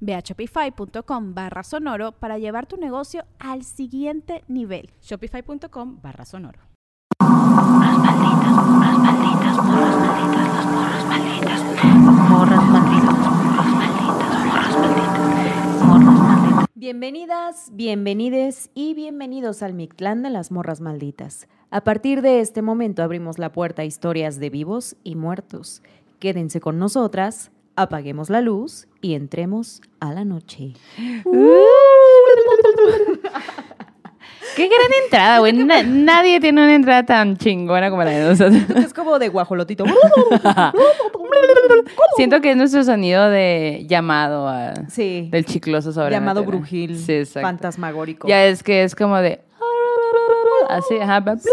Ve a shopify.com barra sonoro para llevar tu negocio al siguiente nivel. Shopify.com barra sonoro. Morras malditas, morras malditas, morras malditas, las morras malditas, morras malditas, morras malditas, morras malditas, morras malditas. Bienvenidas, bienvenides y bienvenidos al Mictlán de las Morras Malditas. A partir de este momento abrimos la puerta a historias de vivos y muertos. Quédense con nosotras, apaguemos la luz y entremos a la noche. Qué gran entrada, güey. Na- nadie tiene una entrada tan chingona como la de nosotros. Es como de guajolotito. Siento que es nuestro sonido de llamado a- Sí. del chicloso sobre Llamado brujil. Sí, exacto. Fantasmagórico. Ya es que es como de. Así, ajá. Sí.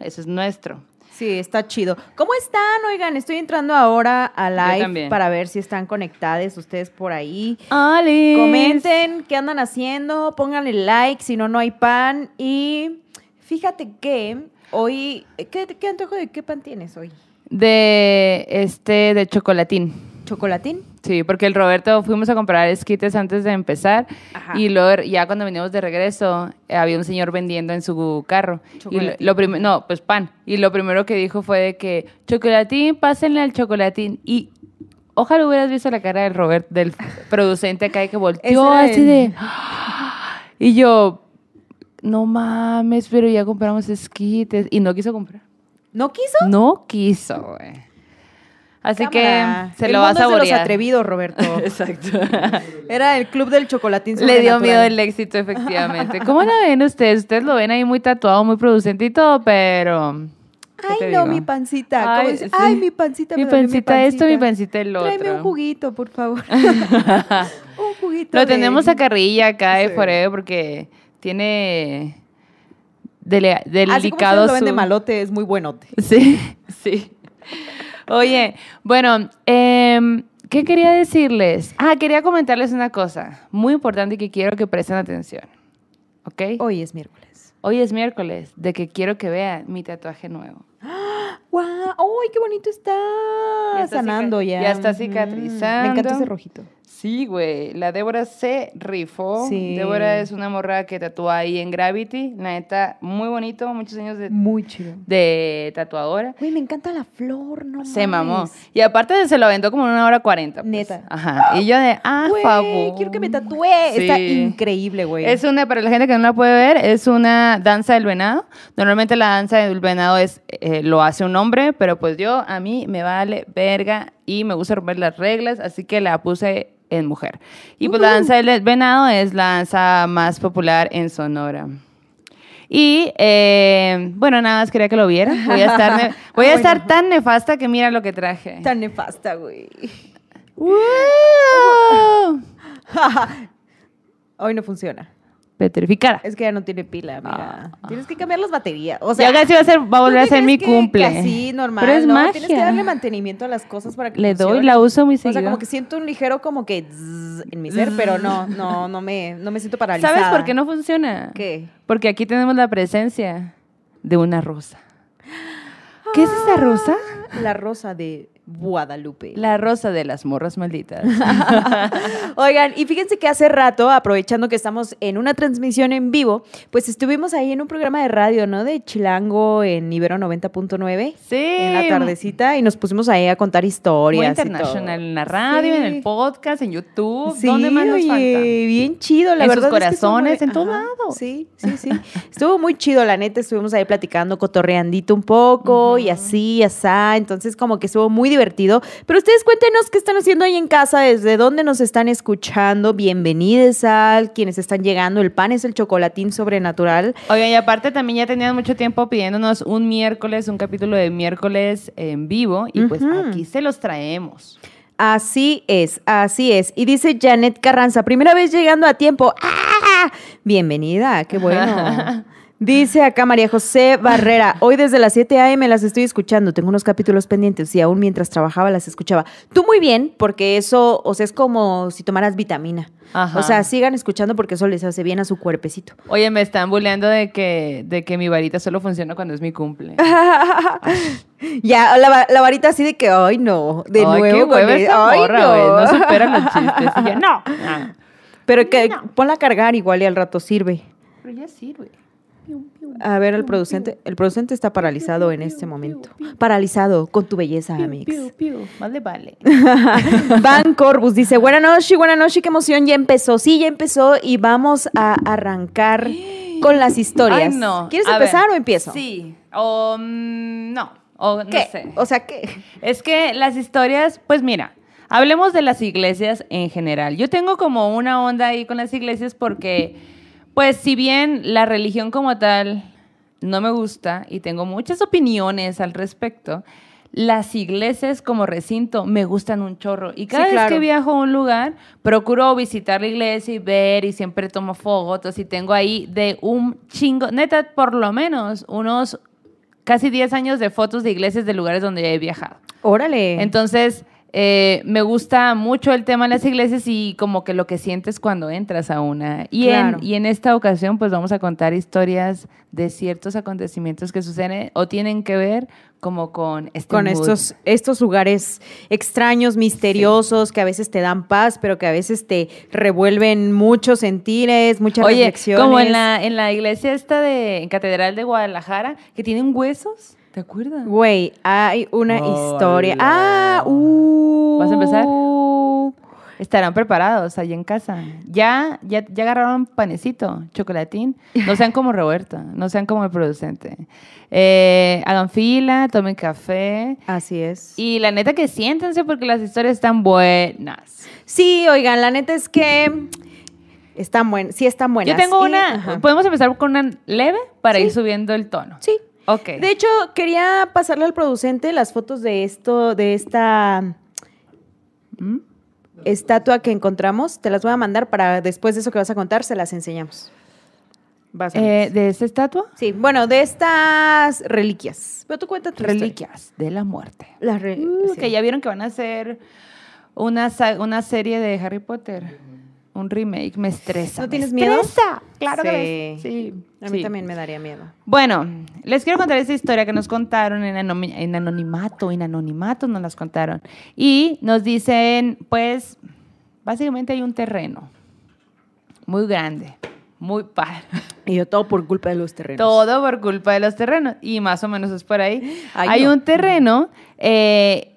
Eso es nuestro. Sí, está chido. ¿Cómo están? Oigan, estoy entrando ahora a live para ver si están conectadas ustedes por ahí. ¡Alice! Comenten qué andan haciendo, pónganle like, si no, no hay pan. Y fíjate que hoy, ¿qué, qué antojo de qué pan tienes hoy? De este, de chocolatín. ¿Chocolatín? Sí, porque el Roberto fuimos a comprar esquites antes de empezar Ajá. y luego ya cuando venimos de regreso eh, había un señor vendiendo en su carro. Y lo, lo no, pues pan. Y lo primero que dijo fue de que chocolatín, pásenle al chocolatín. Y ojalá hubieras visto la cara del Robert, del producente acá que volteó así el- de... Y yo, no mames, pero ya compramos esquites. Y no quiso comprar. ¿No quiso? No quiso, güey. Así Cámara. que se El lo va a es de los atrevidos, Roberto. Exacto. Era el club del chocolatín. Le dio miedo el éxito, efectivamente. ¿Cómo lo ven ustedes? Ustedes lo ven ahí muy tatuado, muy producente y todo, pero... ¿qué Ay, no, digo? mi pancita. ¿Cómo Ay, sí. Ay, mi pancita. Mi me dolió pancita esto, mi pancita el otro. Tráeme un juguito, por favor. un juguito. Lo de- tenemos a carrilla acá de Sí. Forever porque tiene dele- Así como delicado lo ven de malote, es muy buenote. Sí, sí. Oye, bueno, em, ¿qué quería decirles? Ah, quería comentarles una cosa muy importante que quiero que presten atención. ¿Ok? Hoy es miércoles. Hoy es miércoles, de que quiero que vean mi tatuaje nuevo. ¡Guau! ¡Ay, qué bonito está! Ya está Sanando ya. ya está Mm, cicatrizando. Me encanta ese rojito. Sí, güey. La Débora se rifó. Sí. Débora es una morra que tatúa ahí en Gravity. La neta, muy bonito. Muchos años de, Muy chido. de tatuadora. Güey, me encanta la flor, no Se mamó. Y aparte se lo aventó como en una hora cuarenta. pues. Neta. Ajá. Y yo de, ah, Güey, favor. quiero que me tatúe. Está increíble, güey. Es una, para la gente que no la puede ver, es una danza del venado. Normalmente la danza del venado es, eh, lo hace un hombre, pero pues yo, a mí me vale verga y me gusta romper las reglas, así que la puse en mujer. Y pues la danza del venado es la danza más popular en Sonora. Y eh, bueno, nada más quería que lo vieran. Voy a estar, voy a estar tan nefasta que mira lo que traje. Tan nefasta, güey. ¡Wow! Hoy no funciona. Petrificada. Es que ya no tiene pila, amiga. Ah. Tienes que cambiar las baterías. O ya sea, casi va a ser, va a ¿tú volver a ser mi que- cumple. así, normal. Pero es ¿no? magia. Tienes que darle mantenimiento a las cosas para que Le doy, funcionen. la uso muy O seguido. sea, como que siento un ligero como que zzz en mi ser, pero no, no, no me, no me siento paralizada. ¿Sabes por qué no funciona? ¿Qué? Porque aquí tenemos la presencia de una rosa. ¿Qué es esta rosa? La rosa de Guadalupe. La rosa de las morras malditas. Oigan, y fíjense que hace rato, aprovechando que estamos en una transmisión en vivo, pues estuvimos ahí en un programa de radio, ¿no? De Chilango en Ibero 90.9. Sí. En la tardecita y nos pusimos ahí a contar Muy historias. y internacional en la radio, en el podcast, en YouTube. Sí, ¿Dónde más nos oye, falta? bien chido, la En sus verdad. es que estuvo corazones, en todo lado. Sí, sí, sí. estuvo muy chido, la neta. Estuvimos ahí platicando, cotorreandito un poco y así, asá. Entonces, como que estuvo muy divertido. Pero ustedes cuéntenos qué están haciendo ahí en casa, desde dónde nos están escuchando. Bienvenidos al quienes están llegando. El pan es el chocolatín sobrenatural. Oigan, y aparte también ya tenían mucho tiempo pidiéndonos un miércoles, un capítulo de miércoles en vivo, y pues aquí se los traemos. Así es, así es. Y dice Janet Carranza, primera vez llegando a tiempo. ¡Ah! Bienvenida, qué bueno. Dice acá María José Barrera, hoy desde las 7 a.m. las estoy escuchando, tengo unos capítulos pendientes y aún mientras trabajaba las escuchaba. Tú muy bien, porque eso, o sea, es como si tomaras vitamina. Ajá. O sea, sigan escuchando porque eso les hace bien a su cuerpecito. Oye, me están bulleando de que, de que mi varita solo funciona cuando es mi cumple. ya, la, va- la varita así de que, ay no, de Ay, nuevo. qué hueva esta ay, morra. No supera los chistes. Y yo, no. Pero que ponla a cargar igual y al rato sirve. Pero ya sirve. A ver, el producente, el producente está paralizado en este momento. Paralizado con tu belleza, amigos. Piu, piu. Más le vale. Van Corbus dice, buenas noches, buenas noches, qué emoción, ya empezó. Sí, ya empezó y vamos a arrancar con las historias. Ay, no. ¿Quieres A empezar ver, o empiezo? Sí. O mm, no. O no ¿Qué? sé. O sea, ¿qué? Es que las historias, pues mira, hablemos de las iglesias en general. Yo tengo como una onda ahí con las iglesias porque, pues si bien la religión como tal no me gusta y tengo muchas opiniones al respecto, las iglesias como recinto me gustan un chorro. Y cada Sí, vez que viajo a un lugar, procuro visitar la iglesia y ver y siempre tomo fotos y tengo ahí de un chingo, neta, por lo menos unos casi 10 años de fotos de iglesias de lugares donde he viajado. Órale. Entonces, eh, me gusta mucho el tema de las iglesias y como que lo que sientes cuando entras a una. Y, Claro. en, y en esta ocasión, pues vamos a contar historias de ciertos acontecimientos que suceden o tienen que ver como con este con mood. estos, estos lugares extraños, misteriosos, que a veces te dan paz, pero que a veces te revuelven muchos sentires, muchas Oye, reflexiones. como en la, en la iglesia esta de en Catedral de Guadalajara, que tienen huesos, ¿te acuerdas? Güey, hay una Hola. historia. Ah, uh. ¿Vas a empezar? Estarán preparados allá en casa. Ya, ya, ya agarraron panecito, chocolatín. No sean como Roberta, no sean como el producente. Eh, hagan fila, tomen café. Así es. Y la neta que siéntense porque las historias están buenas. Sí, oigan, la neta es que están buenas, sí están buenas. Yo tengo Y- una, ajá. podemos empezar con una leve para Sí. ir subiendo el tono. Sí. De hecho, quería pasarle al producente las fotos de esto, de esta ¿Mm? estatua que encontramos. Te las voy a mandar para después de eso que vas a contar, se las enseñamos. Vas, Eh. ¿De esta estatua? sí, bueno, de estas reliquias. Pero tú tu historia. Reliquias de la muerte. Las re- Uh, sí. Que ya vieron que van a hacer una, una serie de Harry Potter. Un remake. Me estresa. ¿No tienes miedo? estresa. Claro que me- Sí. sí. A mí sí. también me daría miedo. Bueno, les quiero contar esta historia que nos contaron en, anonimato. En anonimato nos las contaron. Y nos dicen, pues, básicamente hay un terreno muy grande, muy padre. Y yo todo por culpa de los terrenos. Todo por culpa de los terrenos. Y más o menos es por ahí. Ay, Hay no. un terreno eh,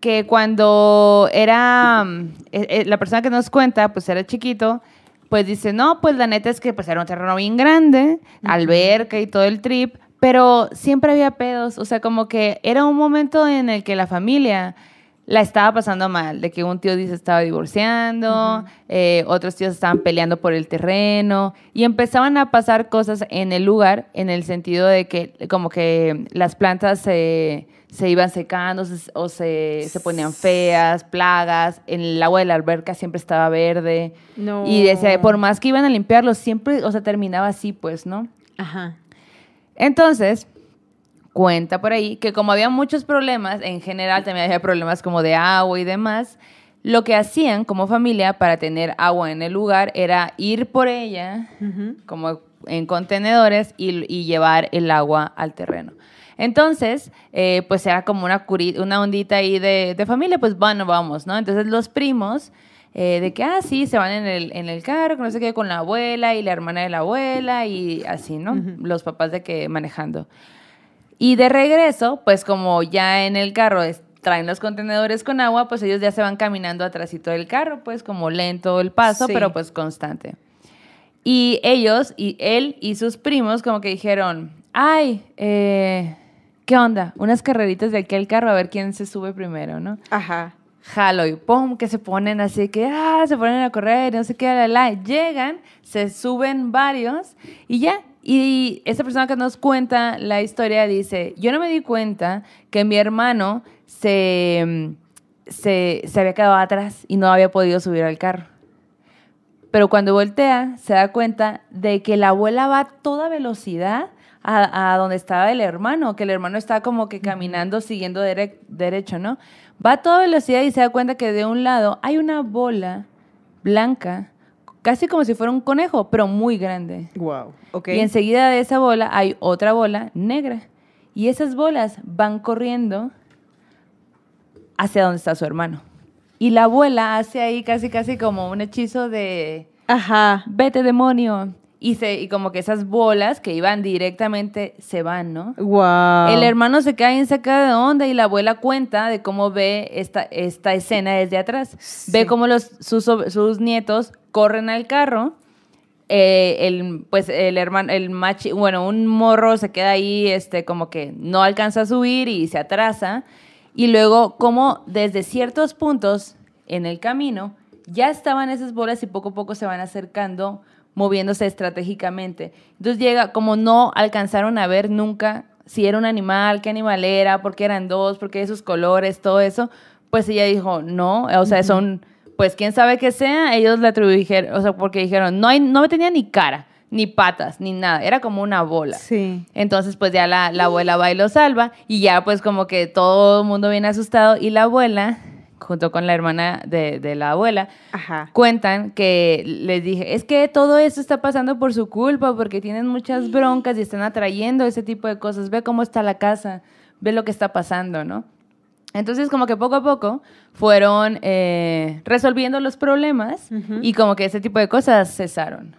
que cuando era mm, eh, eh, la persona que nos cuenta, pues era chiquito, pues dice, no, pues la neta es que pues era un terreno bien grande, alberca y todo el trip, pero siempre había pedos. O sea, como que era un momento en el que la familia la estaba pasando mal, de que un tío dice estaba divorciando, eh, otros tíos estaban peleando por el terreno y empezaban a pasar cosas en el lugar en el sentido de que como que las plantas se, se iban secando se- o se, se ponían feas, plagas, en el agua de la alberca siempre estaba verde No. y decía, por más que iban a limpiarlo, siempre, o sea, terminaba así, pues, ¿no? Ajá. Entonces, cuenta por ahí que como había muchos problemas, en general también había problemas como de agua y demás, lo que hacían como familia para tener agua en el lugar era ir por ella, como en contenedores y, y llevar el agua al terreno. Entonces, eh, pues era como una, curi- una ondita ahí de, de familia, pues bueno, vamos, ¿no? Entonces los primos, eh, de que, ah, sí, se van en el, en el carro, que no sé qué, con la abuela y la hermana de la abuela y así, ¿no? Los papás de que manejando. Y de regreso, pues como ya en el carro traen los contenedores con agua, pues ellos ya se van caminando atrásito del carro, pues como lento el paso, Sí. pero pues constante. Y ellos, y él y sus primos como que dijeron, ay, eh, ¿qué onda? Unas carreritas de aquí al carro a ver quién se sube primero, ¿no? Ajá. jalo y pum, que se ponen así que, ah, se ponen a correr, no sé qué, la, la. Llegan, se suben varios y ya. Y esta persona que nos cuenta la historia dice, yo no me di cuenta que mi hermano se, se, se había quedado atrás y no había podido subir al carro. Pero cuando voltea, se da cuenta de que la abuela va a toda velocidad a, a donde estaba el hermano, que el hermano estaba como que caminando, siguiendo dere- derecho, ¿no? Va a toda velocidad y se da cuenta que de un lado hay una bola blanca, casi como si fuera un conejo, pero muy grande. Wow. Ok. Y enseguida de esa bola hay otra bola negra. Y esas bolas van corriendo hacia donde está su hermano. Y la abuela hace ahí casi, casi como un hechizo de Ajá. vete demonio. Y, se, y como que esas bolas que iban directamente se van, ¿no? Wow. El hermano se queda bien sacado de onda y la abuela cuenta de cómo ve esta, esta escena desde atrás. Sí. Ve cómo los, sus, sus nietos corren al carro. eh, el, pues el hermano, el machi, bueno, un morro se queda ahí, este, como que no alcanza a subir y se atrasa. Y luego, como desde ciertos puntos en el camino, ya estaban esas bolas y poco a poco se van acercando, moviéndose estratégicamente. Entonces llega, como no alcanzaron a ver nunca si era un animal, qué animal era, por qué eran dos, por qué esos colores, todo eso, pues ella dijo, no, o sea, son, pues quién sabe qué sea, ellos le atribuyeron, o sea, porque dijeron, no, hay, no tenía ni cara, ni patas, ni nada, era como una bola. Sí. Entonces, pues ya la, la abuela va y lo salva y ya pues como que todo el mundo viene asustado y la abuela, junto con la hermana de, de la abuela, Ajá. cuentan que les dije, es que todo esto está pasando por su culpa, porque tienen muchas broncas y están atrayendo ese tipo de cosas. Ve cómo está la casa, ve lo que está pasando, ¿no? Entonces, como que poco a poco fueron eh, resolviendo los problemas y como que ese tipo de cosas cesaron.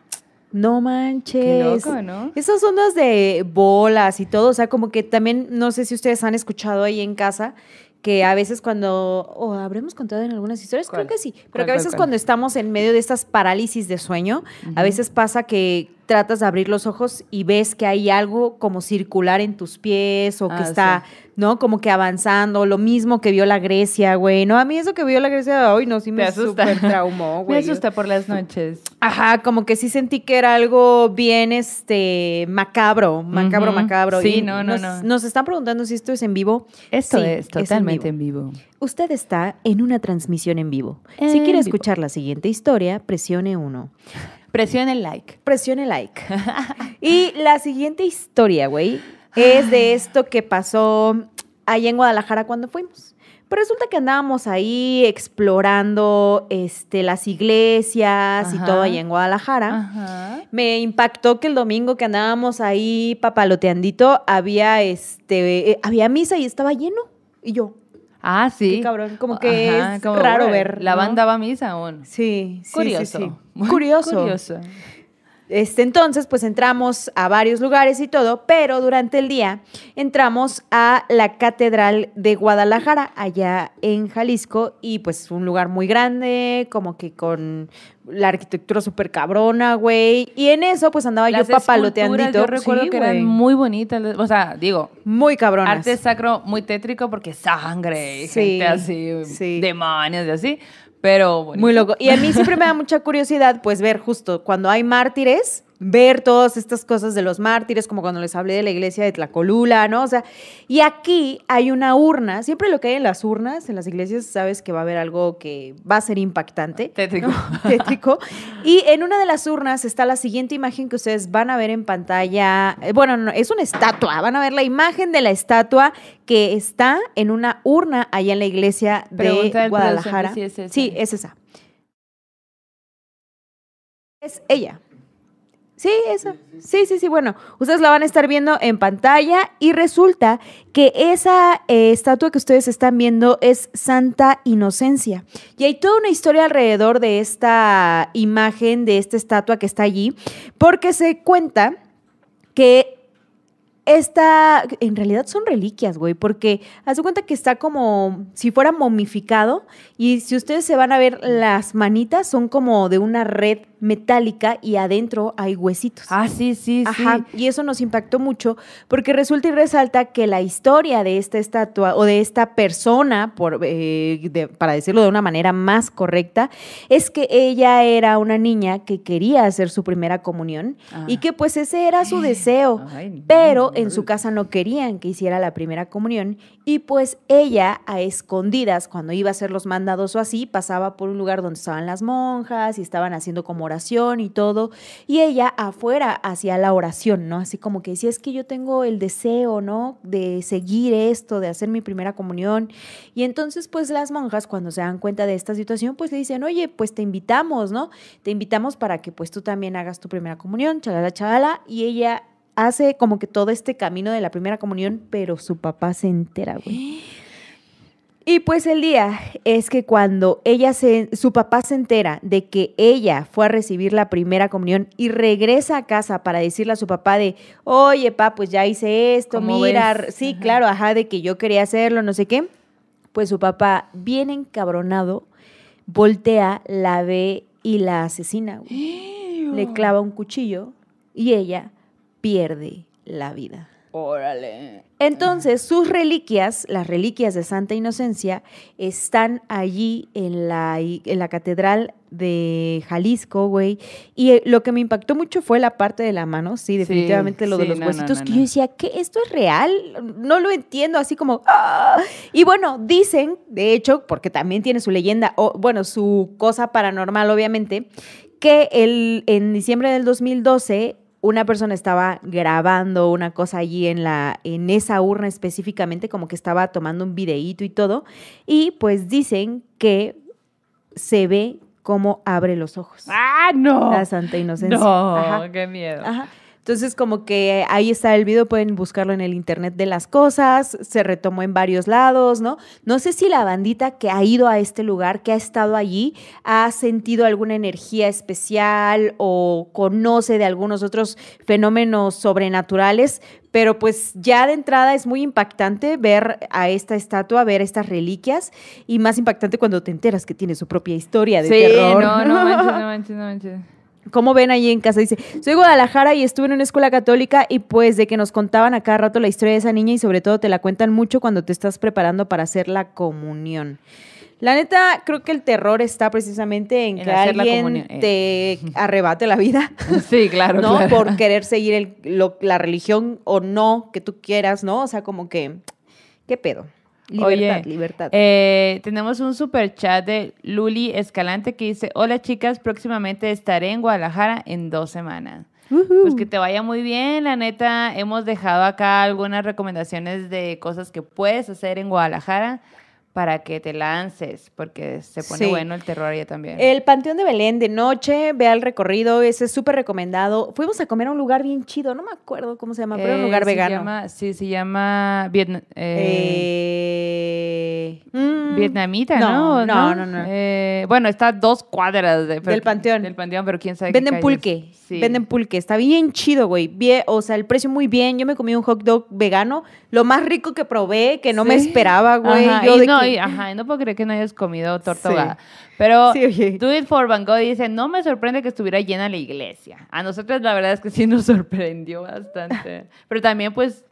No manches. Qué loco, ¿no? Esas ondas de bolas y todo, o sea, como que también, no sé si ustedes han escuchado ahí en casa, que a veces cuando, o habremos contado en algunas historias, ¿Cuál? creo que sí, ¿Cuál, pero que a veces cuál? cuando estamos en medio de estas parálisis de sueño, a veces pasa que tratas de abrir los ojos y ves que hay algo como circular en tus pies o que ah, está, ¿no? Como que avanzando, lo mismo que vio la Grecia, güey. No, a mí eso que vio la Grecia hoy no, sí me súper traumó, güey. Me asusta por las noches. Ajá, como que sí sentí que era algo bien, este, macabro, macabro, macabro. Sí, no, no, no. Nos están preguntando si esto es en vivo. Esto es totalmente en, vivo. Usted está en una transmisión en vivo. Si quiere escuchar la siguiente historia, presione uno Presionen like. Presionen like. y la siguiente historia, güey, es de esto que pasó allá en Guadalajara cuando fuimos. Pero resulta que andábamos ahí explorando este, las iglesias y todo ahí en Guadalajara. Ajá. Me impactó que el domingo que andábamos ahí papaloteandito había, este, eh, había misa y estaba lleno. Y yo, Ah, sí. Qué cabrón, como que es raro ver, La banda va a misa aún. sí, sí, Curioso. sí, sí. Curioso. Curioso. Este, entonces, pues entramos a varios lugares y todo, pero durante el día entramos a la Catedral de Guadalajara, allá en Jalisco, y pues un lugar muy grande, como que con la arquitectura súper cabrona, güey. Y en eso, pues andaba Las yo papaloteandito. Yo recuerdo Sí, que güey. eran muy bonitas. O sea, digo, muy cabronas. arte sacro muy tétrico porque sangre Sí, gente así, sí. demonios y así. Pero bonito. Muy loco. Y a mí siempre me da mucha curiosidad, pues, ver justo cuando hay mártires, ver todas estas cosas de los mártires, como cuando les hablé de la iglesia de Tlacolula, ¿no? O sea, y aquí hay una urna. Siempre lo que hay en las urnas, en las iglesias, sabes que va a haber algo que va a ser impactante. Tétrico. ¿no? Tétrico. Y en una de las urnas está la siguiente imagen que ustedes van a ver en pantalla. Eh, Bueno, no, es una estatua. Van a ver la imagen de la estatua que está en una urna allá en la iglesia de Pregunta Guadalajara. si es esa. Sí, es esa. Es ella. Sí, esa. Sí, sí, sí. Bueno, ustedes la van a estar viendo en pantalla y resulta que esa eh, estatua que ustedes están viendo es Santa Inocencia. Y hay toda una historia alrededor de esta imagen, de esta estatua que está allí, porque se cuenta que esta, en realidad son reliquias, güey, porque haz de cuenta que está como si fuera momificado y si ustedes se van a ver las manitas son como de una red metálica y adentro hay huesitos. Ah, sí, sí, sí. Ajá, y eso nos impactó mucho porque resulta y resalta que la historia de esta estatua o de esta persona, por, eh, de- para decirlo de una manera más correcta, es que ella era una niña que quería hacer su primera comunión y Ah. que pues ese era su deseo, Ay, pero en su casa no querían que hiciera la primera comunión y pues ella a escondidas cuando iba a hacer los mandados o así pasaba por un lugar donde estaban las monjas y estaban haciendo como oración y todo y ella afuera hacía la oración, ¿no? Así como que decía, es que yo tengo el deseo, ¿no? De seguir esto, de hacer mi primera comunión. Y entonces, pues las monjas, cuando se dan cuenta de esta situación, pues le dicen, oye, pues te invitamos, ¿no? Te invitamos para que pues tú también hagas tu primera comunión, chalala, chalala. Y ella hace como que todo este camino de la primera comunión, pero su papá se entera, güey. Y pues el día es que cuando ella se, su papá se entera de que ella fue a recibir la primera comunión y regresa a casa para decirle a su papá de, oye, pa, pues ya hice esto, ¿Cómo mira, ves? sí, Ajá. claro, ajá, de que yo quería hacerlo, no sé qué. Pues su papá, bien encabronado, voltea, la ve y la asesina, güey. Le clava un cuchillo y ella pierde la vida. Órale. Entonces, sus reliquias, las reliquias de Santa Inocencia, están allí en la, en la catedral de Jalisco, güey. Y eh, lo que me impactó mucho fue la parte de la mano, sí, definitivamente lo de sí, los no, huesitos, no, que no. yo decía, ¿qué? ¿Esto es real? No lo entiendo, así como... ¡ah! Y bueno, dicen, de hecho, porque también tiene su leyenda, o bueno, su cosa paranormal, obviamente, que el, en diciembre del 2012 una persona estaba grabando una cosa allí en la en esa urna específicamente como que estaba tomando un videíto y todo y pues dicen que se ve cómo abre los ojos ¡Ah, no! la Santa Inocencia. No, Ajá. qué miedo. Ajá. Entonces, como que ahí está el video, pueden buscarlo en el Internet de las cosas, se retomó en varios lados, ¿no? No sé si la bandita que ha ido a este lugar, que ha estado allí, ha sentido alguna energía especial o conoce de algunos otros fenómenos sobrenaturales, pero pues ya de entrada es muy impactante ver a esta estatua, ver estas reliquias, y más impactante cuando te enteras que tiene su propia historia de sí, terror. no, no manches, no manches, no manches. Como ven ahí en casa, dice, soy Guadalajara y estuve en una escuela católica y pues de que nos contaban a cada rato la historia de esa niña y sobre todo te la cuentan mucho cuando te estás preparando para hacer la comunión. La neta, creo que el terror está precisamente en, En que alguien comunión, eh. te arrebate la vida, Sí, claro, ¿no? claro. Por querer seguir el- lo- la religión o no que tú quieras, ¿no? O sea, como que, ¿qué pedo? Libertad, Oye, libertad. Eh, tenemos un super chat de Luli Escalante que dice, hola chicas, próximamente estaré en Guadalajara en dos semanas. Pues que te vaya muy bien, la neta, hemos dejado acá algunas recomendaciones de cosas que puedes hacer en Guadalajara para que te lances, porque se pone Sí. bueno el terror allá también. El Panteón de Belén de noche, vea el recorrido, ese es súper recomendado. Fuimos a comer a un lugar bien chido, no me acuerdo cómo se llama, pero un Eh, lugar se vegano. llama- sí, se llama Vietna- eh, Eh, mm, vietnamita, no, ¿no? no, no, no. Eh, bueno, está a dos cuadras de- Del panteón. Del panteón, pero quién sabe Venden pulque, Sí. venden pulque, está bien chido, güey. Bien, o sea, el precio muy bien. Yo me comí un hot dog vegano, lo más rico que probé, que no me esperaba, güey. Ajá, Yo y de no, que- y, ajá, no puedo creer que no hayas comido torta Sí. ahogada. Pero Sí, oye. Do It for Van Gogh dice, no me sorprende que estuviera llena la iglesia. A nosotros la verdad es que sí nos sorprendió bastante. Pero también pues,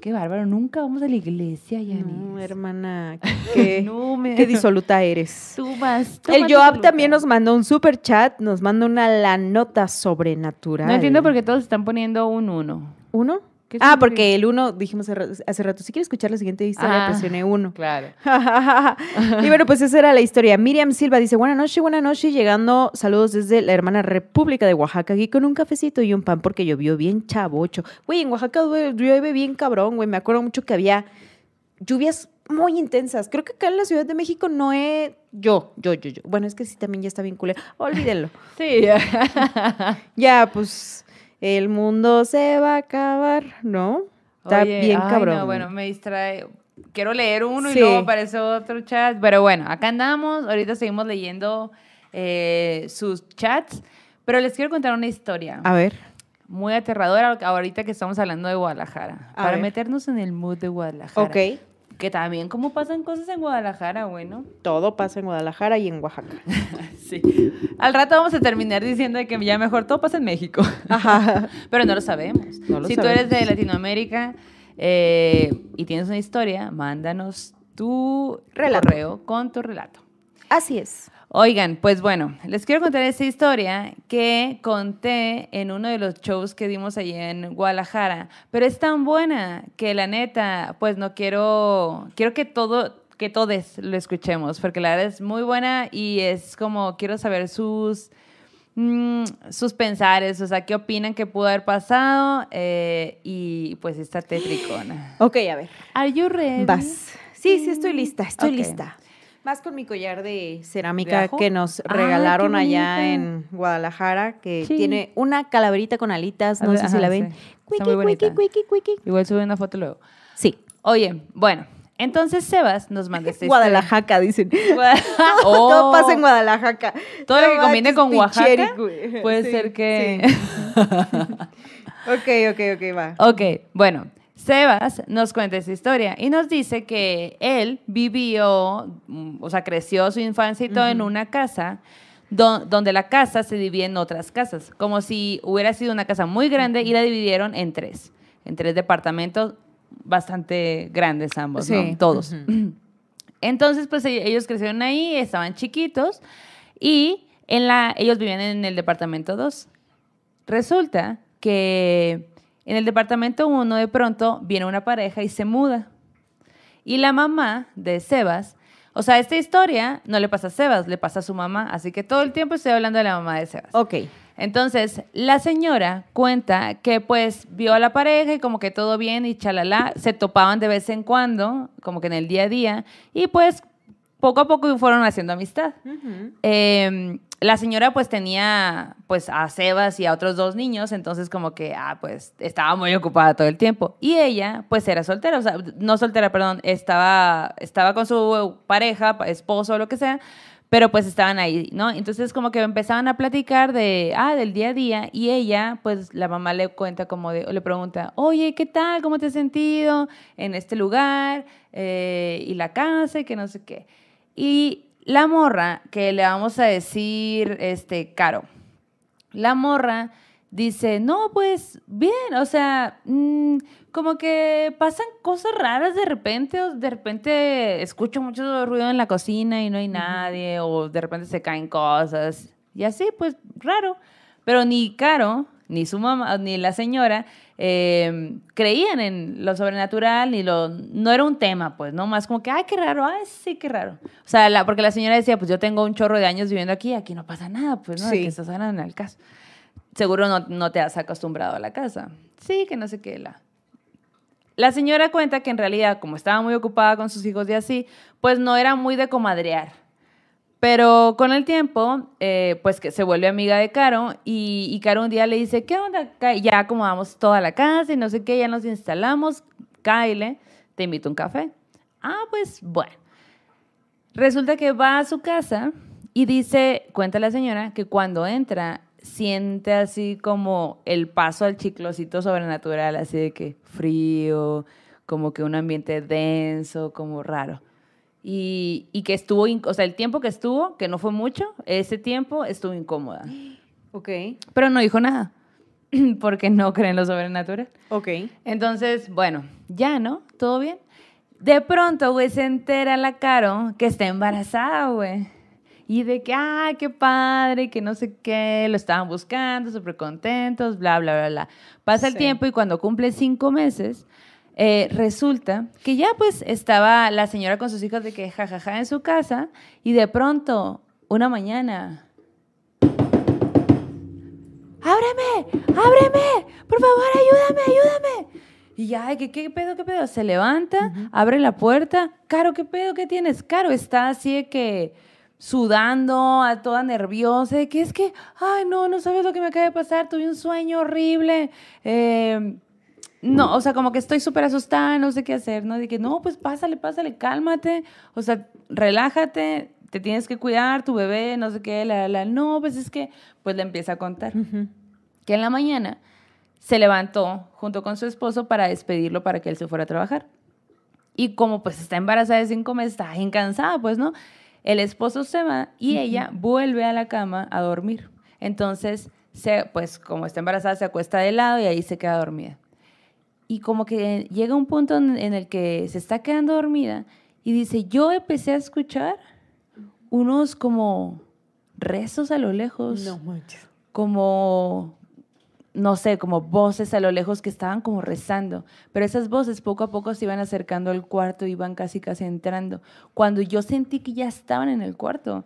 qué bárbaro, nunca vamos a la iglesia, Yanis. No, hermana, qué, No, me- qué disoluta eres. Tú vas, El tómate Joab también nos mandó un super chat, nos manda una la nota sobrenatural. No entiendo por qué todos están poniendo un uno. ¿Uno? ¿Qué Ah, porque el uno, dijimos hace ra- hace rato, si quieres escuchar la siguiente historia, Ah, presioné uno. Claro. y bueno, pues esa era la historia. Miriam Silva dice, buenas noches, buenas noches, llegando, saludos desde la hermana República de Oaxaca, aquí con un cafecito y un pan porque llovió bien chavocho. Güey, en Oaxaca llueve bien cabrón, güey. Me acuerdo mucho que había lluvias muy intensas. Creo que acá en la Ciudad de México no he... Yo, yo, yo, yo. Bueno, es que sí, también ya está bien culero. Olvídenlo. Sí. ya, pues, el mundo se va a acabar, ¿no? Está Oye, bien ay, cabrón. no, bueno, me distrae. Quiero leer uno Sí. y luego aparece otro chat. Pero bueno, acá andamos. Ahorita seguimos leyendo eh, sus chats. Pero les quiero contar una historia A ver. muy aterradora ahorita que estamos hablando de Guadalajara. A para ver. meternos en el mood de Guadalajara. Ok. Que también como pasan cosas en Guadalajara, bueno. Todo pasa en Guadalajara y en Oaxaca. Sí. Al rato vamos a terminar diciendo que ya mejor todo pasa en México. Ajá. Pero no lo sabemos. No lo si tú eres de Latinoamérica eh, y tienes una historia, mándanos tu Relato. correo con tu relato. Así es. Oigan, pues bueno, les quiero contar esta historia que conté en uno de los shows que dimos allí en Guadalajara, pero es tan buena que la neta, pues no quiero, quiero que todo, que todos lo escuchemos, porque la verdad es muy buena y es como, quiero saber sus, mm, sus pensares, o sea, qué opinan que pudo haber pasado eh, y pues esta tetricona. Ok, a ver. Are you ready? Vas. Sí, sí, estoy lista, estoy lista. Vas con mi collar de ¿De cerámica que nos Ay, regalaron allá en Guadalajara, que Sí. tiene una calaverita con alitas, no sé si la sí. ven. Está muy bonita. cuiqui. Igual sube una foto luego. Sí, Oye, bueno, entonces Sebas nos manda historia. Guadalajara, dicen. Guadalajara. Todo Oh, pasa en Guadalajara. Todo lo que combine con Oaxaca, puede Sí, ser que... sí. Ok, ok, ok, va. ok, bueno, Sebas nos cuenta esta historia y nos dice que él vivió, o sea, creció su infancia y todo en una casa do- donde la casa se divide en otras casas, como si hubiera sido una casa muy grande y la dividieron en tres, en tres departamentos bastante grandes ambos, ¿no? Sí. Todos. Entonces, pues e- ellos crecieron ahí, estaban chiquitos y en la, ellos vivían en el departamento 2. Resulta que en el departamento 1 de pronto viene una pareja y se muda. Y la mamá de Sebas, o sea, esta historia no le pasa a Sebas, le pasa a su mamá, así que todo el tiempo estoy hablando de la mamá de Sebas. Ok. Entonces, la señora cuenta que pues vio a la pareja y como que todo bien y chalala, se topaban de vez en cuando, como que en el día a día, y pues poco a poco fueron haciendo amistad. Eh, la señora pues tenía pues a Sebas y a otros dos niños, entonces como que, ah, pues estaba muy ocupada todo el tiempo. Y ella pues era soltera, o sea, no soltera, perdón, estaba, estaba con su pareja, pa- esposo lo que sea, pero pues estaban ahí, ¿no? Entonces como que empezaban a platicar de, ah, del día a día y ella, pues la mamá le cuenta como de, le pregunta, oye, ¿qué tal? ¿Cómo te has sentido en este lugar? Eh, y la casa y que no sé qué. Y la morra, que le vamos a decir, este, Caro, la morra dice, no, pues bien, o sea, mm, como que pasan cosas raras de repente, o de repente escucho mucho ruido en la cocina y no hay nadie, o de repente se caen cosas, y así, pues raro. Pero ni Caro, ni su mamá, ni la señora eh, creían en lo sobrenatural, ni lo, no era un tema, pues, ¿no? Más como que, ay, qué raro, ay, sí, qué raro. O sea, la, porque la señora decía, pues yo tengo un chorro de años viviendo aquí, aquí no pasa nada, pues, ¿no? Sí. que estás hablando en el caso. Seguro no, no te has acostumbrado a la casa. Sí, que no sé qué, la... La señora cuenta que en realidad, como estaba muy ocupada con sus hijos y así, pues no era muy de comadrear. Pero con el tiempo, eh, pues que se vuelve amiga de Caro y, y Caro un día le dice, ¿qué onda? Ya acomodamos toda la casa y no sé qué, ya nos instalamos, Kyle, te invito a un café. Ah, pues bueno. Resulta que va a su casa y dice, cuenta la señora, que cuando entra siente así como el paso al chiclosito sobrenatural, así de que frío, como que un ambiente denso, como raro. Y, y que estuvo, o sea, el tiempo que estuvo, que no fue mucho, ese tiempo estuvo incómoda. Ok. Pero no dijo nada, porque no cree en lo sobrenatural. Ok. Entonces, bueno, ya, ¿no? ¿Todo bien? De pronto, güey, se entera la Caro que está embarazada, güey. Y de que, ah, qué padre, que no sé qué, lo estaban buscando, súper contentos, bla, bla, bla, bla. Pasa el tiempo y cuando cumple cinco meses, eh, resulta que ya pues estaba la señora con sus hijos de que jajaja en su casa y de pronto, una mañana, ¡Ábreme! ¡Ábreme! ¡Por favor, ayúdame, ayúdame! Y ya, ¿qué, qué pedo, qué pedo? Se levanta, abre la puerta. Caro, ¿qué pedo, qué tienes? Caro está así de que sudando, a toda nerviosa, de que es que, ay, no, no sabes lo que me acaba de pasar, tuve un sueño horrible. Eh, no, o sea, como que estoy súper asustada, no sé qué hacer, ¿no? De que, no, pues pásale, pásale, cálmate, o sea, relájate, te tienes que cuidar, tu bebé, no sé qué, la, la, no, pues es que, pues le empieza a contar. Que en la mañana se levantó junto con su esposo para despedirlo para que él se fuera a trabajar. Y como pues está embarazada de cinco meses, está bien cansada, pues, ¿no? El esposo se va y ella vuelve a la cama a dormir. Entonces, se, pues como está embarazada, se acuesta de lado y ahí se queda dormida. Y como que llega un punto en, en el que se está quedando dormida y dice, yo empecé a escuchar unos como rezos a lo lejos, No manches. como, no sé, como voces a lo lejos que estaban como rezando. Pero esas voces poco a poco se iban acercando al cuarto, iban casi casi entrando. Cuando yo sentí que ya estaban en el cuarto,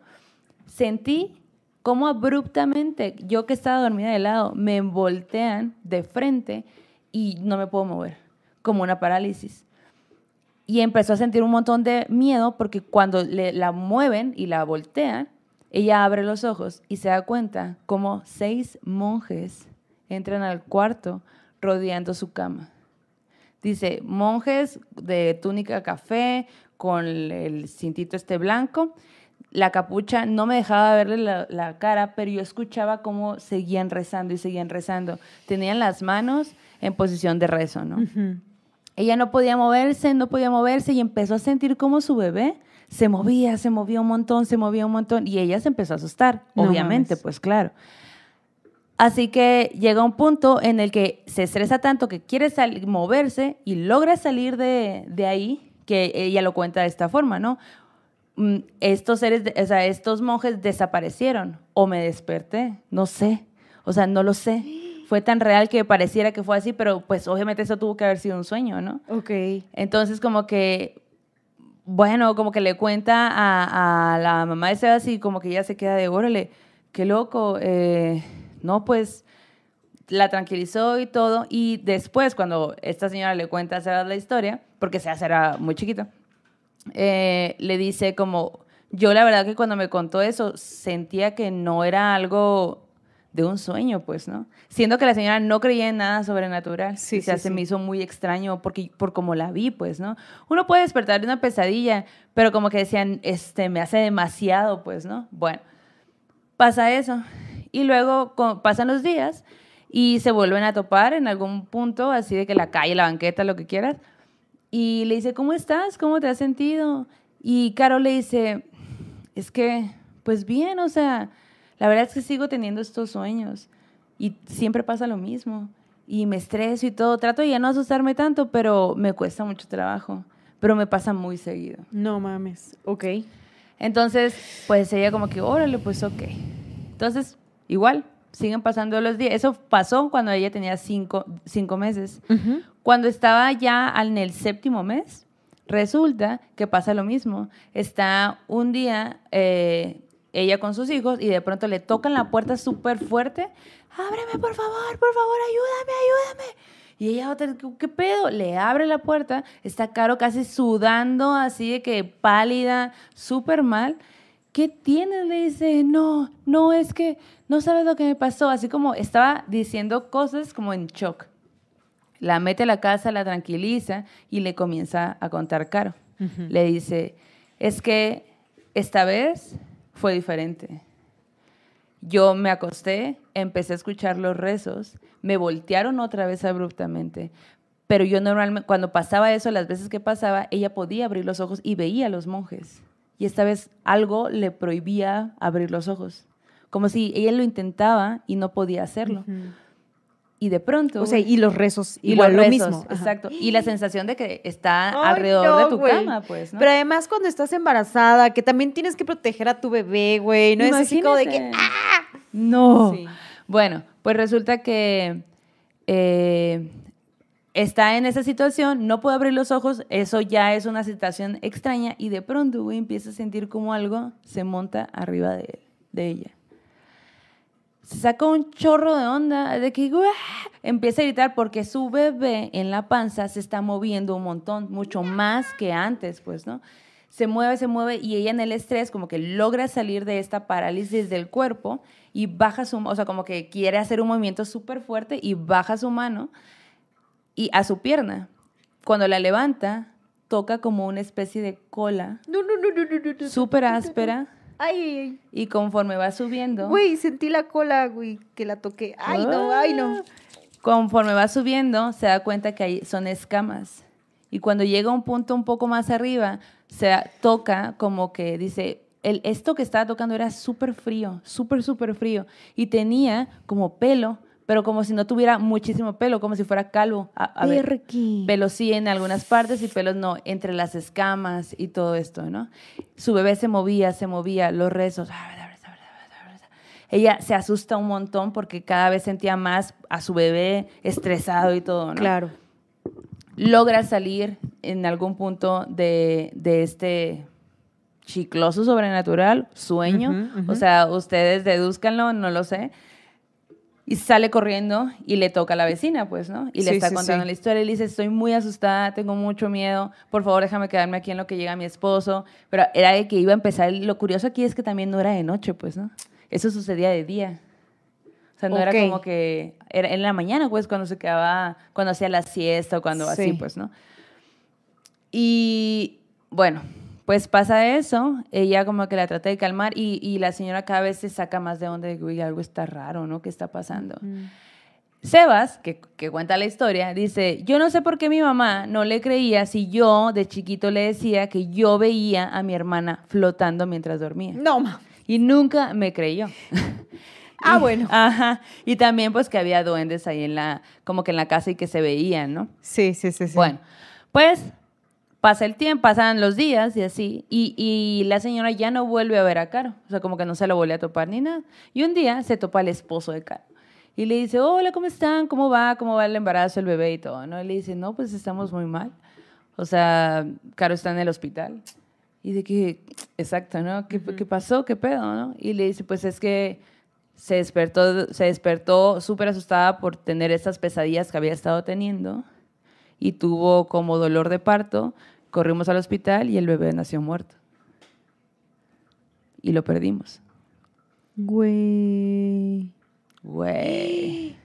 sentí como abruptamente, yo que estaba dormida de lado, me voltean de frente y no me puedo mover, como una parálisis. Y empezó a sentir un montón de miedo porque cuando le, la mueven y la voltean, ella abre los ojos y se da cuenta como seis monjes entran al cuarto rodeando su cama. Dice, monjes de túnica café con el cintito este blanco. La capucha no me dejaba verle la, la cara, pero yo escuchaba cómo seguían rezando y seguían rezando. Tenían las manos en posición de rezo, ¿no? Ella no podía moverse, no podía moverse y empezó a sentir como su bebé se movía, se movía un montón, se movía un montón y ella se empezó a asustar, No obviamente, mames. pues claro. Así que llega un punto en el que se estresa tanto que quiere moverse y logra salir de, de ahí, que ella lo cuenta de esta forma, ¿no? Mm, Estos seres, o sea, estos monjes desaparecieron o me desperté, no sé, o sea, no lo sé. Fue tan real que pareciera que fue así, pero pues obviamente eso tuvo que haber sido un sueño, ¿no? Ok. Entonces, como que, bueno, como que le cuenta a, a la mamá de Sebas y como que ella se queda de, órale, qué loco. eh, no, pues la tranquilizó y todo. Y después, cuando esta señora le cuenta a Sebas la historia, porque Sebas era muy chiquito, eh, le dice como, yo la verdad que cuando me contó eso, sentía que no era algo de un sueño, pues, ¿no? Siendo que la señora no creía en nada sobrenatural. Sí, o sea, sí, se sí. me hizo muy extraño porque, por como la vi, pues, ¿no? Uno puede despertar de una pesadilla, pero como que decían, este, me hace demasiado, pues, ¿no? Bueno, pasa eso. Y luego pasan los días y se vuelven a topar en algún punto, así de que la calle, la banqueta, lo que quieras. Y le dice, ¿cómo estás? ¿Cómo te has sentido? Y Caro le dice, es que, pues bien, o sea, la verdad es que sigo teniendo estos sueños y siempre pasa lo mismo. Y me estreso y todo. Trato de ya no asustarme tanto, pero me cuesta mucho trabajo. Pero me pasa muy seguido. No mames. Ok. Entonces, pues ella como que, órale, pues ok. Entonces, igual, siguen pasando los días. Eso pasó cuando ella tenía cinco, cinco meses. Cuando estaba ya en el séptimo mes, resulta que pasa lo mismo. Está un día eh, ella con sus hijos y de pronto le tocan la puerta súper fuerte. Ábreme, por favor, por favor, ayúdame, ayúdame. Y ella, otra, ¿qué, qué pedo? Le abre la puerta, está Caro casi sudando, así de que pálida, súper mal. ¿Qué tienes? Le dice, no, no, es que no sabes lo que me pasó. Así como estaba diciendo cosas como en shock. La mete a la casa, la tranquiliza y le comienza a contar Caro. Le dice, es que esta vez fue diferente. Yo me acosté, empecé a escuchar los rezos, me voltearon otra vez abruptamente, pero yo normalmente, cuando pasaba eso, las veces que pasaba, ella podía abrir los ojos y veía a los monjes. Y esta vez algo le prohibía abrir los ojos, como si ella lo intentaba y no podía hacerlo. Y de pronto... O sea, y los rezos, y igual los lo rezos, mismo. Ajá. Exacto. Y la sensación de que está Ay, alrededor no, de tu cama, pues, ¿no? Pero además cuando estás embarazada, que también tienes que proteger a tu bebé, güey. No es así como de que... Imagínate. No. Sí. Bueno, pues resulta que eh, está en esa situación, no puede abrir los ojos, eso ya es una situación extraña y de pronto, güey, empieza a sentir como algo se monta arriba de, él, de ella. Se saca un chorro de onda, de que empieza a gritar porque su bebé en la panza se está moviendo un montón, mucho más que antes, pues, ¿no? Se mueve, se mueve y ella en el estrés como que logra salir de esta parálisis del cuerpo y baja su, o sea, como que quiere hacer un movimiento súper fuerte y baja su mano y a su pierna. Cuando la levanta, toca como una especie de cola no. súper áspera Ay, y conforme va subiendo... Güey, sentí la cola, güey, que la toqué. Ay, no, ay, no. Conforme va subiendo, se da cuenta que hay, son escamas. Y cuando llega a un punto un poco más arriba, se toca como que dice, el, esto que estaba tocando era súper frío, súper, súper frío. Y tenía como pelo, pero como si no tuviera muchísimo pelo, como si fuera calvo. A, a ver. Pelos sí en algunas partes y pelos no, entre las escamas y todo esto, ¿no? Su bebé se movía, se movía, los rezos. Ella se asusta un montón porque cada vez sentía más a su bebé estresado y todo, ¿no? Claro. Logra salir en algún punto de, de este chicloso sobrenatural, sueño. Ujú, ujú. O sea, ustedes dedúzcanlo, no lo sé. Y sale corriendo y le toca a la vecina, pues, ¿no? Y le Sí, está sí, contando sí. la historia y le dice, estoy muy asustada, tengo mucho miedo, por favor déjame quedarme aquí en lo que llega mi esposo. Pero era de que iba a empezar, lo curioso aquí es que también no era de noche, pues, ¿no? Eso sucedía de día. O sea, no era como que, era en la mañana, pues, cuando se quedaba, cuando hacía la siesta o cuando así, Sí. pues, ¿no? Y bueno, pues pasa eso, ella como que la trata de calmar y, y la señora cada vez se saca más de onda de que "Uy, algo está raro, ¿no? ¿Qué está pasando? Sebas, que, que cuenta la historia, dice, yo no sé por qué mi mamá no le creía si yo de chiquito le decía que yo veía a mi hermana flotando mientras dormía. No, ma. Y nunca me creyó. Ah, Y- bueno. Ajá. Y también pues que había duendes ahí en la, como que en la casa y que se veían, ¿no? Sí, sí, sí, sí. Bueno, pues pasa el tiempo, pasan los días y así, y, y la señora ya no vuelve a ver a Caro, o sea, como que no se lo vuelve a topar ni nada. Y un día se topa al esposo de Caro y le dice, hola, ¿cómo están? ¿Cómo va? ¿Cómo va el embarazo, el bebé y todo? ¿no? Y le dice, no, pues estamos muy mal. O sea, Caro está en el hospital. Y de que, exacto, ¿no? ¿Qué, qué pasó? ¿Qué pedo, no? Y le dice, pues es que se despertó, se despertó súper asustada por tener esas pesadillas que había estado teniendo y tuvo como dolor de parto. Corrimos al hospital y el bebé nació muerto. Y lo perdimos. Güey. Güey.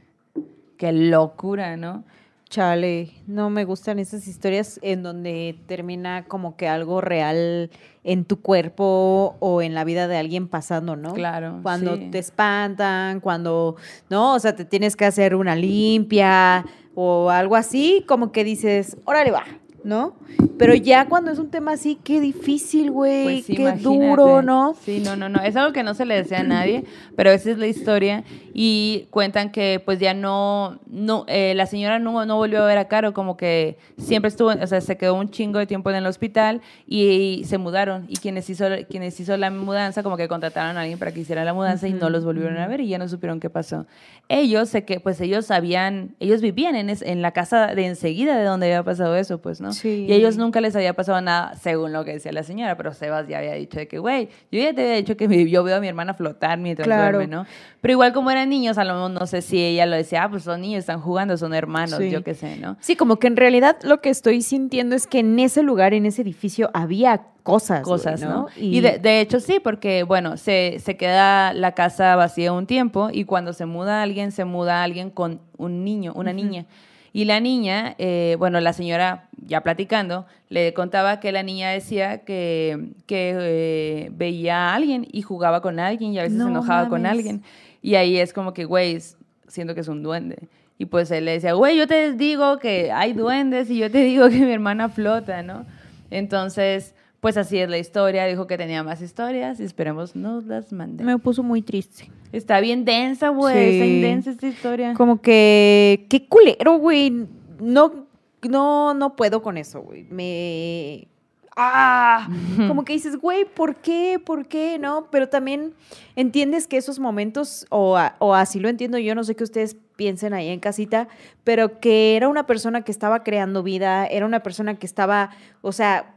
Qué locura, ¿no? Chale, no me gustan esas historias en donde termina como que algo real en tu cuerpo o en la vida de alguien pasando, ¿no? Claro, Cuando sí. te espantan, cuando, ¿no? O sea, te tienes que hacer una limpia o algo así, como que dices, órale va, ¿no? Pero ya cuando es un tema así, qué difícil, güey, Pues qué imagínate. duro, ¿no? Sí, no, no, no. Es algo que no se le desea a nadie, pero esa es la historia. Y cuentan que pues ya no, no eh, la señora no, no volvió a ver a Caro, como que siempre estuvo, o sea, se quedó un chingo de tiempo en el hospital y, se mudaron. Y quienes hizo, quienes hizo la mudanza, como que contrataron a alguien para que hiciera la mudanza y no los volvieron a ver y ya no supieron qué pasó. Ellos, sé que, pues ellos sabían, ellos vivían en, es- en la casa de enseguida de donde había pasado eso, pues, ¿no? Sí. Y ellos nunca les había pasado nada, según lo que decía la señora, pero Sebas ya había dicho de que, güey, yo ya te había dicho que mi- yo veo a mi hermana flotar mientras Claro. duerme, ¿no? Pero igual como eran niños, a lo mejor no sé si ella lo decía, ah, pues son niños, están jugando, son hermanos, Sí. yo qué sé, ¿no? Sí, como que en realidad lo que estoy sintiendo es que en ese lugar, en ese edificio, había cosas. cosas, ¿no? Y, de, de hecho sí, porque bueno, se, se queda la casa vacía un tiempo y cuando se muda alguien, se muda alguien con un niño, una niña. Y la niña, eh, bueno, la señora, ya platicando, le contaba que la niña decía que, que eh, veía a alguien y jugaba con alguien y a veces No se enojaba con alguien. Y ahí es como que, güey, siento que es un duende. Y pues él le decía, güey, yo te digo que hay duendes y yo te digo que mi hermana flota, ¿no? Entonces, pues así es la historia. Dijo que tenía más historias y esperemos nos las mande. me puso muy triste. Está bien densa, güey. Está Sí. intensa esta historia. Como que, qué culero, güey. No, no, no puedo con eso, güey. Me... Ah, como que dices, güey, ¿por qué? ¿Por qué? ¿No? Pero también entiendes que esos momentos, o, a- o así lo entiendo yo, no sé qué ustedes piensen ahí en casita, pero que era una persona que estaba creando vida, era una persona que estaba, o sea,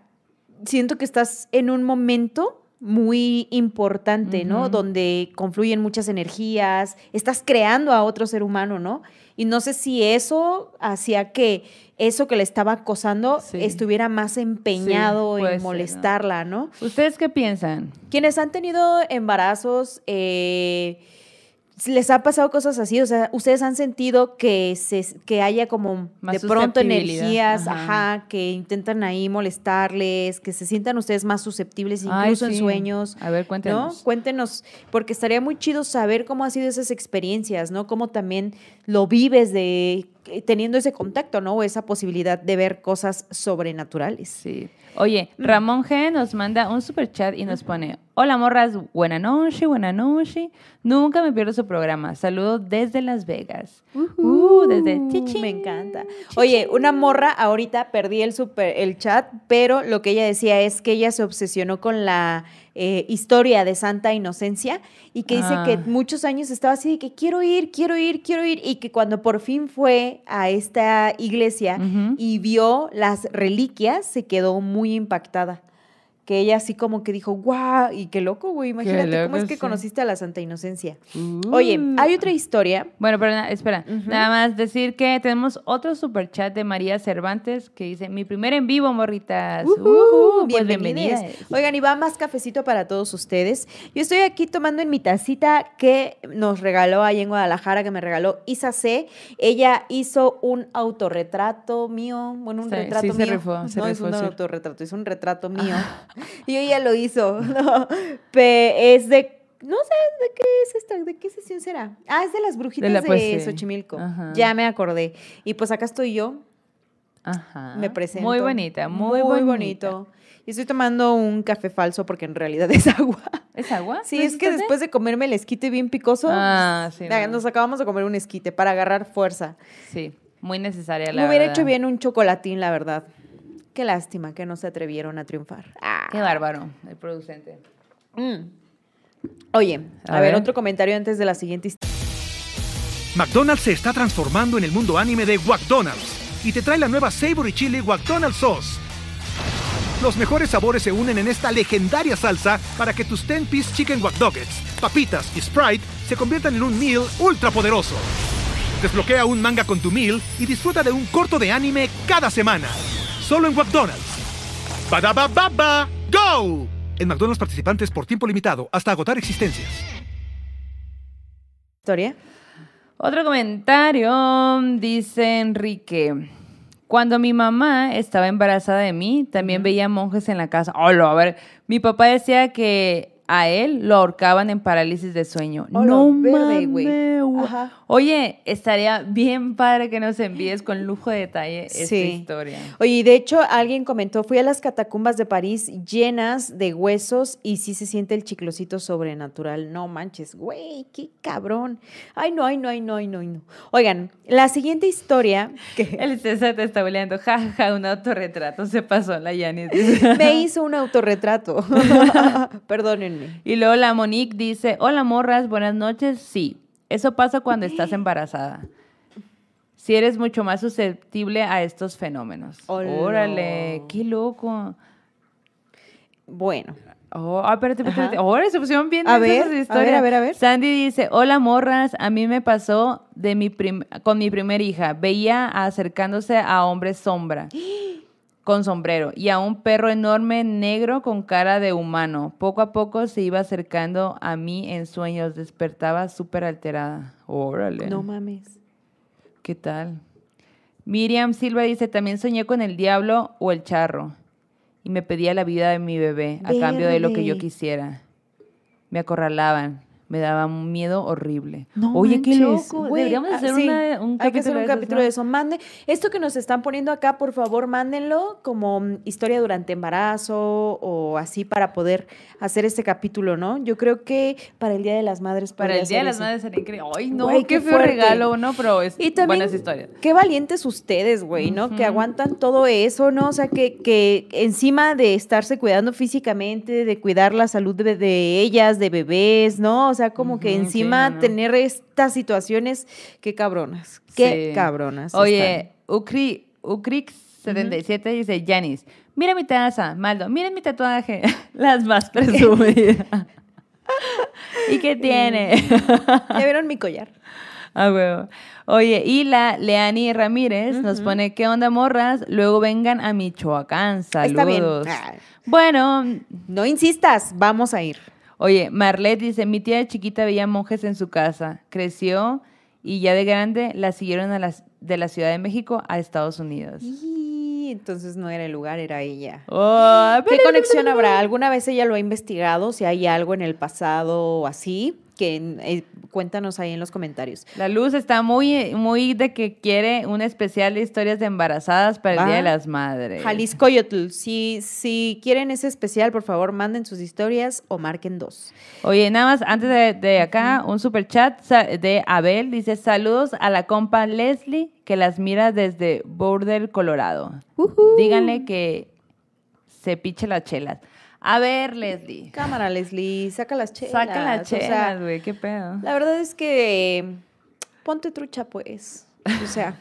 siento que estás en un momento muy importante, ¿no? Donde confluyen muchas energías, estás creando a otro ser humano, ¿no? Y no sé si eso hacía que eso que le estaba acosando Sí. estuviera más empeñado ser, en ¿no? molestarla, ¿no? ¿Ustedes qué piensan? Quienes han tenido embarazos, eh, les ha pasado cosas así, o sea, ustedes han sentido que se que haya como Más de pronto energías, ajá. ajá. que intentan ahí molestarles, que se sientan ustedes más susceptibles Ay, incluso en sueños. A ver, ¿No? cuéntenos. Cuéntenos, porque estaría muy chido saber cómo han sido esas experiencias, ¿no? Cómo también lo vives de eh, teniendo ese contacto, ¿no? O esa posibilidad de ver cosas sobrenaturales. Sí. Oye, Mm. Ramón G nos manda un super chat y nos pone, hola morras, buena noche, buena noche. Nunca me pierdo su programa. Saludos desde Las Vegas. Uh, desde Chichín. Me encanta. Oye, una morra, ahorita perdí el, super, el chat, pero lo que ella decía es que ella se obsesionó con la eh, historia de Santa Inocencia y que dice Ah. que muchos años estaba así de que quiero ir, quiero ir, quiero ir y que cuando por fin fue a esta iglesia y vio las reliquias, se quedó muy impactada. Que ella así como que dijo, guau, y qué loco, güey, imagínate cómo es que sí. conociste a la Santa Inocencia. Oye, Uh. hay otra historia Bueno, pero espera, nada más decir que tenemos otro super chat de María Cervantes que dice, mi primer en vivo, morritas. Ujú, Ujú, pues bienvenidas. bienvenidas. Oigan, y va más cafecito para todos ustedes. Yo estoy aquí tomando en mi tacita que nos regaló ahí en Guadalajara, que me regaló Isa C. Ella hizo un autorretrato mío, bueno, un Sí, retrato sí se mío. rifó, se no rifó, es un autorretrato, es un retrato mío. Y ella lo hizo. ¿no? Es de no sé de qué es esta, de qué sesión será. Ah, es de las brujitas de, la- pues. Xochimilco. Ajá. Ya me acordé. Y pues acá estoy yo, Ajá. me presento. Muy bonita, muy, muy bonita. bonito. Y estoy tomando un café falso porque en realidad es agua. ¿Es agua? Sí, ¿No es que después de comerme el esquite bien picoso, Ah, sí, ya, no. nos acabamos de comer un esquite para agarrar fuerza. Sí, muy necesaria la Me hubiera verdad. hecho bien un chocolatín, la verdad. Qué lástima que no se atrevieron a triunfar. Ah. Qué bárbaro, el producente. Mm. Oye, a, A ver, ver. otro comentario antes de la siguiente historia. McDonald's se está transformando en el mundo anime de McDonald's y te trae la nueva Savory Chili McDonald's Sauce. Los mejores sabores se unen en esta legendaria salsa para que tus 10-piece chicken wack Nuggets, papitas y Sprite se conviertan en un meal ultra poderoso. Desbloquea un manga con tu meal y disfruta de un corto de anime cada semana. Solo en McDonald's. Badaba baba, go! En McDonald's participantes por tiempo limitado hasta agotar existencias. Otro comentario, dice Enrique. Cuando mi mamá estaba embarazada de mí, también veía monjes en la casa. Hola, a ver, mi papá decía que a él lo ahorcaban en parálisis de sueño. Hola, no verde, güey. mames, güey. Ajá. Oye, estaría bien padre que nos envíes con lujo de detalle esta historia. Oye, y de hecho alguien comentó, fui a las catacumbas de París llenas de huesos y sí se siente el chiclosito sobrenatural. No manches, güey, qué cabrón. Ay, no, ay, no, ay, no, ay, no, ay, no. Oigan, la siguiente historia que El César te está boleando. Ja, ja, ja, un autorretrato. Se pasó la Yanis. me hizo un autorretrato. Y luego la Monique dice, hola morras, buenas noches. Sí, eso pasa cuando estás embarazada. Si eres mucho más susceptible a estos fenómenos. Órale, qué loco. Bueno, Oh, ah, espérate, espérate. Ahora se pusieron bien A ver, a ver, a ver, a ver. Sandy dice, hola morras, a mí me pasó de mi con mi primer hija. Veía acercándose a hombres sombra con sombrero y a un perro enorme negro con cara de humano. Poco a poco se iba acercando a mí en sueños. Despertaba súper alterada. Órale. no mames. ¿Qué tal? Miriam Silva dice, también soñé con el diablo o el charro y me pedía la vida de mi bebé a cambio de lo que yo quisiera. Me acorralaban, me daba un miedo horrible. No Oye, qué loco. güey. Deberíamos Ah, hacer sí, una- un Hay que hacer capítulo un de capítulo ¿no? de eso. Mande, esto que nos están poniendo acá, por favor, mándenlo como mm, historia durante embarazo o así para poder hacer este capítulo, ¿no? Yo creo que para el Día de las Madres Para el Día de las. Madres sería increíble. Ay, no, Güey, qué, qué feo regalo, ¿no? Pero es Y también, buenas historias. qué valientes ustedes, güey, ¿no? Que aguantan todo eso, ¿no? O sea, que, que encima de estarse cuidando físicamente, de cuidar la salud de, de ellas, de bebés, ¿no? O sea, como que sí, encima no, no. tener estas situaciones, qué cabronas, qué Sí. cabronas. Oye, Ucri, Ucrix77 dice, Janis, mira mi taza, Maldo, miren mi tatuaje, las más presumidas. ¿Y qué tiene? ¿Ya vieron mi collar? Ah, huevo. Oye, y la Leani Ramírez nos pone, ¿qué onda, morras? Luego vengan a Michoacán. Saludos. Está bien. Bueno, No insistas, vamos a ir. Oye, Marlet dice, mi tía de chiquita veía monjes en su casa. Creció y ya de grande la siguieron a las, de la Ciudad de México a Estados Unidos. Y entonces no era el lugar, era ella. Oh, ¿Qué conexión habrá? ¿Alguna vez ella lo ha investigado? Si hay algo en el pasado o así, que eh, cuéntanos ahí en los comentarios. La luz está muy, muy de que quiere un especial de historias de embarazadas para el Día de las Madres. Jalisco Yotl, si, si quieren ese especial, por favor, manden sus historias o marquen dos. Oye, nada más, antes de, de acá, un super chat de Abel dice: Saludos a la compa Leslie que las mira desde Boulder, Colorado. Díganle que se piche las chelas. A ver, Leslie. Cámara, Leslie, saca las chelas. Saca las o sea, chelas, güey, qué pedo. la verdad es que ponte trucha, pues. O sea,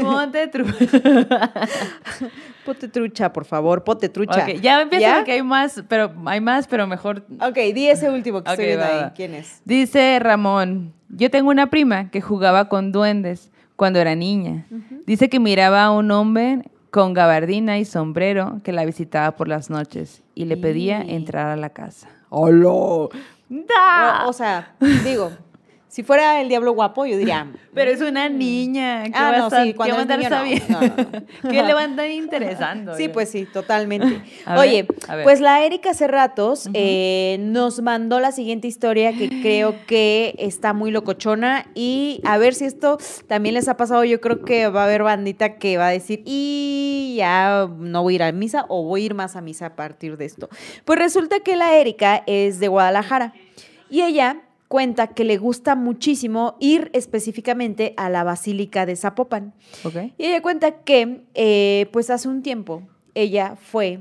Ponte tru- ponte trucha, por favor, ponte trucha. Ok, ya empieza ¿Ya? porque hay más, pero hay más, pero mejor. Ok, di ese último que Ok, estoy va, ahí. va. ¿Quién es? Dice Ramón, yo tengo una prima que jugaba con duendes cuando era niña. Dice que miraba a un hombre con gabardina y sombrero que la visitaba por las noches y le pedía entrar a la casa. ¡Hola! ¡Da! O, o sea, digo, si fuera el diablo guapo, yo diría. Pero es una niña. ¿qué Ah, va a no, estar- sí, cuando qué a niño, no. No, no. ¿Qué le va a interesando? Sí, pues sí, totalmente. A ver, Oye, a pues la Erika Cerratos eh, nos mandó la siguiente historia que creo que está muy locochona y a ver si esto también les ha pasado. Yo creo que va a haber bandita que va a decir, y ya no voy a ir a misa o voy a ir más a misa a partir de esto. Pues resulta que la Erika es de Guadalajara y ella cuenta que le gusta muchísimo ir específicamente a la Basílica de Zapopan. Y ella cuenta que, eh, pues hace un tiempo, ella fue,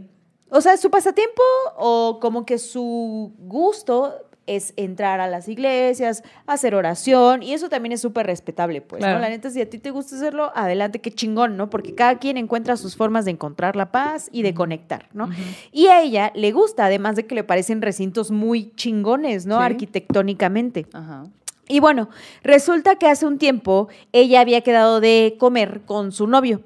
o sea, su pasatiempo o como que su gusto es entrar a las iglesias, hacer oración, y eso también es súper respetable, pues, Claro. ¿no? La neta, si a ti te gusta hacerlo, adelante, qué chingón, ¿no? Porque cada quien encuentra sus formas de encontrar la paz y de conectar, ¿no? Y a ella le gusta, además de que le parecen recintos muy chingones, ¿no? Sí. Arquitectónicamente. Ajá. Y bueno, resulta que hace un tiempo ella había quedado de comer con su novio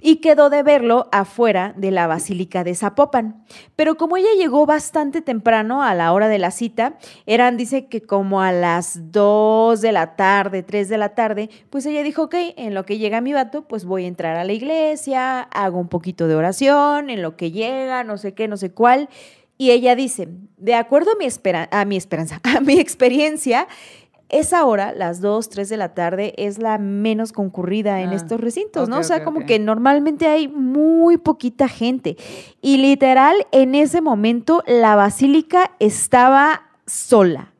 y quedó de verlo afuera de la Basílica de Zapopan. Pero como ella llegó bastante temprano a la hora de la cita, eran, dice que como a las 2 de la tarde, 3 de la tarde, pues ella dijo, ok, en lo que llega mi vato, pues voy a entrar a la iglesia, hago un poquito de oración, en lo que llega, no sé qué, no sé cuál. Y ella dice, de acuerdo a mi, espera- a mi esperanza, a mi experiencia, esa hora, las 2, 3 de la tarde, es la menos concurrida en Ah, estos recintos, ¿no? O sea, como que normalmente hay muy poquita gente. Y literal, en ese momento, la basílica estaba sola.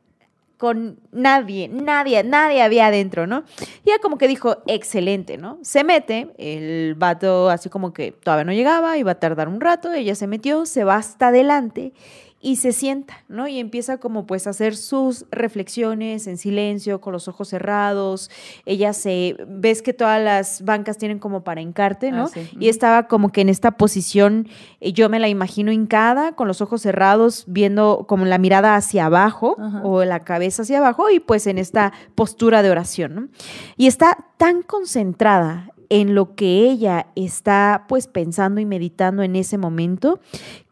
Con nadie, nadie, nadie había adentro, ¿no? Y ella como que dijo, excelente, ¿no? Se mete, el vato así como que todavía no llegaba, iba a tardar un rato, ella se metió, se va hasta adelante y se sienta, ¿no? Y empieza como pues a hacer sus reflexiones en silencio, con los ojos cerrados. Ella se, ves que todas las bancas tienen como para encarte, ¿no? Ah, sí. Y estaba como que en esta posición, eh, yo me la imagino hincada, con los ojos cerrados, viendo como la mirada hacia abajo Ajá. o la cabeza hacia abajo y pues en esta postura de oración, ¿no? Y está tan concentrada en lo que ella está pues pensando y meditando en ese momento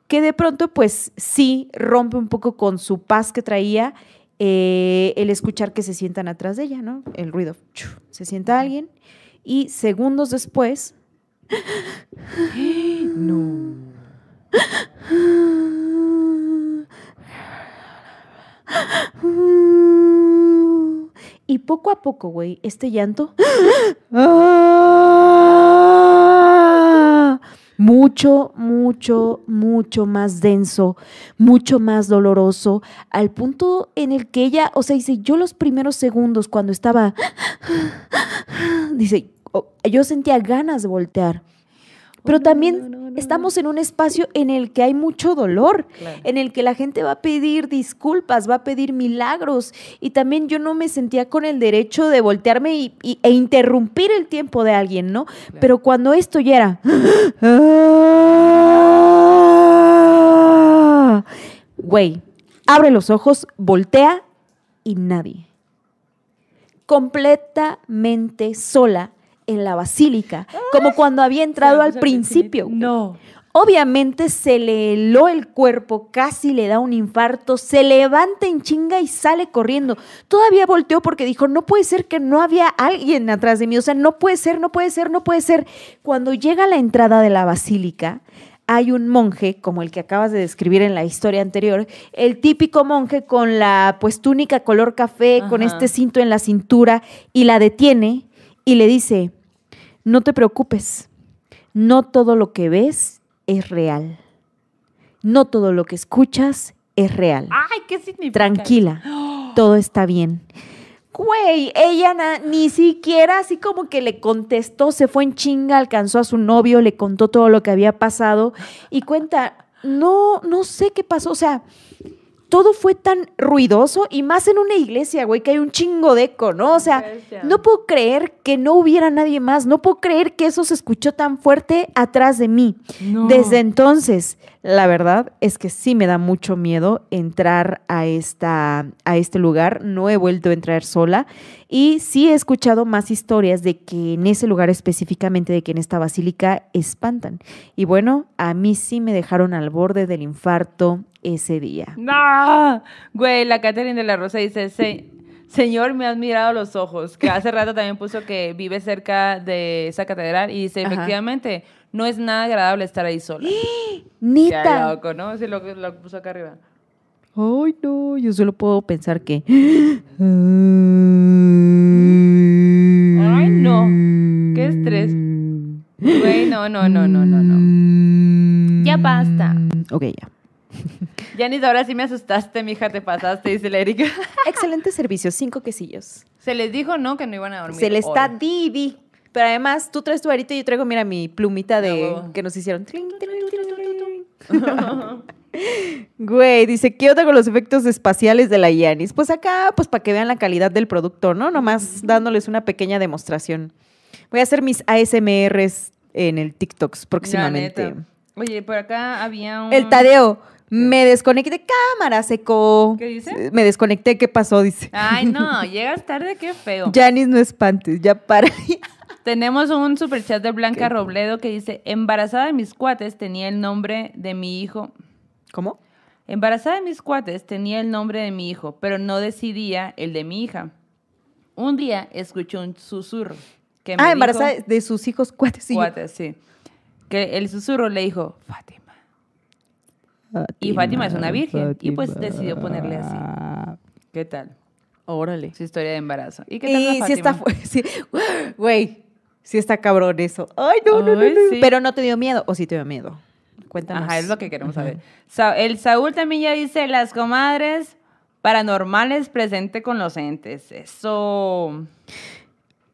que de pronto pues sí rompe un poco con su paz que traía eh, el escuchar que se sientan atrás de ella, ¿no? El ruido. Se sienta alguien y segundos después... Y poco a poco, güey, este llanto. Mucho, mucho, mucho más denso, mucho más doloroso, al punto en el que ella, o sea, dice, yo los primeros segundos cuando estaba, dice, oh, yo sentía ganas de voltear pero también estamos en un espacio en el que hay mucho dolor, en el que la gente va a pedir disculpas, va a pedir milagros. Y también yo no me sentía con el derecho de voltearme y, e interrumpir el tiempo de alguien, ¿no? Pero cuando esto ya era... Güey, abre los ojos, voltea y nadie. Completamente sola en la basílica, como cuando había entrado al principio. No. Obviamente se le heló el cuerpo, casi le da un infarto, se levanta en chinga y sale corriendo. Todavía volteó porque dijo, no puede ser que no había alguien atrás de mí, o sea, no puede ser, no puede ser, no puede ser. Cuando llega a la entrada de la basílica, hay un monje, como el que acabas de describir en la historia anterior, el típico monje con la pues túnica color café, con este cinto en la cintura, y la detiene y le dice, no te preocupes, no todo lo que ves es real. No todo lo que escuchas es real. Ay, ¿qué significa? Tranquila, todo está bien. Güey, ella na- ni siquiera así como que le contestó, se fue en chinga, alcanzó a su novio, le contó todo lo que había pasado y cuenta, no, no sé qué pasó, o sea, todo fue tan ruidoso y más en una iglesia, güey, que hay un chingo de eco, ¿no? O sea, no puedo creer que no hubiera nadie más, no puedo creer que eso se escuchó tan fuerte atrás de mí. No. Desde entonces, la verdad es que sí me da mucho miedo entrar a, esta, a este lugar. No he vuelto a entrar sola y sí he escuchado más historias de que en ese lugar específicamente, de que en esta basílica espantan. Y bueno, a mí sí me dejaron al borde del infarto ese día. No, güey, la Catherine de la Rosa dice, "Se- Señor, me has mirado los ojos, que hace rato también puso que vive cerca de esa catedral y dice, Ajá. efectivamente, no es nada agradable estar ahí sola. Qué Neta. loco, ¿no? Sí, lo, lo puso acá arriba. Ay, no, yo solo puedo pensar que. Ay, no. Qué estrés. Güey, no, no, no, no, no, no. Ya basta. Ok, ya. Janice, ahora sí me asustaste, mija, te pasaste, dice la Erika. Excelente servicio, cinco quesillos. Se les dijo, ¿no? Que no iban a dormir Se le está divi. Pero además, tú traes tu varita y yo traigo, mira, mi plumita de que nos hicieron. Güey, dice, ¿qué onda con los efectos espaciales de la Yanis? Pues acá, pues para que vean la calidad del producto, ¿no? Nomás dándoles una pequeña demostración. Voy a hacer mis ASMRs en el TikToks próximamente. Oye, por acá había un... El Tadeo, me desconecté. Cámara, seco. ¿Qué dice? Me desconecté, ¿qué pasó? Dice. Ay, no, llegas tarde, qué feo. Janis, no espantes, ya para. Tenemos un superchat de Blanca Robledo que dice, embarazada de mis cuates tenía el nombre de mi hijo. ¿Cómo? Embarazada de mis cuates tenía el nombre de mi hijo, pero no decidía el de mi hija. Un día escuché un susurro. Que me Ah, dijo- embarazada de sus hijos cuates. y yo, Cuates, sí. Que el susurro le dijo, Fátima. Y Fátima es una virgen. Y pues decidió ponerle así. ¿Qué tal? Órale. Su historia de embarazo. ¿Y qué tal Y sí está, güey, sí está cabrón eso. Ay, no, no, no, no. sí. Pero no te dio miedo, o sí te dio miedo. Cuéntanos. Ajá, es lo que queremos saber. Sa- el Saúl también ya dice, las comadres paranormales presente con los entes. Eso...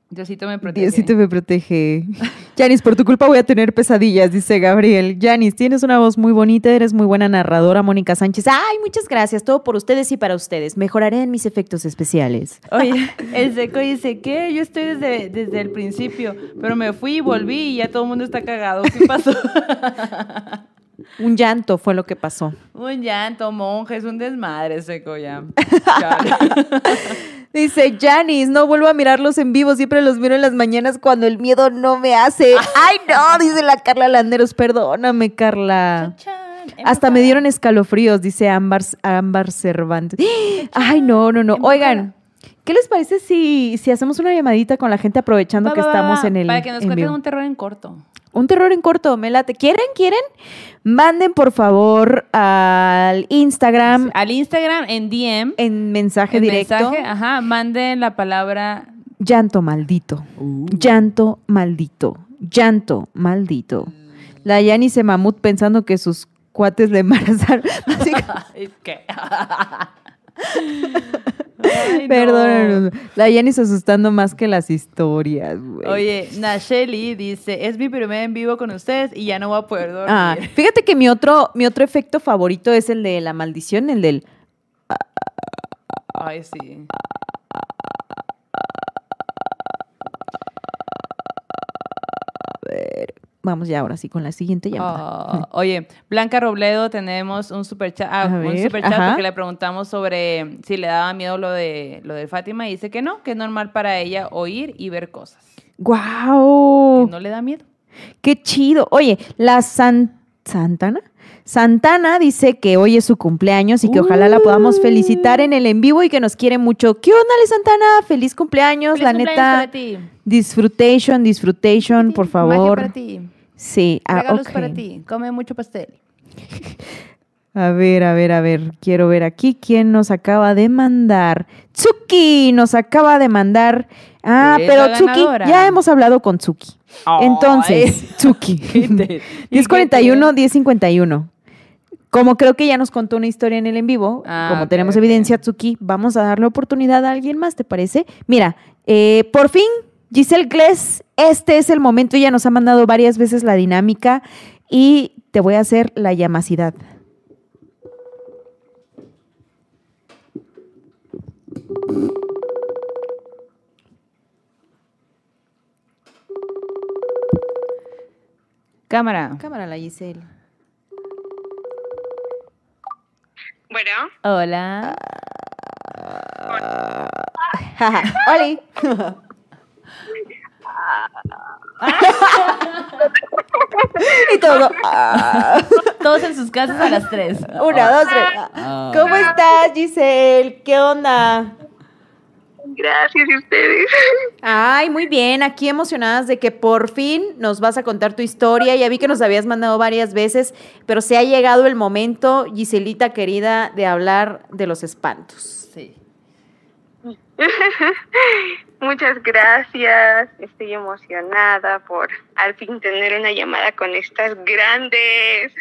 Diosito me protege. Diosito me protege. Janis, por tu culpa voy a tener pesadillas, dice Gabriel. Janis, tienes una voz muy bonita, eres muy buena narradora, Mónica Sánchez. Ay, muchas gracias, todo por ustedes y para ustedes. Mejoraré en mis efectos especiales. Oye, el seco dice, ¿qué? Yo estoy desde, desde el principio, pero me fui y volví y ya todo el mundo está cagado. ¿Qué pasó? Un llanto fue lo que pasó. un llanto, monje, es un desmadre seco ya. Dice Janis, no vuelvo a mirarlos en vivo, siempre los miro en las mañanas cuando el miedo no me hace. Ay, no, dice la Carla Landeros, perdóname, Carla. Hasta me dieron escalofríos, dice Ámbar, Ámbar Cervantes. Ay, no, no, no. Oigan, ¿qué les parece si, si hacemos una llamadita con la gente aprovechando Va, que va, estamos va, en el Para que nos en cuenten un terror en corto. Un terror en corto, me late. ¿Quieren? ¿Quieren? Manden por favor al Instagram Al Instagram, en DM, en mensaje en directo. mensaje, ajá, manden la palabra Llanto maldito. Llanto maldito. Llanto maldito. La Yani se mamut pensando que sus cuates le embarazaron. Así que- Ay, no. La Yani se asustando más que las historias, güey. Oye, Nacheli dice, es mi primer en vivo con ustedes y ya no voy a poder dormir. Ah, fíjate que mi otro, mi otro efecto favorito es el de la maldición, el del. Ay, sí. Vamos ya ahora sí con la siguiente llamada. Ah, oye, Blanca Robledo, tenemos un super chat, A un ver, super chat ajá. porque le preguntamos sobre si le daba miedo lo de lo de Fátima y dice que no, que es normal para ella oír y ver cosas. ¡Guau! Que no le da miedo. ¡Qué chido! Oye, la San- Santana. Santana dice que hoy es su cumpleaños y que ojalá la podamos felicitar en el en vivo y que nos quiere mucho. ¿Qué onda, Ale Santana? Feliz cumpleaños, Feliz la cumpleaños neta. para ti. Disfrutation, disfrutation, por Magia favor. para ti. Sí, ah, Regalos ok. para ti. Come mucho pastel. A ver, a ver, a ver. Quiero ver aquí quién nos acaba de mandar. Tsuki nos acaba de mandar. Ah, pero Tsuki, ya hemos hablado con Tsuki. Entonces, Tsuki. 1041, 1051. Como creo que ya nos contó una historia en el en vivo, Ah, como tenemos evidencia, Tsuki, vamos a darle oportunidad a alguien más, ¿te parece? Mira, eh, por fin, Giselle Gless, este es el momento, ella nos ha mandado varias veces la dinámica y te voy a hacer la llamacidad. Cámara. Cámara, la Giselle. Bueno, Hola. Oli. y todo. ah, Todos en sus casas a las 3. Una, dos, tres. ¿Cómo estás, Giselle? ¿Qué onda? Gracias y ustedes. Ay, muy bien. Aquí emocionadas de que por fin nos vas a contar tu historia. Ya vi que nos habías mandado varias veces, pero se ha llegado el momento, Giselita querida, de hablar de los espantos. Sí. Muchas gracias. Estoy emocionada por al fin tener una llamada con estas grandes.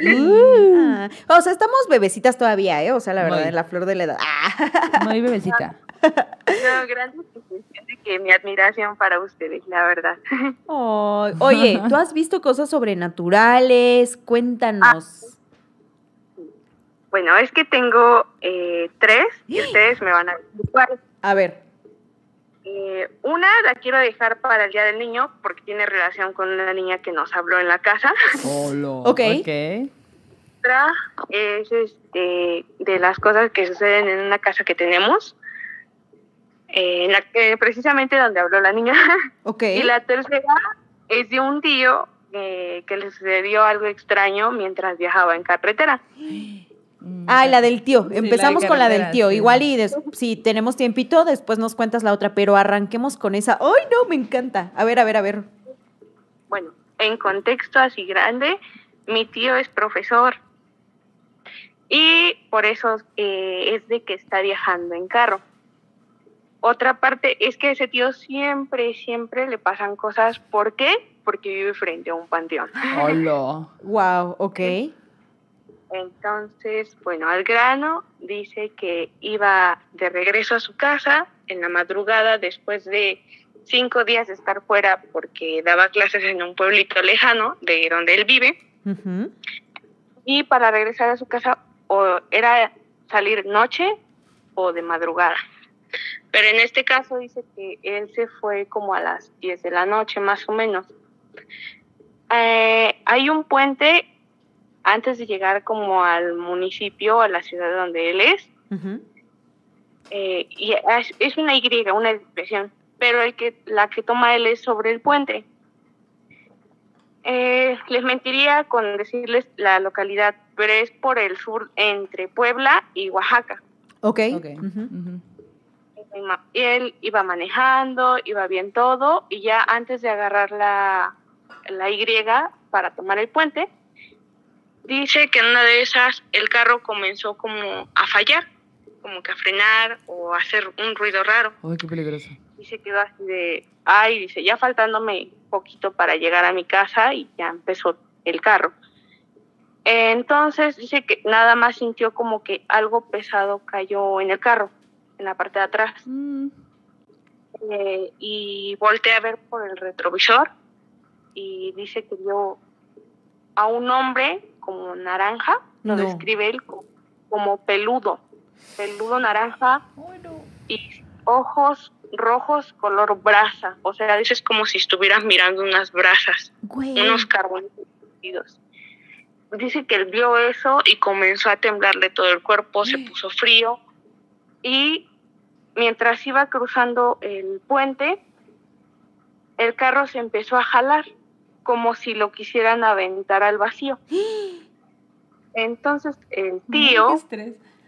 Ah, o sea, estamos bebecitas todavía, ¿eh? O sea, la verdad, Muy. en la flor de la edad. Ah. Muy bebecita. No, de que mi admiración para ustedes, la verdad. Ay, oye, ¿tú has visto cosas sobrenaturales? Cuéntanos. Bueno, es que tengo eh, tres y ustedes me van a. A ver. Eh, una la quiero dejar para el Día del Niño porque tiene relación con una niña que nos habló en la casa. Ok. Ok. Otra es este, de las cosas que suceden en una casa que tenemos, eh, en la que precisamente donde habló la niña. Ok. Y la tercera es de un tío eh, que le sucedió algo extraño mientras viajaba en carretera. Ay, la del tío. Sí, Empezamos la de con la del tío. sí. Igual y des- si tenemos tiempito, después nos cuentas la otra, pero arranquemos con esa. ¡Ay, no! Me encanta. A ver, a ver, a ver. Bueno, en contexto así grande, mi tío es profesor y por eso eh, es de que está viajando en carro. Otra parte es que a ese tío siempre, siempre le pasan cosas. ¿Por qué? Porque vive frente a un panteón. Hola. Wow, ok. Entonces, bueno, al grano dice que iba de regreso a su casa en la madrugada después de cinco días de estar fuera porque daba clases en un pueblito lejano de donde él vive. Y para regresar a su casa o era salir noche o de madrugada. Pero en este caso dice que él se fue como a las 10 de la noche más o menos. Eh, hay un puente antes de llegar como al municipio, a la ciudad donde él es, eh, y es, es una Y, una expresión, pero el que, la que toma él es sobre el puente. Eh, les mentiría con decirles la localidad, pero es por el sur entre Puebla y Oaxaca. Ok. Ok. Ujú. Ujú. Y él iba manejando, iba bien todo, y ya antes de agarrar la, la Y para tomar el puente, dice que en una de esas el carro comenzó como a fallar, como que a frenar o a hacer un ruido raro. Ay, qué peligroso. y se quedó así de, ay, dice, ya faltándome poquito para llegar a mi casa y ya empezó el carro. Entonces dice que nada más sintió como que algo pesado cayó en el carro, en la parte de atrás. Mm. Eh, y volteé a ver por el retrovisor y dice que vio a un hombre como naranja, lo No. describe él co- como peludo, peludo naranja y ojos rojos color brasa, o sea, es como si estuvieras mirando unas brasas, Güey. unos carbones. Dice que él vio eso y comenzó a temblarle todo el cuerpo, se puso frío y mientras iba cruzando el puente, el carro se empezó a jalar como si lo quisieran aventar al vacío. Entonces el tío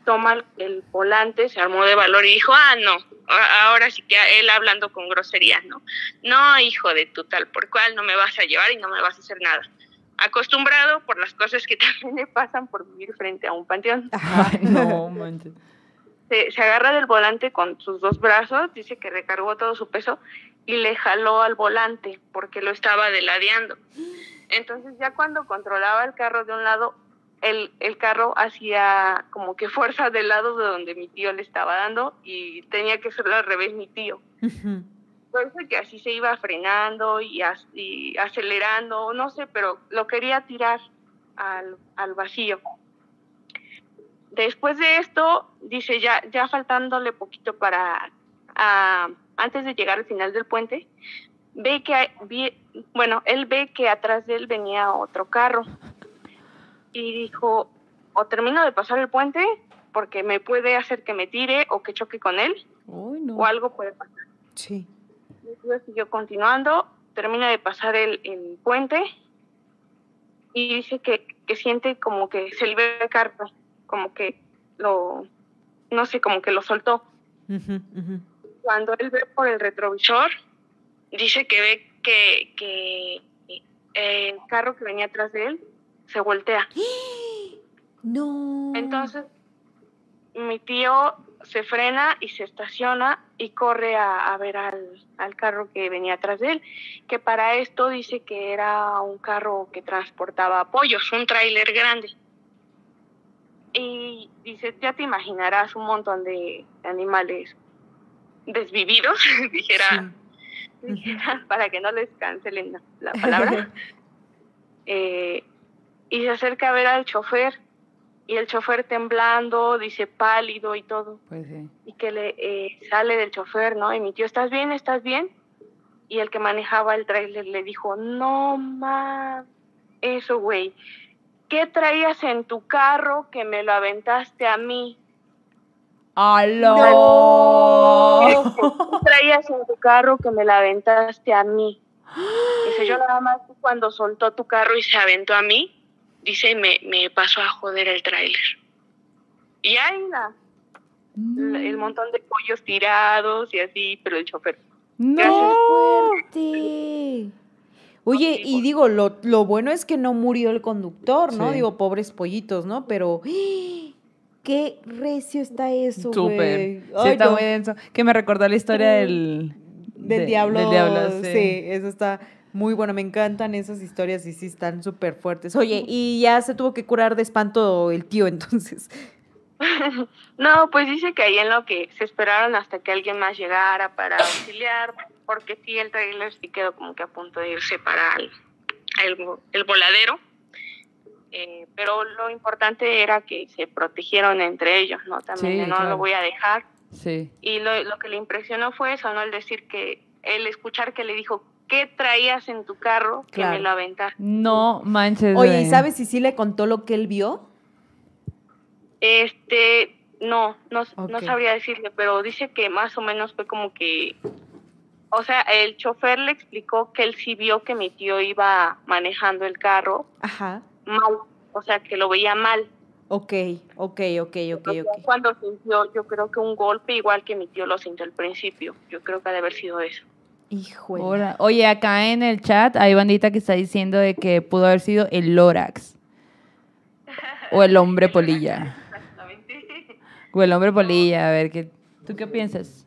toma el, el volante, se armó de valor y dijo, ah, no, ahora sí que él hablando con groserías, ¿no? No, hijo de tu tal por cual, no me vas a llevar y no me vas a hacer nada. Acostumbrado por las cosas que también le pasan por vivir frente a un panteón. Ay, no, manches. Se, se agarra del volante con sus dos brazos, dice que recargó todo su peso y le jaló al volante porque lo estaba deladeando. Entonces ya cuando controlaba el carro de un lado, el, el carro hacía como que fuerza del lado de donde mi tío le estaba dando y tenía que hacerlo al revés mi tío. Ujú. Parece que así se iba frenando y, as- y acelerando, no sé, pero lo quería tirar al, al vacío. Después de esto, dice, ya, ya faltándole poquito para, ah, antes de llegar al final del puente, ve que, hay- vi- bueno, él ve que atrás de él venía otro carro y dijo, o termino de pasar el puente porque me puede hacer que me tire o que choque con él Uy, no. o algo puede pasar. Sí. Después siguió continuando, termina de pasar el, el puente y dice que, que siente como que se libera el carro, como que lo, no sé, como que lo soltó. Cuando él ve por el retrovisor, dice que ve que, que el carro que venía atrás de él se voltea. No. Entonces, mi tío se frena y se estaciona y corre a, a ver al, al carro que venía atrás de él, que para esto dice que era un carro que transportaba pollos, un tráiler grande. Y dice, ya te imaginarás un montón de animales desvividos, dijera, dijera, para que no les cancelen la, la palabra. Eh, y se acerca a ver al chofer y el chofer temblando, dice pálido y todo, Pues sí. y que le eh, sale del chofer, ¿no? Y mi tío, ¿estás bien? ¿Estás bien? Y el que manejaba el tráiler le dijo, no ma, eso güey, ¿qué traías en tu carro que me lo aventaste a mí? ¡Aló! ¿Qué traías en tu carro que me lo aventaste a mí? Dice, yo nada más cuando soltó tu carro y se aventó a mí, dice, me, me pasó a joder el tráiler. Y ahí la, la- el montón de pollos tirados y así, pero el chofer. ¡No! fuerte. Oye, y digo, lo, lo bueno es que no murió el conductor, ¿no? Sí. Digo, pobres pollitos, ¿no? Pero, qué recio está eso, Súper. Sí, está no. muy denso. Que me recordó la historia del... Del de- diablo. Del diablo, sí. sí. eso está muy bueno. Me encantan esas historias y sí están súper fuertes. Oye, y ya se tuvo que curar de espanto el tío, entonces. No, pues dice que ahí en lo que se esperaron hasta que alguien más llegara para auxiliar, porque sí, el trailer sí quedó como que a punto de irse para el, el, el voladero. Eh, pero lo importante era que se protegieron entre ellos, ¿no? También Sí, de no claro. lo voy a dejar. Sí. Y lo, lo que le impresionó fue eso, ¿no? El decir que, el escuchar que le dijo, ¿qué traías en tu carro que Claro. me lo aventaste? No manches. Oye, güey. ¿y sabes si sí le contó lo que él vio? Este, no, no, no sabría decirle, pero dice que más o menos fue como que, o sea, el chofer le explicó que él sí vio que mi tío iba manejando el carro Ajá. mal, o sea, que lo veía mal. Ok, ok, ok, ok, ok. Cuando sintió, yo creo que un golpe igual que mi tío lo sintió al principio, yo creo que ha de haber sido eso. Híjole. Ahora- Oye, acá en el chat hay bandita que está diciendo de que pudo haber sido el Lorax. O el hombre polilla. Exactamente. O el hombre polilla, a ver, ¿qué, ¿tú qué piensas?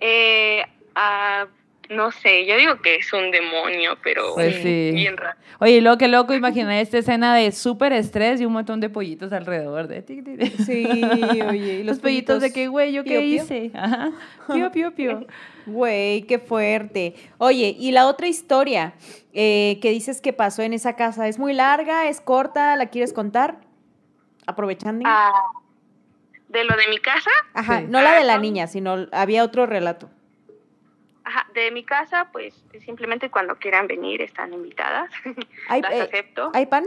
Eh, ah, no sé, yo digo que es un demonio, pero Pues sí. bien raro. Oye, y luego qué loco, imaginar esta escena de súper estrés y un montón de pollitos alrededor de ti. ti, ti. Sí, oye, y Los pollitos de que, güey, ¿yo qué pío, pío. hice? Ajá. Pío, pío, pío. Güey, qué fuerte. Oye, y la otra historia eh, que dices que pasó en esa casa, ¿es muy larga, es corta? ¿La quieres contar? Aprovechando. Ah, de lo de mi casa, Ajá, Sí. no la de la Ah, niña, sino había otro relato. ajá, de mi casa, pues simplemente cuando quieran venir están invitadas. ¿Hay, Las eh, acepto. ¿hay pan?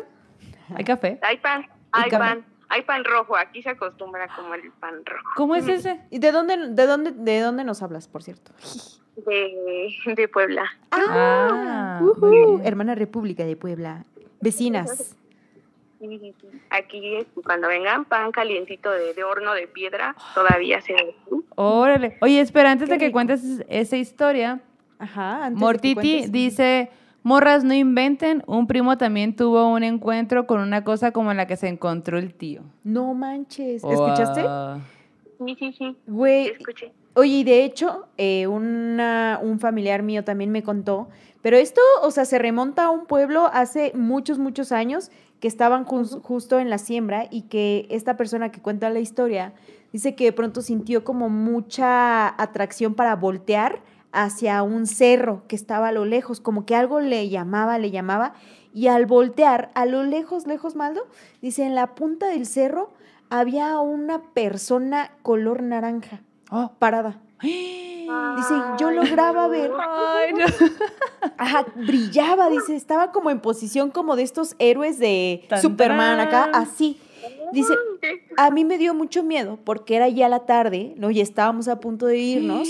¿Hay café? Hay pan, ¿Y hay café? pan, hay pan rojo. Aquí se acostumbra a comer el pan rojo. ¿Cómo es ese? ¿Y de dónde, de dónde, de dónde nos hablas, por cierto? De, de Puebla. Ah, bien. hermana República de Puebla. Vecinas. Sí, sí, sí. Aquí cuando vengan pan calientito de, de horno de piedra, todavía se Órale. Oye, espera, antes de que cuentes esa historia, Ajá. antes de que Mortiti cuentes. dice, morras no inventen, un primo también tuvo un encuentro con una cosa como la que se encontró el tío. No manches. ¿Escuchaste? Sí, sí, sí. Güey, Escuché. Oye, y de hecho, eh, una- un familiar mío también me contó, pero esto, o sea, se remonta a un pueblo hace muchos, muchos años que estaban jus- justo en la siembra y que esta persona que cuenta la historia dice que de pronto sintió como mucha atracción para voltear hacia un cerro que estaba a lo lejos, como que algo le llamaba, le llamaba, y al voltear a lo lejos, lejos, Maldo, dice, en la punta del cerro había una persona color naranja Oh. parada. Dice, yo lograba ver. Ajá, brillaba, dice, estaba como en posición como de estos héroes de Tan, Superman acá, así. Dice, a mí me dio mucho miedo porque era ya la tarde, ¿no? Y estábamos a punto de irnos,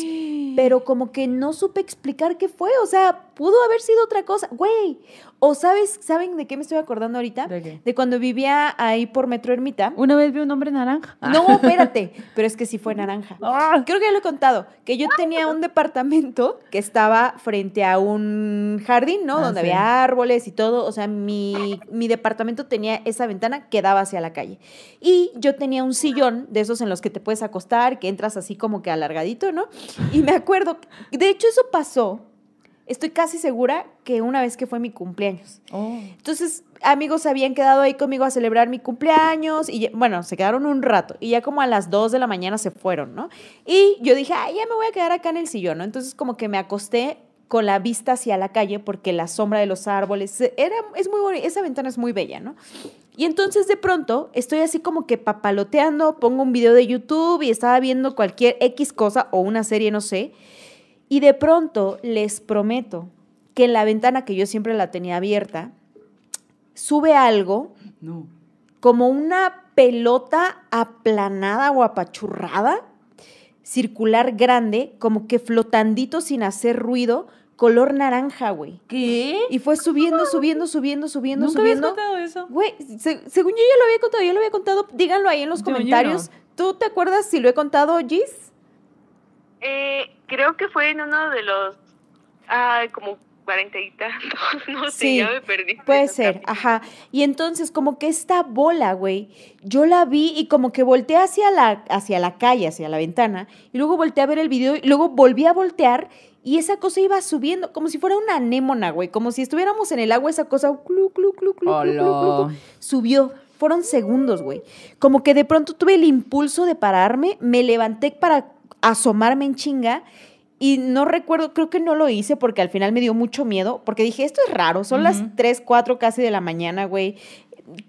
pero como que no supe explicar qué fue, o sea, pudo haber sido otra cosa, güey. O sabes, ¿saben de qué me estoy acordando ahorita? ¿De qué? De cuando vivía ahí por Metro Ermita. Una vez vi un hombre naranja. No, espérate, pero es que sí fue naranja. Ah. Creo que ya lo he contado, que yo tenía un departamento que estaba frente a un jardín, ¿no? Ah, Donde sí. había árboles y todo. O sea, mi, mi departamento tenía esa ventana que daba hacia la calle. Y yo tenía un sillón de esos en los que te puedes acostar, que entras así como que alargadito, ¿no? Y me acuerdo, de hecho eso pasó, estoy casi segura que una vez que fue mi cumpleaños. Oh. Entonces, amigos habían quedado ahí conmigo a celebrar mi cumpleaños y bueno, se quedaron un rato y ya como a las 2 de la mañana se fueron, ¿no? Y yo dije, ay, ya me voy a quedar acá en el sillón, ¿no? Entonces como que me acosté con la vista hacia la calle porque la sombra de los árboles era es muy bonita, esa ventana es muy bella, ¿no? Y entonces de pronto estoy así como que papaloteando, pongo un video de YouTube y estaba viendo cualquier X cosa o una serie, no sé. Y de pronto les prometo que en la ventana que yo siempre la tenía abierta, sube algo No. como una pelota aplanada o apachurrada, circular grande, como que flotandito sin hacer ruido, color naranja, güey. ¿Qué? Y fue subiendo, subiendo, subiendo, subiendo, ¿Nunca habías subiendo. contado eso? Güey, se- según yo ya lo había contado, ya lo había contado, díganlo ahí en los Yo- yo comentarios. ¿Tú te acuerdas si lo he contado, Gis? Eh, creo que fue en uno de los, ah, como cuarenta y tantos, no sé, ya me perdí. Puede ser, ajá. Y entonces, como que esta bola, güey, yo la vi y como que volteé hacia la, hacia la calle, hacia la ventana, y luego volteé a ver el video, y luego volví a voltear, y esa cosa iba subiendo, como si fuera una anémona, güey, como si estuviéramos en el agua, esa cosa, clu, clu, clu, clu, clu, clu, clu, subió. Fueron segundos, güey. Como que de pronto tuve el impulso de pararme, me levanté para asomarme en chinga y no recuerdo, creo que no lo hice porque al final me dio mucho miedo, porque dije, esto es raro, son las Ujú. 3, 4 casi de la mañana, güey.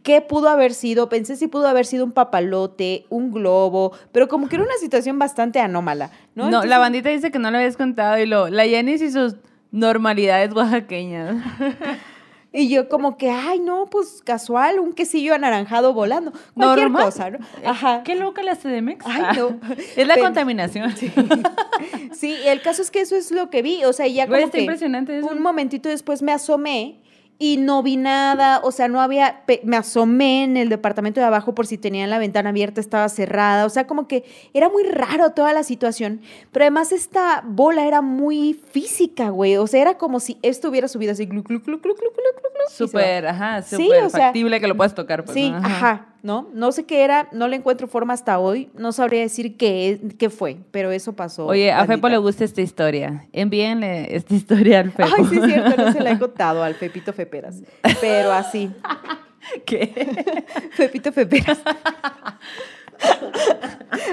¿Qué pudo haber sido? Pensé si pudo haber sido un papalote, un globo, pero como que era una situación bastante anómala, ¿no? No, Entonces- la bandita dice que no lo habías contado y lo, la Yanis y sus normalidades oaxaqueñas. Y yo como que, ay, no, pues casual, un quesillo anaranjado volando, cualquier Normal. cosa, ¿no? Ajá. Qué loca la CDMX. Ay, no. Es la Pero- contaminación. Sí, el caso es que eso es lo que vi, o sea, ya Güey, como está que impresionante eso. un momentito después me asomé y no vi nada, o sea, no había, me asomé en el departamento de abajo por si tenían la ventana abierta, estaba cerrada, o sea, como que era muy raro toda la situación, pero además esta bola era muy física, güey, o sea, era como si esto hubiera subido así, glu, glu, glu, glu, glu, glu, glu, Súper, ajá, súper sí, factible o sea, que lo puedas tocar. Pues, sí, ¿no? ajá. ajá. ¿No? No sé qué era, no le encuentro forma hasta hoy, no sabría decir qué, qué fue, pero eso pasó. Oye, a Fepo le gusta esta historia. Envíenle esta historia al Fepo. Ay, sí es cierto, no se la he contado al Pepito Feperas. Pero así. ¿Qué? Pepito Feperas.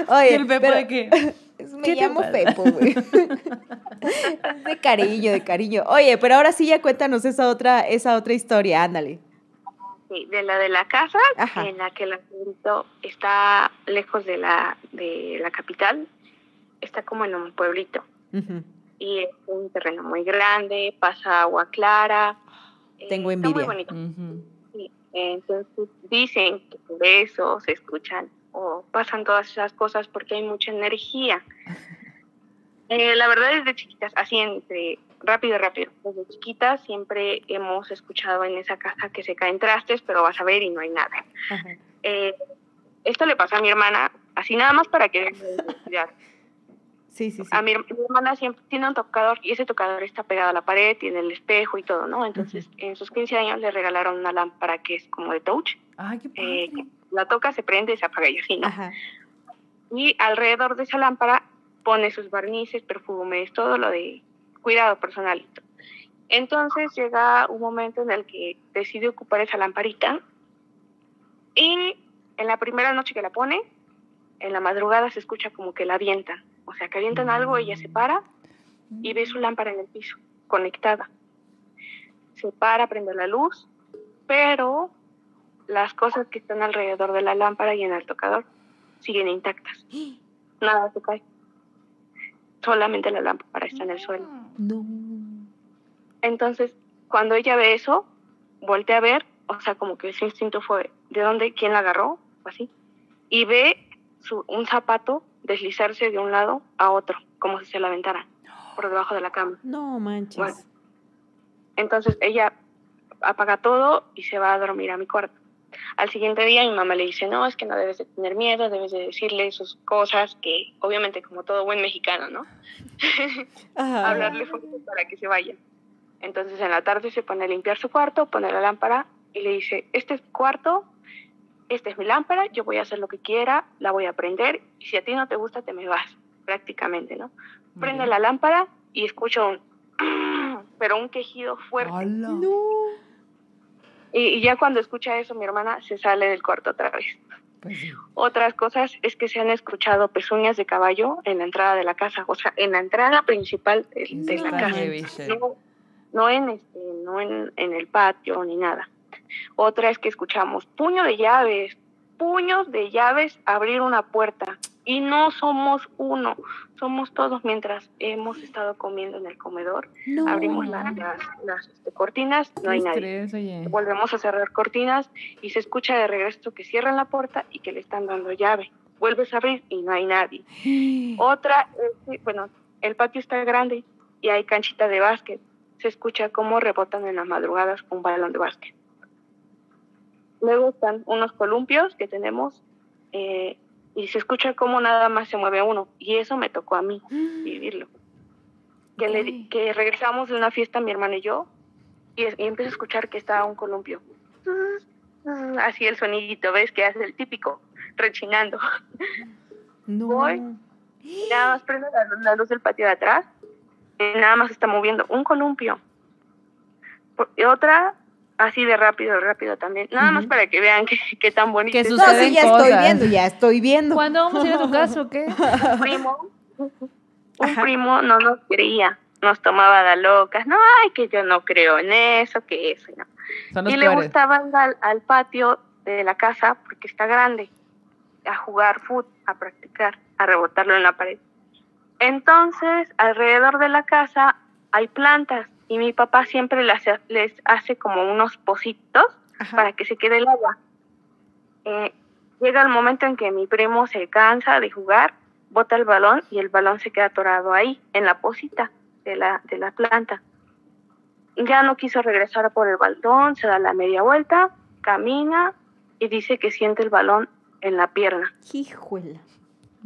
¿Y Oye, el Fepo pero- de qué? Me ¿Qué te llamo? Pepo, güey. De cariño, de cariño. Oye, pero ahora sí ya cuéntanos esa otra, esa otra historia, ándale. Sí, de la de la casa, Ajá. en la que el abuelito está lejos de la, de la capital, está como en un pueblito. Y es un terreno muy grande, pasa agua clara. eh, Tengo está muy envidia. bonito. Ujú. Sí, entonces dicen que por eso se escuchan o pasan todas esas cosas porque hay mucha energía. Eh, la verdad desde chiquitas, así entre rápido, rápido, desde chiquitas siempre hemos escuchado en esa casa que se caen trastes, pero vas a ver y no hay nada. Eh, esto le pasó a mi hermana, así nada más para que. Sí, sí, sí. A mi, her- mi hermana siempre tiene un tocador y ese tocador está pegado a la pared, tiene el espejo y todo, ¿no? Entonces, en sus 15 años le regalaron una lámpara que es como de touch. Ay, qué eh, la toca, se prende y se apaga y así, ¿no? Ajá. Y alrededor de esa lámpara pone sus barnices, perfumes, todo lo de cuidado personal. Entonces llega un momento en el que decide ocupar esa lamparita y en la primera noche que la pone, en la madrugada se escucha como que la avientan. O sea, que avientan algo, ella se para y ve su lámpara en el piso, conectada. Se para, prende la luz, pero las cosas que están alrededor de la lámpara y en el tocador siguen intactas. Nada se cae. Solamente la lámpara está en el suelo. No. Entonces, cuando ella ve eso, voltea a ver, o sea, como que su instinto fue, ¿de dónde? ¿Quién la agarró? O así. Y ve su, un zapato deslizarse de un lado a otro, como si se la aventara, por debajo de la cama. No manches. Bueno. Entonces ella apaga todo y se va a dormir a mi cuarto. Al siguiente día mi mamá le dice, no, es que no debes de tener miedo, debes de decirle sus cosas, que obviamente como todo buen mexicano, ¿no? Hablarle fuerte para que se vaya. Entonces en la tarde se pone a limpiar su cuarto, pone la lámpara y le dice, este es mi cuarto, esta es mi lámpara, yo voy a hacer lo que quiera, la voy a prender y si a ti no te gusta te me vas, prácticamente, ¿no? Prende la lámpara y escucho un... pero un quejido fuerte. Hola. No. Y, y ya cuando escucha eso mi hermana se sale del cuarto otra vez. Pues sí. Otras cosas es que se han escuchado pezuñas de caballo en la entrada de la casa, o sea, en la entrada principal de, de la casa. no, no en este, no en, en el patio ni nada. Otra es que escuchamos puño de llaves, puños de llaves abrir una puerta y no somos uno, somos todos mientras hemos estado comiendo en el comedor. No. Abrimos la- las, las, este, cortinas, no hay nadie. oye. Volvemos a cerrar cortinas y se escucha de regreso que cierran la puerta y que le están dando llave. Vuelves a abrir y no hay nadie. Otra bueno, el patio está grande y hay canchita de básquet. Se escucha cómo rebotan en las madrugadas un balón de básquet. Luego están unos columpios que tenemos eh, y se escucha cómo nada más se mueve uno. Y eso me tocó a mí vivirlo. Que, le- que regresamos de una fiesta mi hermana y yo y, y empiezo a escuchar que está un columpio. Así el sonidito, ¿ves? Que hace el típico, rechinando. No. Voy. Nada más prendo la, luz- la luz del patio de atrás. Y nada más está moviendo un columpio. Y otra, así de rápido, rápido también. Nada más para que vean qué qué tan bonito Que. No, sí, ya estoy viendo, ya estoy viendo. ¿Cuándo vamos a ir a tu casa o qué? Un primo, un primo no nos creía. Nos tomaba de locas. No, ay, que yo no creo en eso, que eso. No. Son y le peores. gustaba ir al, al patio de la casa porque está grande, a jugar fútbol, a practicar, a rebotarlo en la pared. Entonces, alrededor de la casa hay plantas y mi papá siempre les hace, les hace como unos pocitos Ajá. para que se quede el agua. Eh, llega el momento en que mi primo se cansa de jugar, bota el balón y el balón se queda atorado ahí, en la pocita de la, de la planta. Ya no quiso regresar por el balón, se da la media vuelta, camina y dice que siente el balón en la pierna. Hijuela.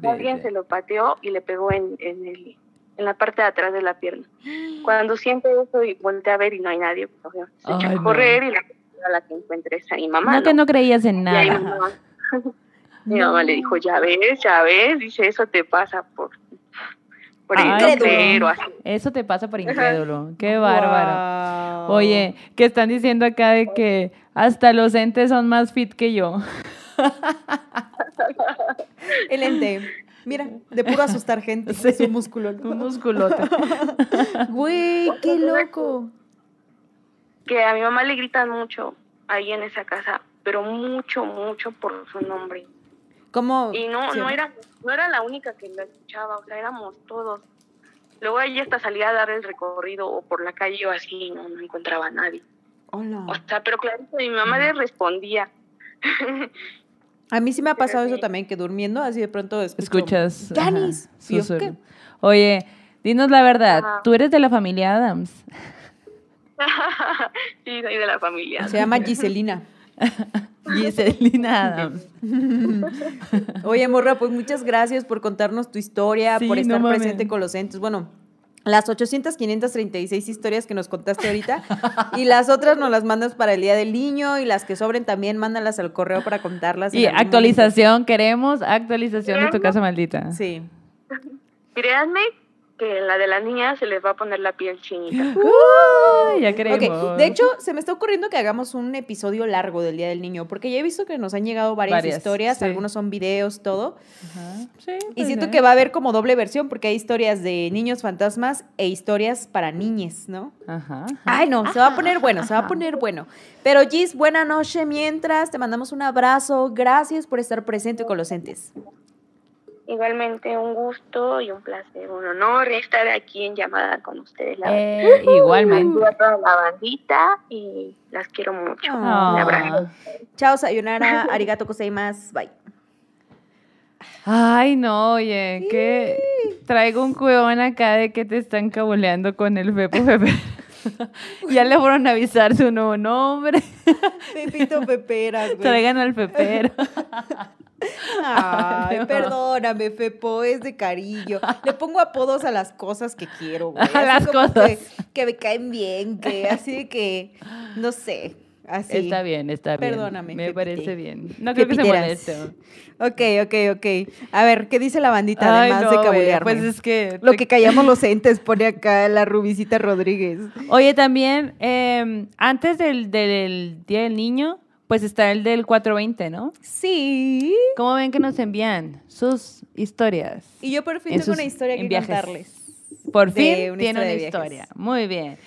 Alguien se lo pateó y le pegó en, en, el, en la parte de atrás de la pierna. Cuando siente eso y voltea a ver y no hay nadie, pues, obviamente se echa Ay, a no. correr y la, a la que encuentre es a mi mamá. No, que ¿no? no creías en nada. mi mamá, mi mamá le dijo, ya ves, ya ves, dice, eso te pasa por, por Ay, no así. Eso te pasa por incrédulo. Qué bárbaro. Oye, que están diciendo acá de que hasta los entes son más fit que yo. El ente. Mira, de puro asustar gente. Sí. Es un músculo. Un musculote. Güey, qué loco. Que a mi mamá le gritan mucho ahí en esa casa, pero mucho, mucho por su nombre. ¿Cómo? Y no, sí. no era, no era la única que lo escuchaba, o sea, éramos todos. Luego ella hasta salía a dar el recorrido o por la calle o así, no, no encontraba a nadie. Hola. O sea, pero clarito, mi mamá le respondía. A mí sí me ha pasado sí. eso también, que durmiendo así de pronto escucho, Escuchas. ¡Janis! Oye, dinos la verdad, Ajá. ¿tú eres de la familia Adams? sí, soy de la familia. Se llama Giselina. Giselina Adams. Oye, Morra, pues muchas gracias por contarnos tu historia, Sí, por estar presente con los entes. Bueno, las 800, 536 historias que nos contaste ahorita y las otras nos las mandas para el Día del Niño y las que sobren también mándalas al correo para contarlas. Y actualización, queremos actualización de tu casa maldita. Sí. Créanme que la de la niña se les va a poner la piel chinita. Uy, ya queremos. Ok, de hecho, se me está ocurriendo que hagamos un episodio largo del Día del Niño, porque ya he visto que nos han llegado varias, Varias, historias, sí. algunos son videos, todo. Ajá, sí, Y pues, siento que va a haber como doble versión, porque hay historias de niños fantasmas e historias para niñes, ¿no? Ajá. Ay, no, se va a poner bueno, se va a poner bueno. Pero Gis, buena noche mientras, te mandamos un abrazo, gracias por estar presente con los entes. Igualmente un gusto y un placer, un honor estar aquí en llamada con ustedes. La Eh, igualmente. A toda la bandita y las quiero mucho. Un Ah. abrazo. Chao, sayonara, arigato gozaimasu, bye. Ay, no, oye, que traigo un cuevón acá de que te están cabuleando con el Fepo Pepe. ya le fueron a avisar su nuevo nombre. Pepito Peperas, güey. Traigan al pepero. Ay, No. perdóname, Fepo, es de cariño. Le pongo apodos a las cosas que quiero, güey. A las como cosas. Que, que me caen bien, que así de que, no sé, así. Está bien, está bien. Perdóname, Me parece bien. No creo que se moleste. Ok, ok, ok. A ver, ¿qué dice la bandita Ay, además no, de güey, cabulearme? Pues es que... Lo que callamos los entes, pone acá la Rubicita Rodríguez. Oye, también, eh, antes del, del Día del Niño, pues está el del 420, ¿no? Sí. ¿Cómo ven que nos envían sus historias? Y yo por fin En tengo sus- una historia que contarles. Por fin una tiene una historia. Muy bien.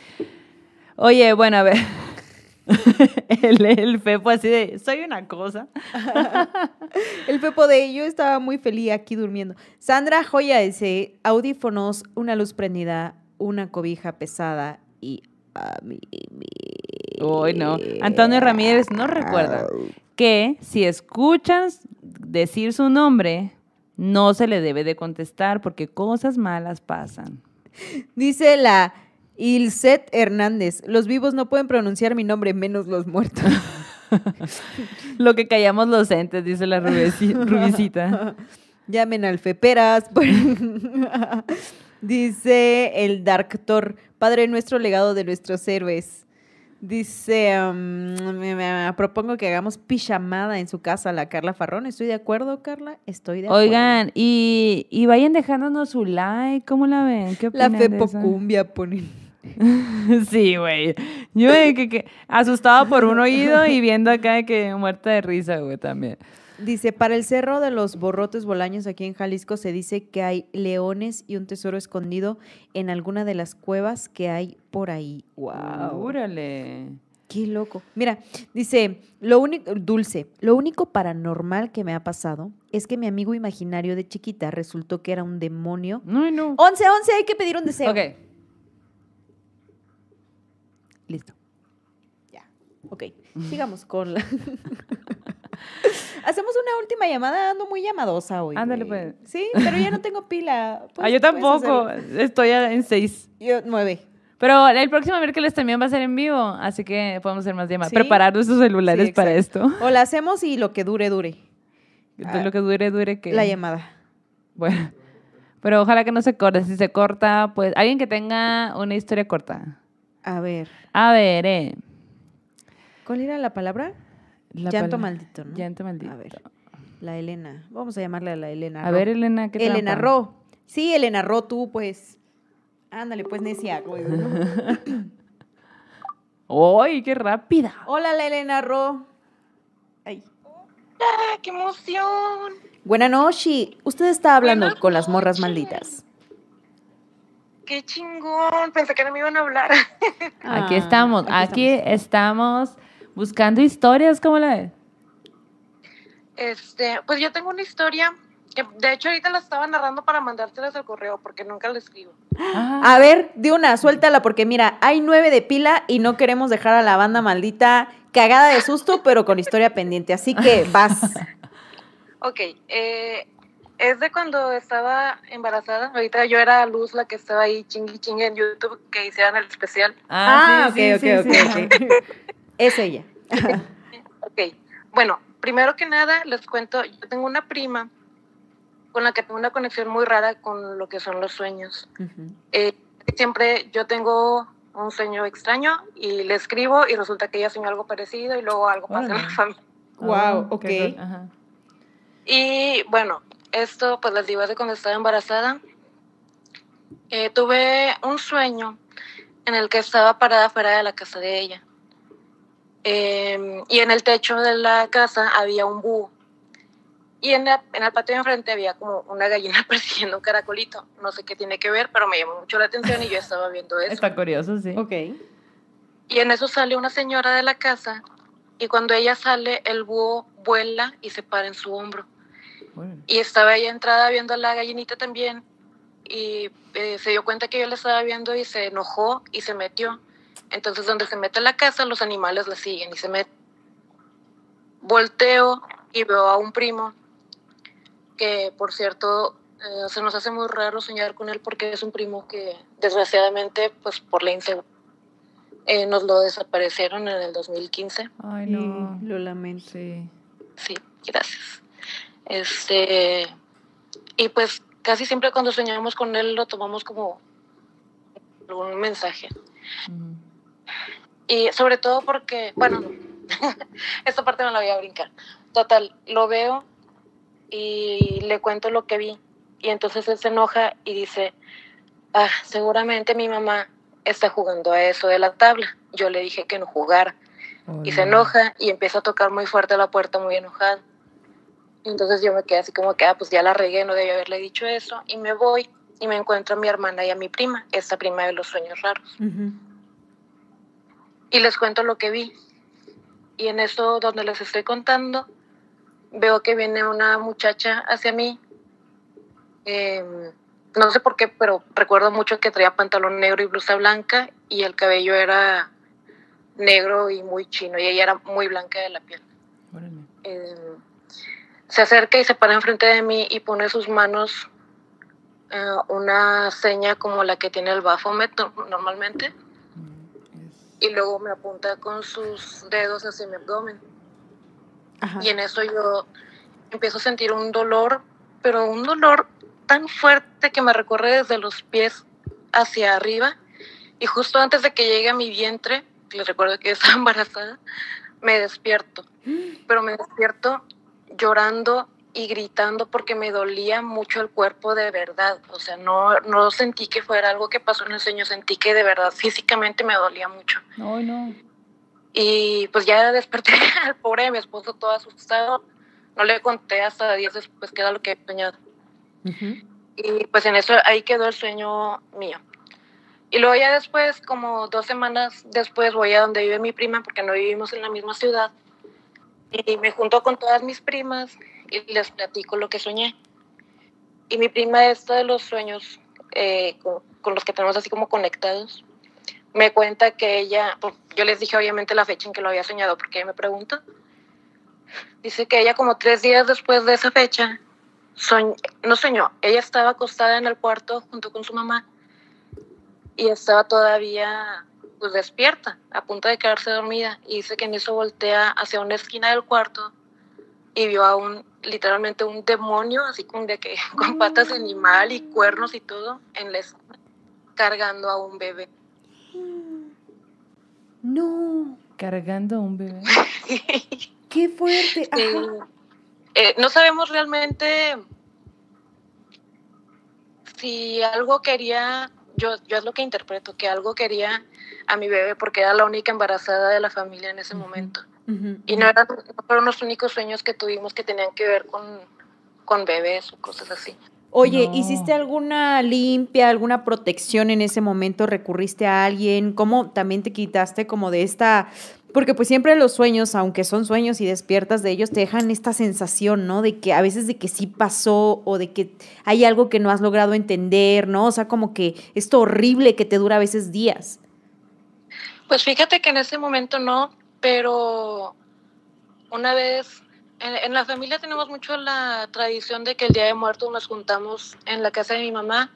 Oye, bueno, a ver. el, el Fepo así de, soy una cosa. El Pepo de ello estaba muy feliz aquí durmiendo. Sandra Joya dice, audífonos, una luz prendida, una cobija pesada y a mí. Uy, no. Antonio Ramírez nos recuerda que si escuchas decir su nombre, no se le debe de contestar porque cosas malas pasan. Dice la Ilset Hernández, los vivos no pueden pronunciar mi nombre, menos los muertos. Lo que callamos los entes, dice la Rubicita. Llamen al Feperas. Dice el Darktor, Padre nuestro, legado de nuestros héroes. Dice, um, me- me- propongo que hagamos pijamada en su casa, la Carla Farrón. ¿Estoy de acuerdo, Carla? Estoy de acuerdo. Oigan, y, y vayan dejándonos su like, ¿cómo la ven? ¿Qué La opinan de Fepo eso? Cumbia ponen. Sí, güey. Yo que, que asustado por un oído y viendo acá que muerta de risa, güey, también. Dice, para el Cerro de los Borrotes Bolaños aquí en Jalisco se dice que hay leones y un tesoro escondido en alguna de las cuevas que hay por ahí. ¡Wow! Órale. Qué loco. Mira, dice, lo único, dulce, lo único paranormal que me ha pasado es que mi amigo imaginario de chiquita resultó que era un demonio. No, no. 11, 11, hay que pedir un deseo. Ok. Listo. Ya, ok. Sigamos con la... Hacemos una última llamada, ando muy llamadosa hoy. Ándale, pues. Sí, pero ya no tengo pila. ah, Puedes- yo tampoco. Estoy en seis. Yo, nueve. Pero el próximo miércoles también va a ser en vivo, así que podemos hacer más llamadas. ¿Sí? Preparar nuestros celulares Sí, para esto. O la hacemos y lo que dure, dure. Entonces, lo que dure, dure que. La llamada. Bueno. Pero ojalá que no se corte. Si se corta, pues alguien que tenga una historia corta. A ver, A ver, eh. ¿cuál era la palabra? La Llanto maldito, ¿no? Llanto maldito. A ver, la Elena. Vamos a llamarle a la Elena. A Ro. ver, Elena, ¿qué Elena trampa? Ro. Sí, Elena Ro, tú pues. Ándale, pues necia. güey. ¡Ay, qué rápida! Hola, la Elena Ro. Ay. ¡Ah, qué emoción! Buenas noches. Usted está hablando Buenas con las morras malditas. ¡Qué chingón! Pensé que no me iban a hablar. Aquí Ah, estamos, aquí, estamos. Buscando historias, ¿cómo la ves? Este, pues yo tengo una historia que de hecho ahorita la estaba narrando para mandártelas al correo porque nunca la escribo. Ah, A ver, de una, suéltala, porque mira, hay nueve de pila y no queremos dejar a la banda maldita cagada de susto, pero con historia pendiente. Así que vas. Ok, eh, es de cuando estaba embarazada. Ahorita yo era Luz la que estaba ahí chingui chingue en YouTube que hicieran el especial. Ah, sí, ok, sí, ok, sí, ok, sí. ok. Es ella. Ok, bueno, primero que nada les cuento, yo tengo una prima con la que tengo una conexión muy rara con lo que son los sueños. Eh, siempre yo tengo un sueño extraño y le escribo y resulta que ella soñó algo parecido y luego algo pasa en la familia. Guau, Ah, ok. ajá. Y bueno, esto pues les digo de cuando estaba embarazada. Eh, tuve un sueño en el que estaba parada fuera de la casa de ella. Eh, y en el techo de la casa había un búho. Y en, la- en el patio de enfrente había como una gallina persiguiendo un caracolito. No sé qué tiene que ver, pero me llamó mucho la atención y yo estaba viendo eso. Está curioso, sí. Ok. Y en eso sale una señora de la casa y cuando ella sale, el búho vuela y se para en su hombro. Órale. Y estaba ella entrada viendo a la gallinita también y eh, se dio cuenta que yo la estaba viendo y se enojó y se metió. Entonces donde se mete a la casa, los animales la siguen y se mete. Volteo y veo a un primo que, por cierto, eh, se nos hace muy raro soñar con él porque es un primo que, desgraciadamente, pues por la inseguridad, eh, nos lo desaparecieron en el 2015. Ay, no. Sí, lo lamento. Sí. Sí, gracias. Este, y pues casi siempre cuando soñamos con él lo tomamos como un mensaje. Y sobre todo porque, bueno, no. esta parte me la voy a brincar. Total, lo veo y le cuento lo que vi. Y entonces él se enoja y dice, ah, seguramente mi mamá está jugando a eso de la tabla. Yo le dije que no jugara. Y se Órale. enoja y empieza a tocar muy fuerte la puerta, muy enojado. Y Entonces yo me quedé así como que, ah, pues ya la regué, no debí haberle dicho eso. Y me voy y me encuentro a mi hermana y a mi prima, esta prima de los sueños raros. Ujú. Y les cuento lo que vi. Y en eso, donde les estoy contando, veo que viene una muchacha hacia mí. Eh, no sé por qué, pero recuerdo mucho que traía pantalón negro y blusa blanca y el cabello era negro y muy chino y ella era muy blanca de la piel. Eh, se acerca y se para enfrente de mí y pone sus manos eh, una seña como la que tiene el Baphomet no- normalmente y luego me apunta con sus dedos hacia mi abdomen. Ajá. Y en eso yo empiezo a sentir un dolor, pero un dolor tan fuerte que me recorre desde los pies hacia arriba. Y justo antes de que llegue a mi vientre, les recuerdo que estaba embarazada, me despierto. Pero me despierto llorando y gritando porque me dolía mucho el cuerpo de verdad. O sea, no, no sentí que fuera algo que pasó en el sueño, sentí que de verdad físicamente me dolía mucho. Ay, no. Y pues ya desperté al pobre de mi esposo todo asustado. No le conté hasta días después qué era lo que había soñado. Ujú. Y pues en eso ahí quedó el sueño mío. Y luego ya después, como dos semanas después, voy a donde vive mi prima, porque no vivimos en la misma ciudad. Y me junto con todas mis primas y les platico lo que soñé. Y mi prima, esta de los sueños eh, con, con los que tenemos así como conectados, me cuenta que ella, pues, yo les dije obviamente la fecha en que lo había soñado, porque ella me pregunta. Dice que ella como tres días después de esa fecha, soñ- no soñó, ella estaba acostada en el cuarto junto con su mamá y estaba todavía pues despierta, a punto de quedarse dormida y dice que en eso voltea hacia una esquina del cuarto y vio a un literalmente un demonio así como de que con patas de animal y cuernos y todo en la esquina cargando a un bebé. No, Cargando un bebé. qué fuerte. Sí. Eh, no sabemos realmente si algo quería, yo, yo es lo que interpreto, que algo quería a mi bebé porque era la única embarazada de la familia en ese momento. Y no, eran, no fueron los únicos sueños que tuvimos que tenían que ver con, con bebés o cosas así. Oye, No. ¿hiciste alguna limpia, alguna protección en ese momento? ¿Recurriste a alguien? ¿Cómo también te quitaste como de esta... Porque pues siempre los sueños, aunque son sueños y despiertas de ellos, te dejan esta sensación, ¿no? De que a veces de que sí pasó o de que hay algo que no has logrado entender, ¿no? O sea, como que esto horrible que te dura a veces días. Pues fíjate que en ese momento no, pero una vez, en, en la familia tenemos mucho la tradición de que el Día de Muertos nos juntamos en la casa de mi mamá,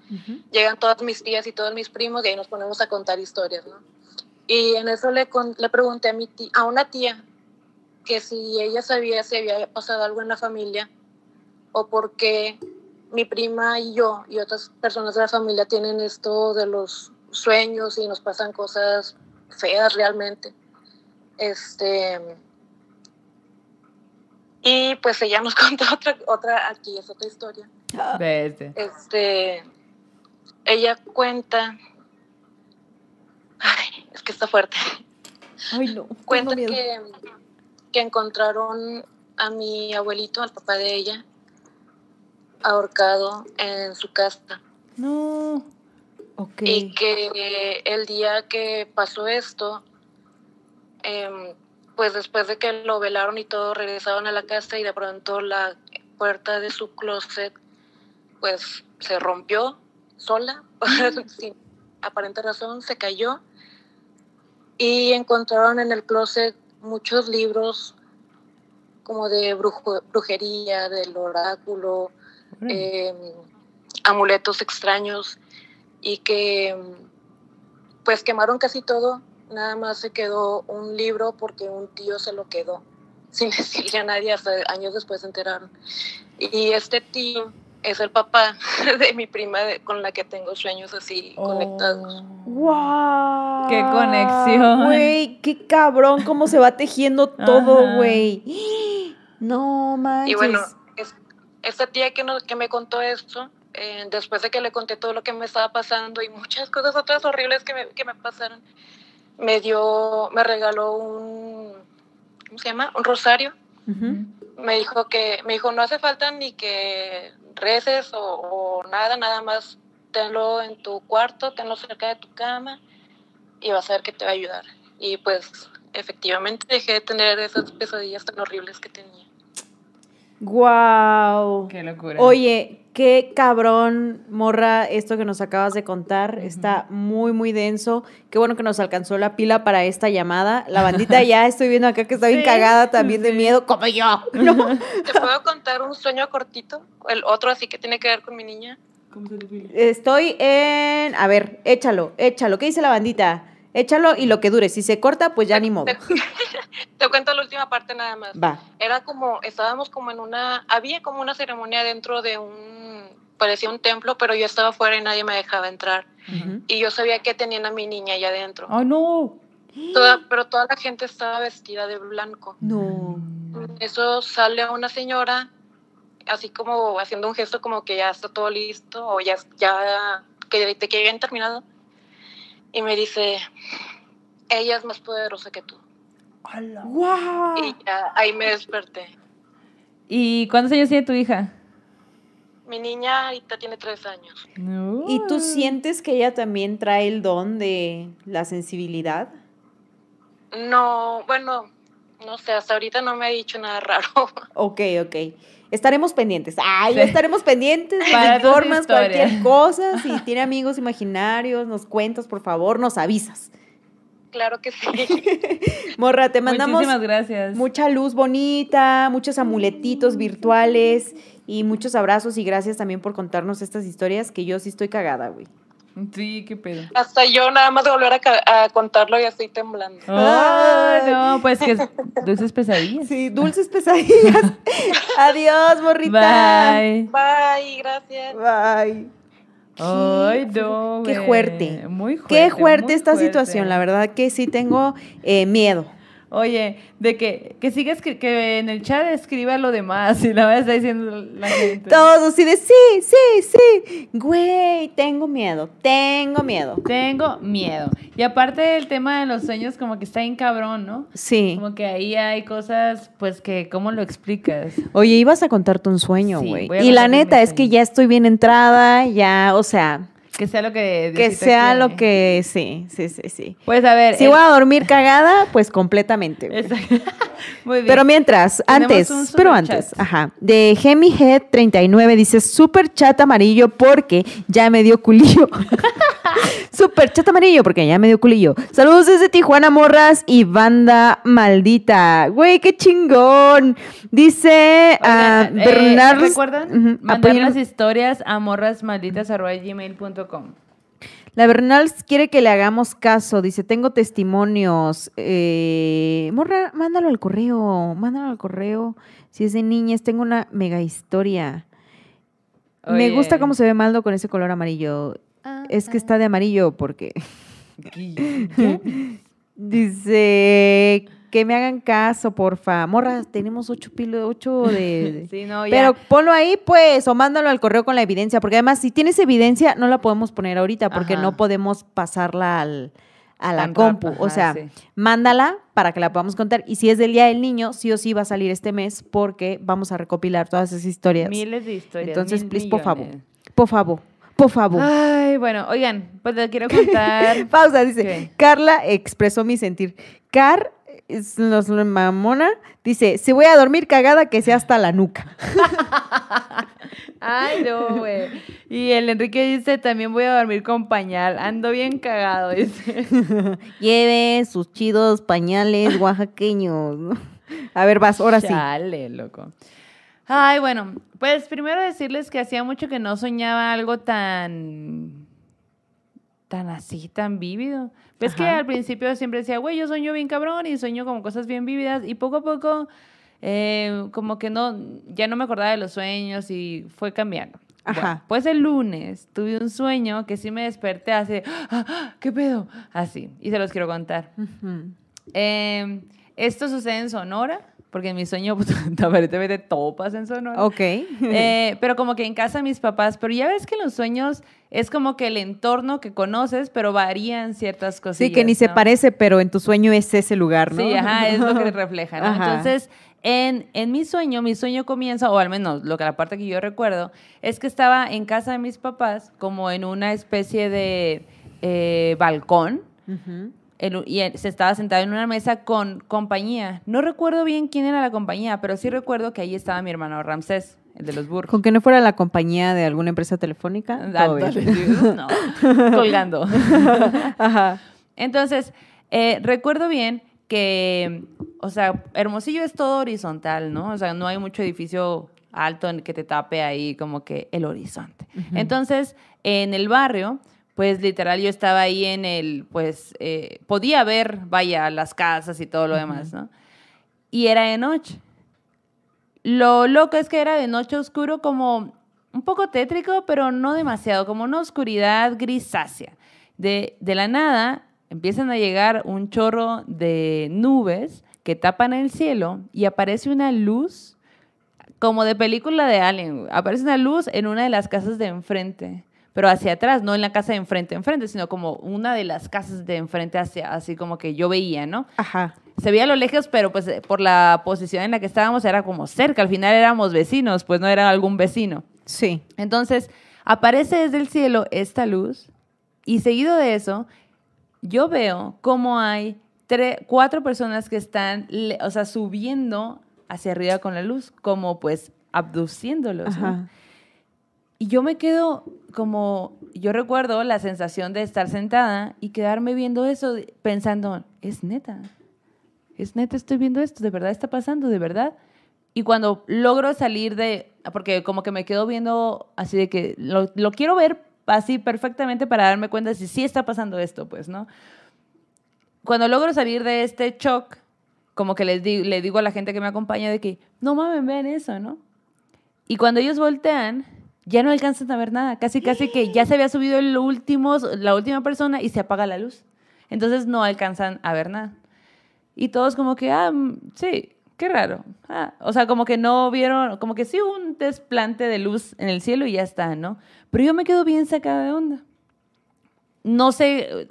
llegan todas mis tías y todos mis primos y ahí nos ponemos a contar historias, ¿no? Y en eso le, con- le pregunté a, mi tía, a una tía que si ella sabía si había pasado algo en la familia o por qué mi prima y yo y otras personas de la familia tienen esto de los sueños y nos pasan cosas feas realmente. Este. Y pues ella nos contó otra, otra, aquí es otra historia. Vete. Este. Ella cuenta. Ay, es que está fuerte. Ay, no. Cuenta que, que encontraron a mi abuelito, al papá de ella, ahorcado en su casa. No. Ok. Y que el día que pasó esto, em, pues después de que lo velaron y todo, regresaron a la casa y de pronto la puerta de su closet, pues se rompió sola, sin aparente razón, se cayó. Y encontraron en el closet muchos libros como de brujo- brujería, del oráculo, em, amuletos extraños y que pues quemaron casi todo, nada más se quedó un libro porque un tío se lo quedó sin decirle a nadie, hasta años después se enteraron. Y este tío es el papá de mi prima de- con la que tengo sueños así conectados. ¡Wow! ¡Qué conexión! Güey, qué cabrón cómo se va tejiendo todo, güey. No manches. Y bueno, es- esta tía que, no- que me contó esto, eh, después de que le conté todo lo que me estaba pasando y muchas cosas otras horribles que me, que me pasaron, me dio, me regaló un, ¿cómo se llama? Un rosario. Me dijo que, me dijo, no hace falta ni que reces o, o nada, nada más tenlo en tu cuarto, tenlo cerca de tu cama y vas a ver que te va a ayudar. Y pues efectivamente dejé de tener esas pesadillas tan horribles que tenía. Guau. Qué locura. Oye, qué cabrón, morra, esto que nos acabas de contar. Está muy, muy denso. Qué bueno que nos alcanzó la pila para esta llamada. La bandita ya estoy viendo acá que está bien Sí, cagada también de miedo, como yo. ¿no? ¿Te puedo contar un sueño cortito? El otro así que tiene que ver con mi niña. Estoy en. A ver, échalo, échalo. ¿Qué dice la bandita? Échalo y lo que dure. Si se corta, pues ya ni modo. Te, te cuento la última parte nada más. Va. Era como, estábamos como en una, había como una ceremonia dentro de un, parecía un templo, pero yo estaba afuera y nadie me dejaba entrar. Ujú. Y yo sabía que tenían a mi niña allá adentro. ¡Ay, no! Toda- pero toda la gente estaba vestida de blanco. No. Eso sale una señora, así como haciendo un gesto como que ya está todo listo o ya, ya que, que habían terminado. Y me dice, ella es más poderosa que tú. ¡Guau! Y ya ahí me desperté. ¿Y cuántos años tiene tu hija? Mi niña ahorita tiene tres años. ¿Y tú sientes que ella también trae el don de la sensibilidad? No, bueno, no sé, hasta ahorita no me ha dicho nada raro. Ok, ok. Estaremos pendientes. Ay, Sí. estaremos pendientes. Para historia. cualquier cosa. Si tiene amigos imaginarios, nos cuentas, por favor, nos avisas. claro que sí. Morra, te mandamos Muchísimas gracias. mucha luz bonita, muchos amuletitos virtuales y muchos abrazos y gracias también por contarnos estas historias que yo sí estoy cagada, güey. Sí, qué pedo. Hasta yo nada más de volver a, contarlo ya estoy temblando. ¡Ay, no! Pues que dulces pesadillas. Sí, dulces pesadillas. Adiós, morrita. Bye. Bye, gracias. Bye. Ay, no, Qué fuerte. Muy fuerte. Qué fuerte esta fuerte. situación, la verdad que sí tengo eh, miedo. Oye, de que, que siga escri- que en el chat escriba lo demás y la verdad está diciendo la gente. Todos así de, sí, sí, sí. Güey, tengo miedo, tengo miedo. Tengo miedo. Y aparte el tema de los sueños como que está bien cabrón, ¿no? Sí. Como que ahí hay cosas, pues que, ¿cómo lo explicas? Oye, ibas a contarte un sueño, güey. y la neta es que ya estoy bien entrada, ya, o sea, Que sea lo que... que sea quiere. lo que, sí, sí, sí, sí. Pues a ver. Si el- voy a dormir cagada, pues completamente. Exacto. Muy bien. Pero mientras, antes, pero antes, ajá, de GemiHead39 dice super chat amarillo porque ya me dio culillo. super chat amarillo porque ya me dio culillo. Saludos desde Tijuana, morras y banda maldita. Güey, qué chingón. Dice ah, Oigan, eh, Bernard. ¿Recuerdan? Ujú, Mandar apoyen- las historias a morrasmalditas.gmail.com La Bernals quiere que le hagamos caso. Dice, tengo testimonios. Eh, morra, mándalo al correo. Mándalo al correo. Si es de niñas, tengo una mega historia. Me gusta cómo se ve Maldo con ese color amarillo. Es que está de amarillo porque dice que me hagan caso, porfa. Morra, tenemos ocho pilos, ocho de... Sí, no, ya. Pero ponlo ahí, pues, o mándalo al correo con la evidencia, porque además, si tienes evidencia, no la podemos poner ahorita, porque Ajá. no podemos pasarla al, a la Tan compu. o sea, sí. mándala para que la podamos contar. Y si es del Día del Niño, sí o sí va a salir este mes, porque vamos a recopilar todas esas historias. Miles de historias. Entonces, mil please, por favor. Por favor, por favor. Ay, bueno, oigan, pues les quiero contar. Pausa, dice. ¿Qué? Carla expresó mi sentir. Car, es los mamona, dice, si voy a dormir cagada, que sea hasta la nuca. Ay, no, güey. Y el Enrique dice, también voy a dormir con pañal. Ando bien cagado, dice. Lleve sus chidos pañales oaxaqueños. ¿no? A ver, vas, ahora sí. Chale, loco. Ay, bueno, pues primero decirles que hacía mucho que no soñaba algo tan, tan así, tan vívido. Ves que Ajá. al principio siempre decía, güey, yo sueño bien cabrón y sueño como cosas bien vívidas y poco a poco eh, como que no, ya no me acordaba de los sueños y fue cambiando. Ajá. Bueno, pues el lunes tuve un sueño que sí me desperté así, "Ah, ah, ¿qué pedo? Así, y se los quiero contar. Eh, esto sucede en Sonora, porque en mi sueño pues, aparentemente todo pasa en Sonora. Ok. Eh, pero como que en casa mis papás, pero ya ves que los sueños es como que el entorno que conoces, pero varían ciertas cosas. sí, que ni se parece, pero en tu sueño es ese lugar, ¿no? Sí, ajá, es lo que refleja, ¿no? Ajá. Entonces, en, en mi sueño, mi sueño comienza, o al menos lo que la parte que yo recuerdo, es que estaba en casa de mis papás, como en una especie de eh, balcón, en y él se estaba sentado en una mesa con compañía. No recuerdo bien quién era la compañía, pero sí recuerdo que ahí estaba mi hermano Ramsés, el de los burros. Con que no fuera la compañía de alguna empresa telefónica. sí, no, colgando. Ajá. Entonces, eh, recuerdo bien que, o sea, Hermosillo es todo horizontal, ¿no? O sea, no hay mucho edificio alto en que te tape ahí como que el horizonte. Entonces, en el barrio, pues literal yo estaba ahí en el, pues, eh, podía ver, vaya, las casas y todo lo demás, ¿no? Y era de noche. Lo loco es que era de noche oscuro como un poco tétrico, pero no demasiado, como una oscuridad grisácea. De, de la nada empiezan a llegar un chorro de nubes que tapan el cielo y aparece una luz como de película de Alien. Aparece una luz en una de las casas de enfrente, pero hacia atrás, no en la casa de enfrente, enfrente, sino como una de las casas de enfrente hacia, así como que yo veía, ¿no? Ajá. se veía a lo lejos, pero pues eh, por la posición en la que estábamos era como cerca. Al final éramos vecinos, pues no era algún vecino. Sí. Entonces, aparece desde el cielo esta luz y seguido de eso, yo veo cómo hay tre- cuatro personas que están, o sea, subiendo hacia arriba con la luz, como pues abduciéndolos. ¿no? Y yo me quedo como, yo recuerdo la sensación de estar sentada y quedarme viendo eso, pensando, es neta, es neta, estoy viendo esto, de verdad está pasando, de verdad. Y cuando logro salir de, porque como que me quedo viendo así de que lo, quiero ver así perfectamente para darme cuenta si sí está pasando esto, pues, ¿no? Cuando logro salir de este shock, como que les le digo a la gente que me acompaña de que, no mames, vean eso, ¿no? Y cuando ellos voltean, ya no alcanzan a ver nada. Casi, casi que ya se había subido el último, la última persona y se apaga la luz. Entonces no alcanzan a ver nada. Y todos como que, ah, mm, sí, qué raro. Ah, o sea, como que no vieron, como que sí hubo un desplante de luz en el cielo y ya está, ¿no? Pero yo me quedo bien sacada de onda. No sé eh,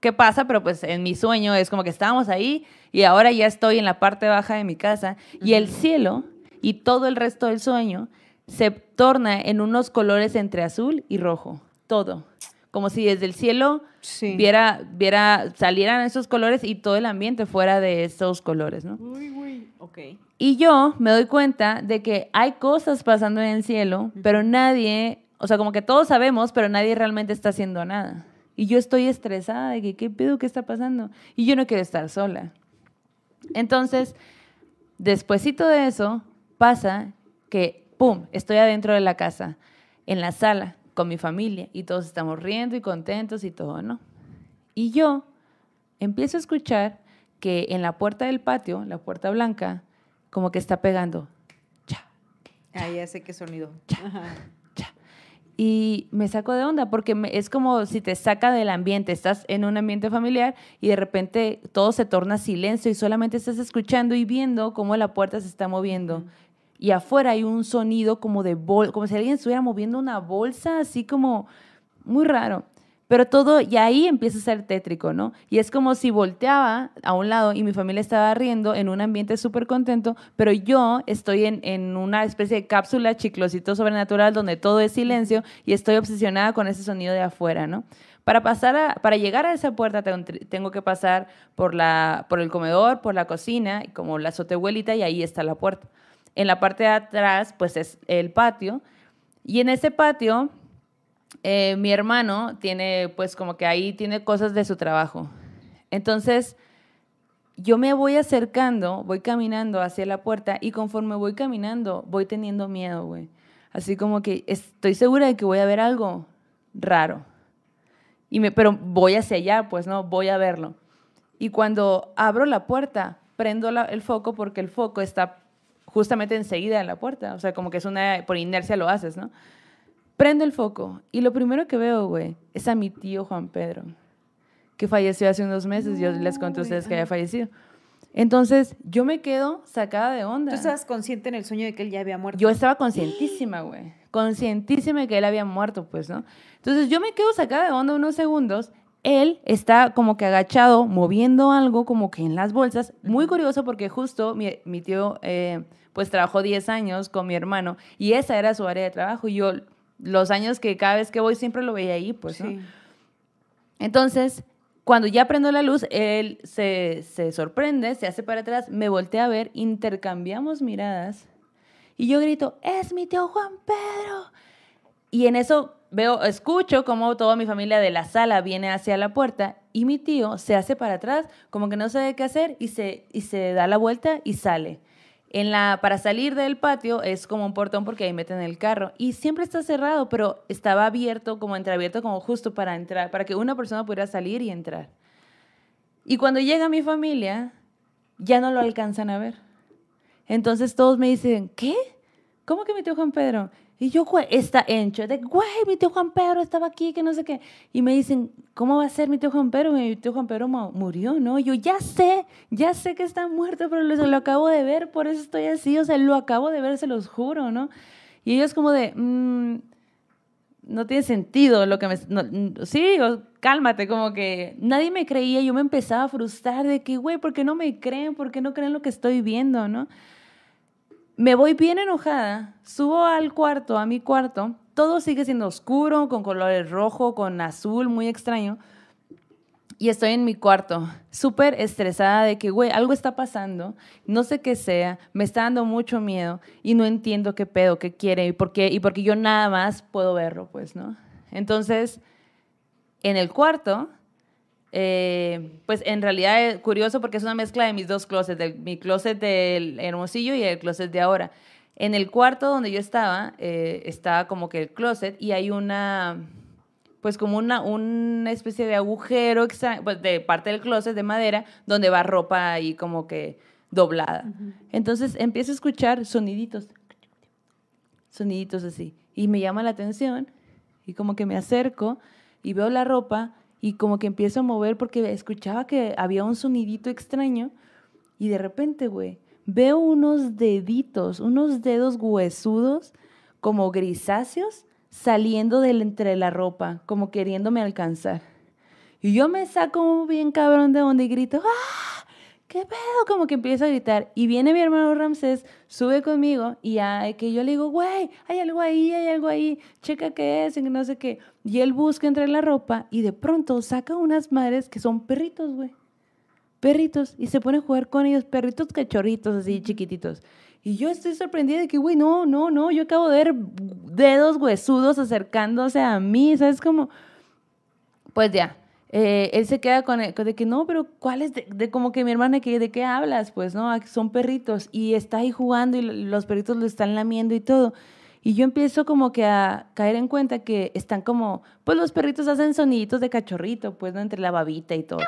qué pasa, pero pues en mi sueño es como que estábamos ahí y ahora ya estoy en la parte baja de mi casa y el cielo y todo el resto del sueño se torna en unos colores entre azul y rojo, todo. Como si desde el cielo Sí. viera, viera, salieran esos colores y todo el ambiente fuera de esos colores, ¿no? Uy, uy. Ok. Y yo me doy cuenta de que hay cosas pasando en el cielo, pero nadie, o sea, como que todos sabemos, pero nadie realmente está haciendo nada. Y yo estoy estresada de que, ¿qué pedo? ¿Qué está pasando? Y yo no quiero estar sola. Entonces, despuésito de eso, pasa que, ¡pum!, estoy adentro de la casa, en la sala, con mi familia, y todos estamos riendo y contentos y todo, ¿no? Y yo empiezo a escuchar que en la puerta del patio, la puerta blanca, como que está pegando. Cha, Ah, ya sé qué sonido. Cha. Y me saco de onda porque me- es como si te saca del ambiente, estás en un ambiente familiar y de repente todo se torna silencio y solamente estás escuchando y viendo cómo la puerta se está moviendo. Y afuera hay un sonido como de bol, como si alguien estuviera moviendo una bolsa, así como muy raro. Pero todo, y ahí empieza a ser tétrico, ¿no? Y es como si volteaba a un lado y mi familia estaba riendo en un ambiente súper contento, pero yo estoy en, en una especie de cápsula chiclosito sobrenatural donde todo es silencio y estoy obsesionada con ese sonido de afuera, ¿no? Para, pasar a- para llegar a esa puerta tengo, que pasar por, la, por el comedor, por la cocina, como la azotehuelita, y ahí está la puerta. En la parte de atrás, pues es el patio. Y en ese patio, eh, mi hermano tiene, pues como que ahí tiene cosas de su trabajo. Entonces, yo me voy acercando, voy caminando hacia la puerta y conforme voy caminando, voy teniendo miedo, güey. Así como que estoy segura de que voy a ver algo raro. Y me, pero voy hacia allá, pues no, voy a verlo. Y cuando abro la puerta, prendo el foco porque el foco está justamente enseguida de la puerta. O sea, como que es una, por inercia lo haces, ¿no? Prendo el foco y lo primero que veo, güey, es a mi tío Juan Pedro, que falleció hace unos meses. Yo les conté a ustedes que había fallecido. Entonces, yo me quedo sacada de onda. Tú estabas consciente en el sueño de que él ya había muerto. Yo estaba conscientísima, güey. Conscientísima de que él había muerto, pues, ¿no? Entonces yo me quedo sacada de onda unos segundos. Él está como que agachado, moviendo algo como que en las bolsas. Muy curioso porque justo mi, mi tío, eh, pues, trabajó 10 años con mi hermano y esa era su área de trabajo. Y yo, los años que cada vez que voy siempre lo veía ahí, pues, ¿no? Sí. Entonces, cuando ya prendo la luz, él se, se sorprende, se hace para atrás, me voltea a ver, intercambiamos miradas y yo grito, es mi tío Juan Pedro. Y en eso veo, escucho como toda mi familia de la sala viene hacia la puerta y mi tío se hace para atrás, como que no sabe qué hacer y se, y se da la vuelta y sale. En la, para salir del patio es como un portón porque ahí meten el carro y siempre está cerrado, pero estaba abierto, como entreabierto, como justo para entrar, para que una persona pudiera salir y entrar. Y cuando llega mi familia, ya no lo alcanzan a ver. Entonces todos me dicen, ¿qué? ¿Cómo que tío Juan Pedro? Y yo, güey, está hecho de, güey, mi tío Juan Pedro estaba aquí, que no sé qué. Y me dicen, ¿cómo va a ser mi tío Juan Pedro? Mi tío Juan Pedro mu- murió, ¿no? Y yo, ya sé, ya sé que está muerto, pero lo, lo acabo de ver, por eso estoy así, o sea, lo acabo de ver, se los juro, ¿no? Y ellos como de, "Mm, no tiene sentido lo que me... no, mm, sí, o- cálmate, como que nadie me creía, yo me empezaba a frustrar de que, güey, ¿por qué no me creen? ¿Por qué no creen lo que estoy viendo, no? Me voy bien enojada, subo al cuarto, a mi cuarto, todo sigue siendo oscuro, con colores rojo, con azul, muy extraño. Y estoy en mi cuarto, súper estresada de que, güey, algo está pasando, no sé qué sea, me está dando mucho miedo y no entiendo qué pedo, qué quiere y por qué, y porque yo nada más puedo verlo, pues, ¿no? Entonces, en el cuarto, eh, pues en realidad es curioso porque es una mezcla de mis dos closets, del, mi closet del Hermosillo y el closet de ahora. En el cuarto donde yo estaba, eh, estaba como que el closet y hay una, pues como una, una especie de agujero extra- pues de parte del closet de madera donde va ropa ahí como que doblada. Entonces empiezo a escuchar soniditos, soniditos así, y me llama la atención y como que me acerco y veo la ropa y como que empiezo a mover porque escuchaba que había un sonidito extraño y de repente, güey, veo unos deditos, unos dedos huesudos como grisáceos saliendo de entre la ropa, como queriéndome alcanzar. Y yo me saco bien cabrón de donde y grito, ¡ah! ¿Qué pedo? Como que empiezo a gritar. Y viene mi hermano Ramsés, sube conmigo y ya que yo le digo, güey, hay algo ahí, hay algo ahí, checa qué es, y no sé qué. Y él busca entre la ropa y de pronto saca unas madres que son perritos, güey. Perritos. Y se pone a jugar con ellos, perritos cachorritos así chiquititos. Y yo estoy sorprendida de que, güey, no, no, no, yo acabo de ver dedos huesudos acercándose a mí, ¿sabes? Como, pues ya, eh, él se queda con, el- de que no, pero ¿cuál es? De, de como que mi hermana, que, ¿de qué hablas? Pues no, aquí son perritos y está ahí jugando y lo- los perritos lo están lamiendo y todo. Y yo empiezo como que a caer en cuenta que están como, pues los perritos hacen soniditos de cachorrito, pues, ¿no? Entre la babita y todo.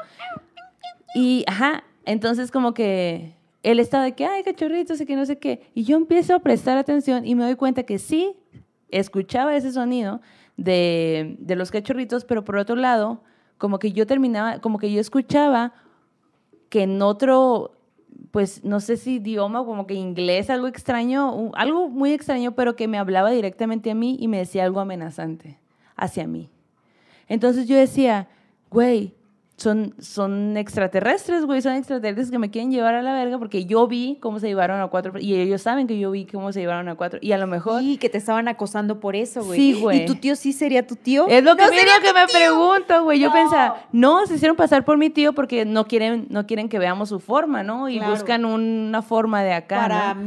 Y, ajá, entonces como que él estaba de que, ay, cachorritos y que no sé qué. Y yo empiezo a prestar atención y me doy cuenta que sí, escuchaba ese sonido de, de los cachorritos, pero por otro lado, como que yo terminaba, como que yo escuchaba que en otro, pues no sé si idioma, como que inglés, algo extraño, algo muy extraño, pero que me hablaba directamente a mí y me decía algo amenazante hacia mí. Entonces yo decía, güey, son, son extraterrestres, güey, son extraterrestres que me quieren llevar a la verga porque yo vi cómo se llevaron a cuatro, y ellos saben que yo vi cómo se llevaron a cuatro, y a lo mejor... Y que te estaban acosando por eso, güey. Sí, güey. ¿Y tu tío sí sería tu tío? Es lo que, ¡No sería lo que me tío! pregunto, güey. Yo No. pensaba, no, se hicieron pasar por mi tío porque no quieren, no quieren que veamos su forma, ¿no? Y Claro. buscan una forma de acá, Para ¿no?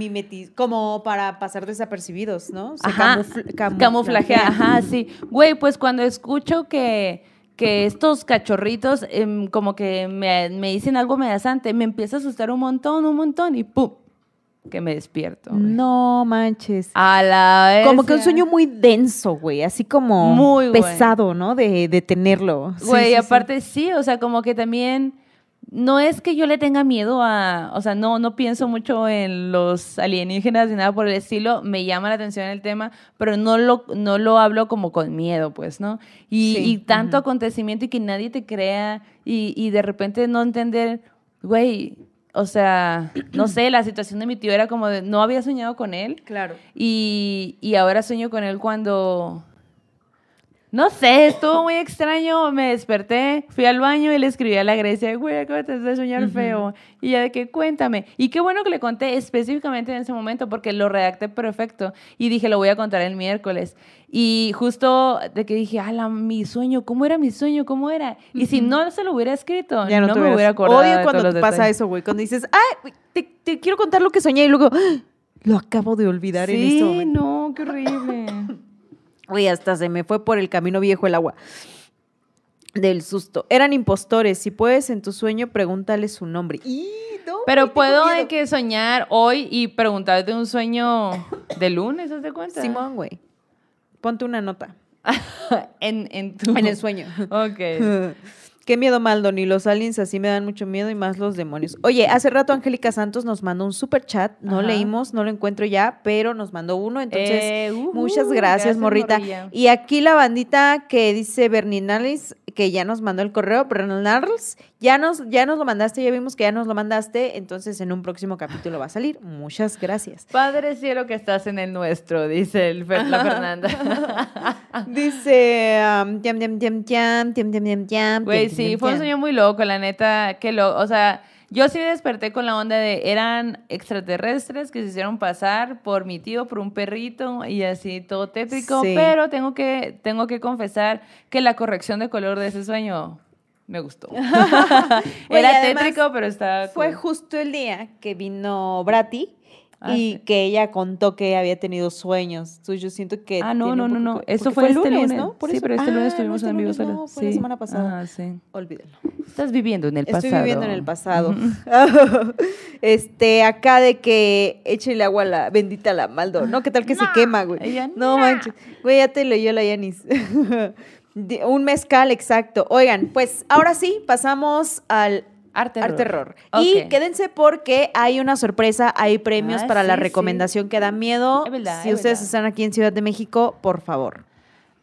como para pasar desapercibidos, ¿no? Se Ajá, camufl- camuflajea. camuflajea, ajá, sí. Güey, pues cuando escucho que, que estos cachorritos em, como que me, me dicen algo amenazante, me empieza a asustar un montón, un montón y ¡pum! Que me despierto. güey. No manches. A la vez. Como que un sueño muy denso, güey, así como Muy, güey. pesado, ¿no? De, de tenerlo. Güey, sí, sí. aparte sí. o sea, como que también no es que yo le tenga miedo a, o sea, no, no pienso mucho en los alienígenas ni nada por el estilo, me llama la atención el tema, pero no lo, no lo hablo como con miedo, pues, ¿no? Y, Sí, y tanto acontecimiento y que nadie te crea y, y de repente no entender, güey, o sea, no sé, la situación de mi tío era como de, no había soñado con él, Claro. y, y ahora sueño con él cuando... No sé, estuvo muy extraño. Me desperté, fui al baño y le escribí a la Grecia, güey, acabo de soñar feo. Y ya de que cuéntame. Y qué bueno que le conté específicamente en ese momento porque lo redacté perfecto. Y dije, lo voy a contar el miércoles. Y justo de que dije, ala, mi sueño, ¿cómo era mi sueño? ¿Cómo era? Y si no se lo hubiera escrito, Ya no, me hubiera acordado. Odio cuando te pasa eso, güey. Cuando dices, ay, te, te quiero contar lo que soñé y luego, ¡ah! lo acabo de olvidar en este Sí, momento. no, qué horrible. Güey, hasta se me fue por el camino viejo el agua. Del susto. Eran impostores. Si puedes en tu sueño, pregúntale su nombre. Y no, Pero puedo de que soñar hoy y preguntarte un sueño de lunes, ¿haz de cuenta? Simón, güey. Ponte una nota en, en tu... en el sueño. Ok. Qué miedo, Maldo. Ni los aliens así me dan mucho miedo y más los demonios. Oye, hace rato Angélica Santos nos mandó un super chat. No Ajá. leímos, no lo encuentro ya, pero nos mandó uno. Entonces, Eh, ujú, muchas gracias, gracias, morrita. morrilla. Y aquí la bandita que dice Berninales, que ya nos mandó el correo, Berninales, ya nos, ya nos lo mandaste, ya vimos que ya nos lo mandaste, entonces en un próximo capítulo va a salir. Muchas gracias. Padre cielo que estás en el nuestro, dice el Fer, la Fernanda. dice, um, Güey, sí, fue un sueño muy loco, la neta, que lo, o sea, yo sí me desperté con la onda de eran extraterrestres que se hicieron pasar por mi tío, por un perrito y así todo tétrico, pero tengo que, tengo que confesar que la corrección de color de ese sueño me gustó. Era tétrico, pero está Fue cool. justo el día que vino Brati Ah, y sí. que ella contó que había tenido sueños. Entonces yo siento que. Ah, no, no, no, no. Eso fue, el este lunes, ¿no? Por sí, eso- pero este lunes Ah, estuvimos no, este en vivo lunes. No, fue la Sí. semana pasada. Ah, sí. Olvídenlo. Estás viviendo en el Estoy pasado. viviendo en el pasado. este, acá de que échale agua a la bendita la Maldo. No, ¿qué tal que se quema, güey? ella no manches. Güey, ya te leyó la Yanis. Un mezcal, exacto. Oigan, pues ahora sí, pasamos al Arte Arte Terror. Ok. Y quédense porque hay una sorpresa, hay premios Ah, para la sí. recomendación que da miedo. Es verdad, si es ustedes verdad. están aquí en Ciudad de México, por favor.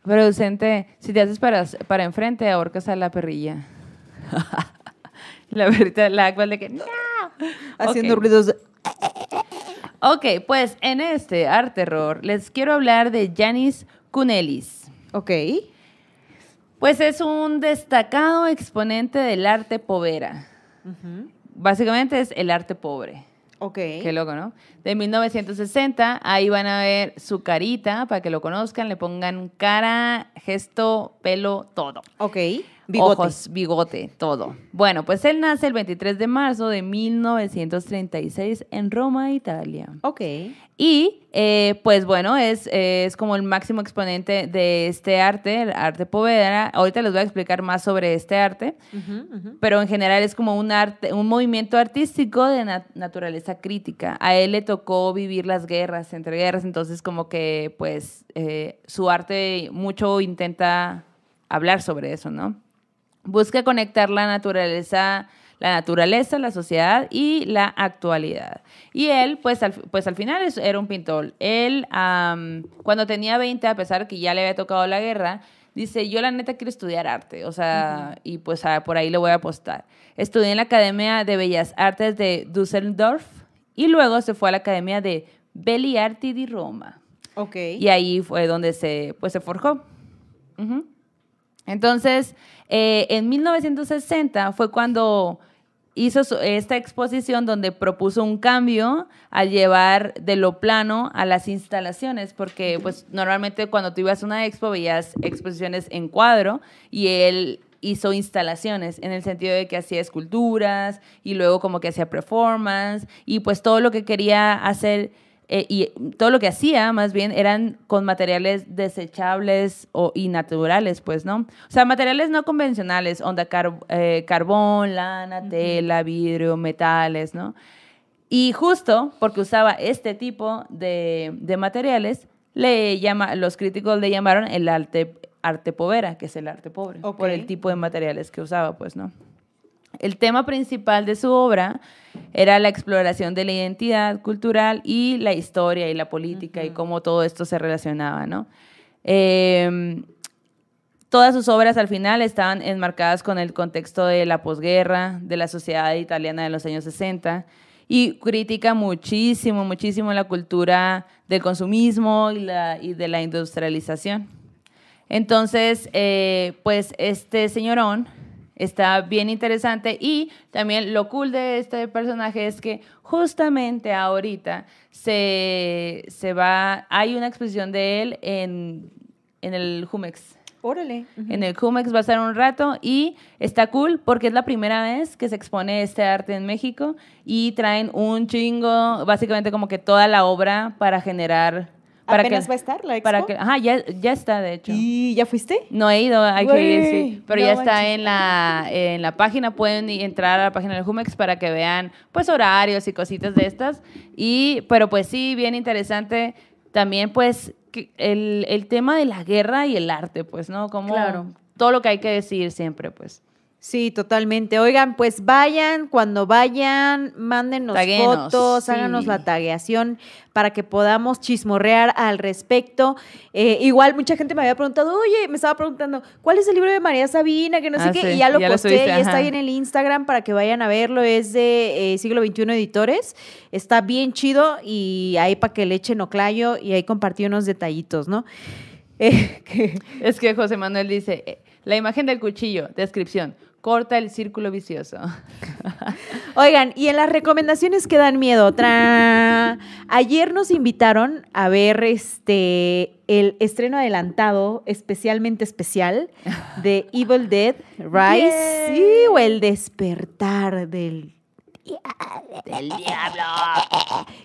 Producente, si te haces para, para enfrente, ahorcas a la perrilla. la perrita, la cual de que no. Haciendo ruidos de... Ok, pues en este art terror les quiero hablar de Janis Kunelis. Ok. Pues es un destacado exponente del arte povera. Básicamente es el arte pobre. Ok. Qué loco, ¿no? De 1960, ahí van a ver su carita para que lo conozcan, le pongan cara, gesto, pelo, todo. Ok. Bigote. Ojos, bigote, todo. Bueno, pues él nace el 23 de marzo de 1936 en Roma, Italia. Ok. Y, eh, pues bueno, es, es como el máximo exponente de este arte, el arte povera. Ahorita les voy a explicar más sobre este arte, pero en general es como un arte, un movimiento artístico de na- naturaleza crítica. A él le tocó vivir las guerras, entre guerras, entonces como que, pues, eh, su arte mucho intenta hablar sobre eso, ¿no? Busca conectar la naturaleza, la naturaleza, la sociedad y la actualidad. Y él, pues al, pues al final era un pintor. Él, cuando tenía 20, a pesar que ya le había tocado la guerra, dice, yo la neta quiero estudiar arte, o sea, y pues ah, por ahí le voy a apostar. Estudié en la Academia de Bellas Artes de Düsseldorf y luego se fue a la Academia de Belli Arti di Roma. Ok. Y ahí fue donde se, pues, se forjó. Ujú. Entonces, eh, en 1960 fue cuando hizo esta exposición donde propuso un cambio al llevar de lo plano a las instalaciones, porque pues normalmente cuando tú ibas a una expo veías exposiciones en cuadro y él hizo instalaciones en el sentido de que hacía esculturas y luego como que hacía performance y pues todo lo que quería hacer eh, y todo lo que hacía más bien eran con materiales desechables o, y naturales, pues, ¿no? O sea, materiales no convencionales, onda car- eh, carbón, lana, tela, vidrio, metales, ¿no? Y justo porque usaba este tipo de, de materiales, le llama, los críticos le llamaron el arte, arte povera, que es el arte pobre, por el tipo de materiales que usaba, pues, ¿no? El tema principal de su obra era la exploración de la identidad cultural y la historia y la política y cómo todo esto se relacionaba, ¿no? Eh, todas sus obras al final estaban enmarcadas con el contexto de la posguerra, de la sociedad italiana de los años 60 y critica muchísimo, muchísimo la cultura del consumismo y, la, y de la industrialización. Entonces, eh, pues este señorón está bien interesante y también lo cool de este personaje es que justamente ahorita se, se va, hay una exposición de él en, en el Jumex. Órale. En el Cumex va a estar un rato y está cool porque es la primera vez que se expone este arte en México y traen un chingo, básicamente como que toda la obra para generar... Para ¿Apenas que, va a estar la expo? Para que, ajá, ya, ya está de hecho. ¿Y ya fuiste? No he ido, hay que ir, sí. Pero no ya está manches. en la, en la página, pueden entrar a la página del Jumex para que vean pues horarios y cositas de estas. Y, pero pues sí, bien interesante también pues el, el tema de la guerra y el arte, pues, ¿no? Como Claro. todo lo que hay que decir siempre, pues. Sí, totalmente. Oigan, pues vayan, cuando vayan, mándenos Taguenos, fotos, sí. háganos la tagueación para que podamos chismorrear al respecto. Eh, igual mucha gente me había preguntado, oye, me estaba preguntando, ¿cuál es el libro de María Sabina? Que no sé Ah, qué. sí, Y ya lo ya lo posté, subiste, ya está ahí en el Instagram para que vayan a verlo. Es de eh, siglo XXI Editores. Está bien chido y ahí para que le echen oclayo y ahí compartí unos detallitos, ¿no? Eh, que- Es que José Manuel dice, la imagen del cuchillo, descripción, corta el círculo vicioso. Oigan, y en las recomendaciones que dan miedo, tra- ayer nos invitaron a ver este el estreno adelantado, especialmente especial, de Evil Dead Rise, sí, o el despertar del del diablo.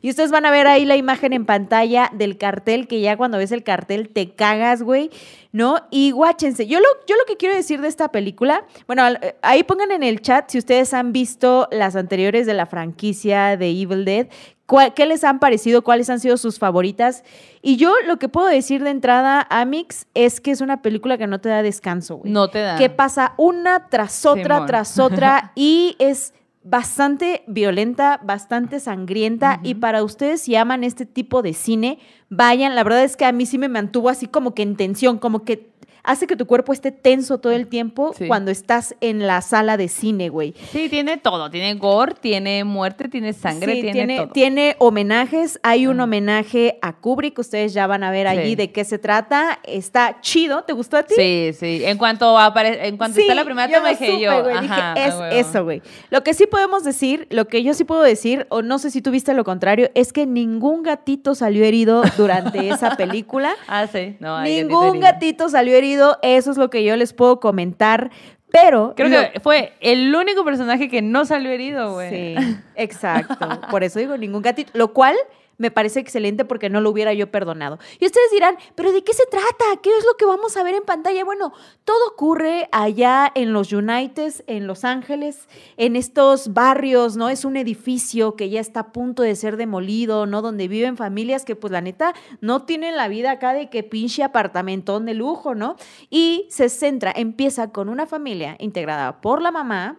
Y ustedes van a ver ahí la imagen en pantalla del cartel, que ya cuando ves el cartel te cagas, güey, ¿no? Y guáchense. Yo lo, yo lo que quiero decir de esta película, bueno, eh, ahí pongan en el chat si ustedes han visto las anteriores de la franquicia de Evil Dead, cuál- qué les han parecido, cuáles han sido sus favoritas. Y yo lo que puedo decir de entrada, Amix, es que es una película que no te da descanso, güey No te da. que pasa una tras otra, Simón. tras otra y es bastante violenta, bastante sangrienta. Y para ustedes, si aman este tipo de cine, vayan. La verdad es que a mí sí me mantuvo así como que en tensión, como que hace que tu cuerpo esté tenso todo el tiempo Sí. cuando estás en la sala de cine, güey. Sí, tiene todo. Tiene gore, tiene muerte, tiene sangre, Sí, tiene, tiene, todo. tiene homenajes. Hay un homenaje a Kubrick. Ustedes ya van a ver allí de qué se trata. Está chido. ¿Te gustó a ti? Sí, sí. En cuanto apare en cuanto está la primera yo toma, dije supe, yo. ajá, dije, es eso, güey. Lo que sí podemos decir, lo que yo sí puedo decir, o no sé si tú viste lo contrario, es que ningún gatito salió herido durante esa película. Ah, sí. No, hay ningún gatito salió herido. Eso es lo que yo les puedo comentar. Pero. Creo lo- que fue el único personaje que no salió herido, güey. Sí, exacto. Por eso digo ningún gatito. Lo cual me parece excelente porque no lo hubiera yo perdonado. Y ustedes dirán, ¿pero de qué se trata? ¿Qué es lo que vamos a ver en pantalla? Bueno, todo ocurre allá en los United, en Los Ángeles, en estos barrios, ¿no? Es un edificio que ya está a punto de ser demolido, ¿no? Donde viven familias que, pues, la neta, no tienen la vida acá de que pinche apartamentón de lujo, ¿no? Y se centra, empieza con una familia integrada por la mamá,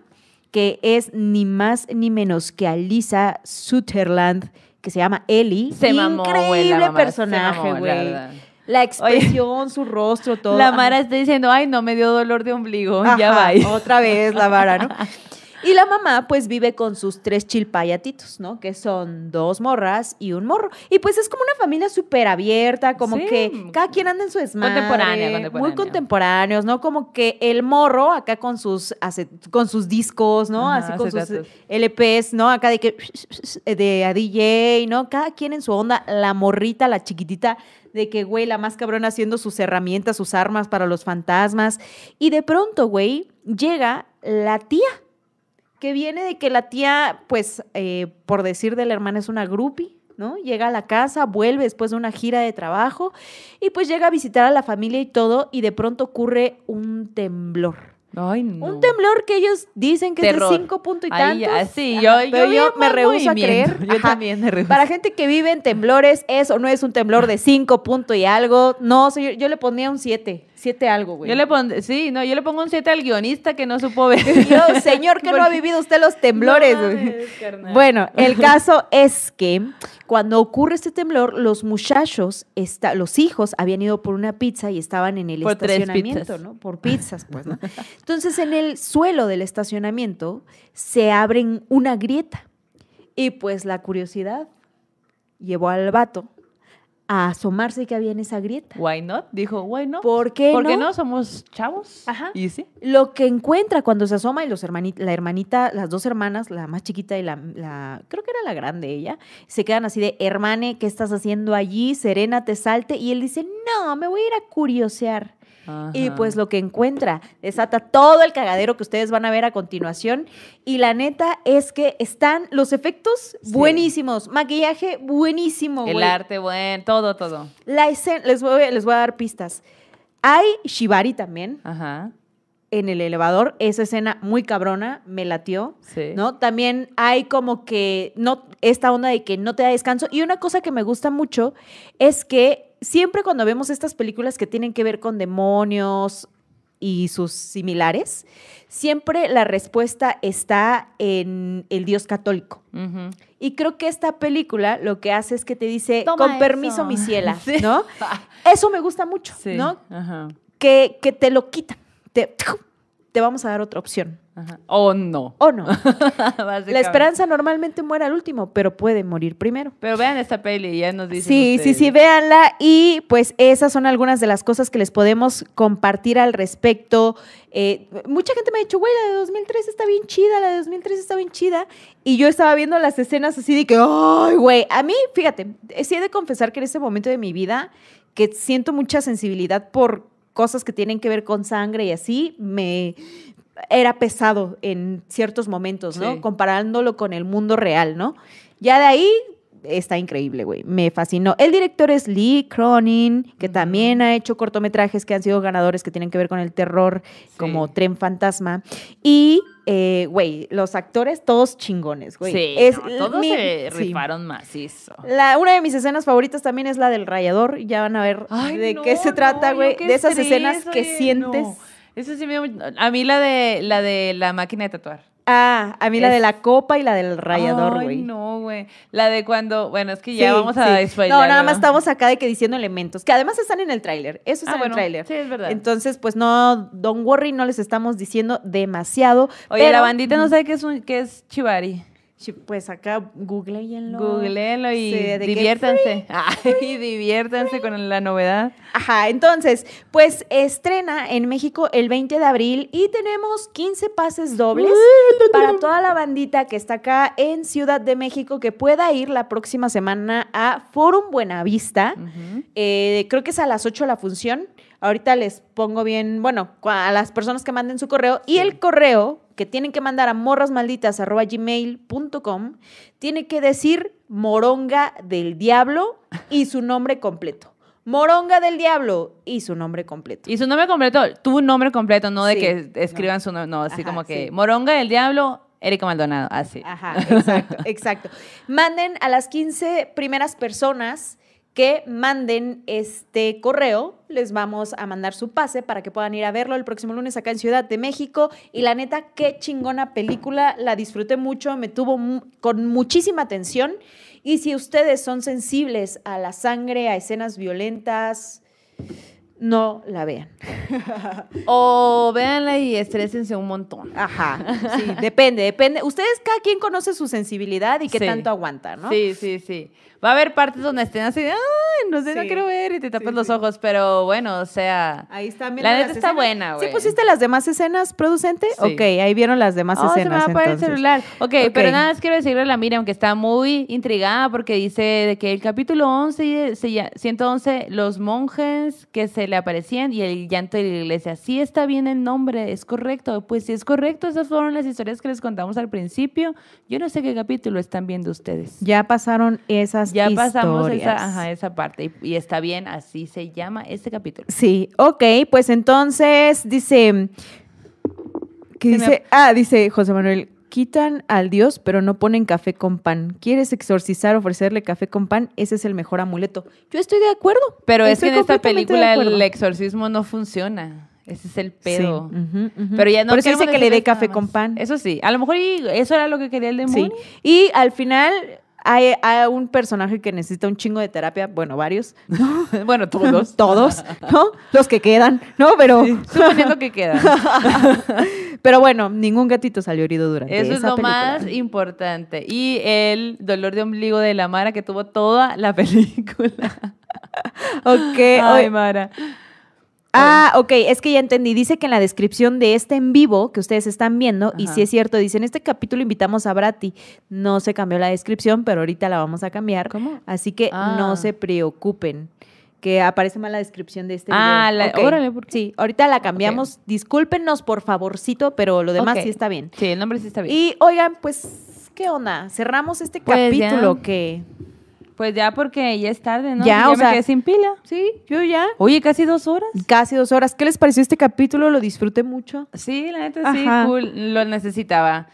que es ni más ni menos que Alisa Sutherland, que se llama Ellie. Se mamó, Increíble personaje, mamó, güey. La expresión, su rostro, todo. La Ajá. Mara está diciendo, ay, no me dio dolor de ombligo. ya va. Otra vez la vara, ¿no? Y la mamá pues vive con sus tres chilpayatitos, ¿no? Que son dos morras y un morro. Y pues es como una familia súper abierta, como Sí. que cada quien anda en su desmadre. Contemporánea, Muy contemporánea. contemporáneos, ¿no? Como que el morro acá con sus, con sus discos, ¿no? Ajá, Así con sus. LPs, ¿no? Acá de que de a DJ, ¿no? Cada quien en su onda, la morrita, la chiquitita, de que, güey, la más cabrona haciendo sus herramientas, sus armas para los fantasmas. Y de pronto, güey, llega la tía, que viene de que la tía, pues, eh, por decir de la hermana, es una groupie. ¿no? Llega a la casa, vuelve después de una gira de trabajo y pues llega a visitar a la familia y todo y de pronto ocurre un temblor. Ay, no. Un temblor que ellos dicen que Terror. es de cinco punto y tantos. ya, sí, yo, pero yo, yo, me rehúso a creer. Yo también me rehuso. Para gente que vive en temblores, eso no es un temblor de 5 punto y algo. No, señor, yo le ponía un 7. 7 algo, güey. Yo le pongo, sí, no, yo le pongo un 7 al guionista que no supo ver. Yo, señor, que no ha vivido usted los temblores, No güey. Bueno, el caso es que cuando ocurre este temblor, los muchachos, está, los hijos habían ido por una pizza y estaban en el Por estacionamiento. ¿no? Por pizzas, pues, ¿no? Entonces, en el suelo del estacionamiento se abren una grieta. Y pues la curiosidad llevó al vato a asomarse que había en esa grieta. Why not? Dijo, why not? ¿Por qué ¿Por qué no? no? Somos chavos. Ajá. Y sí. Lo que encuentra cuando se asoma y los hermani- la hermanita, las dos hermanas, la más chiquita y la, la- creo que era la grande ella, se quedan así de, hermane, ¿qué estás haciendo allí? Serena, te salte. Y él dice, no, me voy a ir a curiosear. Y pues lo que encuentra desata todo el cagadero que ustedes van a ver a continuación. Y la neta es que están los efectos Sí. buenísimos, maquillaje buenísimo. El arte, bueno, todo, todo. La escena, les voy, les voy a dar pistas. Hay Shibari también Ajá. en el elevador. Esa escena muy cabrona, me latió. Sí. ¿no? También hay como que no esta onda de que no te da descanso y una cosa que me gusta mucho es que siempre cuando vemos estas películas que tienen que ver con demonios y sus similares, siempre la respuesta está en el Dios católico. Y creo que esta película lo que hace es que te dice, Toma con eso". permiso, mi ciela, Sí. ¿no? Eso me gusta mucho, Sí. ¿no? Ajá. Que, que te lo quitan. Te, te vamos a dar otra opción. Ajá. O no. ¿O no? La esperanza normalmente muere al último, pero puede morir primero. Pero vean esta peli y ya nos dicen. Sí, sí, sí, véanla. Y pues esas son algunas de las cosas que les podemos compartir al respecto. Eh, mucha gente me ha dicho, güey, la de 2003 está bien chida, la de 2003 está bien chida. Y yo estaba viendo las escenas así de que, ay, güey, a mí, fíjate, sí he de confesar que en este momento de mi vida, que siento mucha sensibilidad por cosas que tienen que ver con sangre y así, me era pesado en ciertos momentos, ¿no? Sí. Comparándolo con el mundo real, ¿no? Ya de ahí está increíble, güey. Me fascinó. El director es Lee Cronin, que también ha hecho cortometrajes que han sido ganadores que tienen que ver con el terror, como Tren Fantasma. Y, eh, güey, los actores todos chingones, güey. Sí, Es no, todos mi- se sí. rifaron macizo. La, una de mis escenas favoritas también es la del rayador. Ya van a ver Ay, de no, qué se trata, güey. de esas estrés, escenas que oye, sientes. Eso sí me... A mí la de la de la máquina de tatuar. Ah, a mí la de la copa y la del rayador, Ay, güey. no, güey. La de cuando, bueno, es que ya Sí, vamos a sí. No, nada más estamos acá de que diciendo elementos, que además están en el tráiler. Eso está Ah, en bueno, el tráiler. sí, es verdad. Entonces, pues no, don't worry, no les estamos diciendo demasiado. Oye, pero, la bandita no sabe qué es, un, qué es Chivari. Pues acá googleenlo. Googleenlo y Sí, diviértanse. Ay, diviértanse con la novedad. Ajá, entonces, pues estrena en México el 20 de abril y tenemos 15 pases dobles para toda la bandita que está acá en Ciudad de México que pueda ir la próxima semana a Forum Buenavista. Eh, creo que es a las 8 la función. Ahorita les pongo bien, bueno, a las personas que manden su correo. Y el correo que tienen que mandar a morrasmalditas.gmail.com tiene que decir moronga del diablo y su nombre completo. Moronga del diablo y su nombre completo. Y su nombre completo, tu nombre completo, no de Sí, que escriban su nombre, no, así Ajá, como que sí. Moronga del Diablo, Erika Maldonado, así. Ajá, exacto, exacto. Manden a las 15 primeras personas que manden este correo, les vamos a mandar su pase para que puedan ir a verlo el próximo lunes acá en Ciudad de México. Y la neta, qué chingona película, la disfruté mucho, me tuvo mu- con muchísima atención. Y si ustedes son sensibles a la sangre, a escenas violentas, no la vean. O véanla y estrésense un montón. Ajá, sí, depende, depende. Ustedes, cada quien conoce su sensibilidad y qué Sí. tanto aguanta, ¿no? Sí, sí, sí. Va a haber partes donde estén así ay, no sé, no Sí. quiero ver y te tapas Sí, los sí. ojos, pero bueno, o sea. Ahí están La neta está buena, güey. ¿Sí pusiste las demás escenas, producente? Sí. Ok, ahí vieron las demás Oh, se me escenas. va a el celular. Ok, Ok. pero nada más quiero decirle a la Miriam que está muy intrigada porque dice de que el capítulo 11, se lla- 111, los monjes que se le aparecían y el llanto de la iglesia. Sí está bien el nombre, es correcto. Pues si es correcto, esas fueron las historias que les contamos al principio. Yo no sé qué capítulo están viendo ustedes. Ya pasaron esas Ya pasamos esa, ajá, esa parte y, y está bien, así se llama este capítulo. Sí, ok, pues entonces dice. ¿Qué me- dice? Ah, dice José Manuel. Quitan al Dios, pero no ponen café con pan. ¿Quieres exorcizar, ofrecerle café con pan? Ese es el mejor amuleto. Yo estoy de acuerdo. Pero es que en esta película el exorcismo no funciona. Ese es el pedo. Sí, ujú, ujú. Pero ya no Por eso dice que le dé café con pan. Eso sí, a lo mejor eso era lo que quería el demonio. Sí. Y al final hay, hay un personaje que necesita un chingo de terapia, bueno, varios, ¿no? bueno, todos. Todos, ¿no? Los que quedan, ¿no? Pero, Suponiendo que queda. pero bueno, ningún gatito salió herido durante Eso es lo película. más importante. Y el dolor de ombligo de la Mara que tuvo toda la película. Ok, Ay, Mara. Ah, ok, es que ya entendí. Dice que en la descripción de este en vivo que ustedes están viendo, y si es cierto, dice, en este capítulo invitamos a Brati. No se cambió la descripción, pero ahorita la vamos a cambiar. ¿Cómo? Así que Ah. no se preocupen. Que aparece mal la descripción de este Ah, video. la- Ok. órale, ¿por qué? Sí, ahorita la cambiamos. Discúlpenos, por favorcito, pero lo demás sí está bien. Sí, el nombre sí está bien. Y oigan, pues, ¿qué onda? Cerramos este Pues ya. capítulo que... Pues ya porque ya es tarde, ¿no? Ya, Ya o me sea- quedé sin pila. Sí, yo ya. Oye, casi dos horas. Casi dos horas. ¿Qué les pareció este capítulo? Lo disfruté mucho. Sí, la neta sí, Ajá. cool. Lo necesitaba.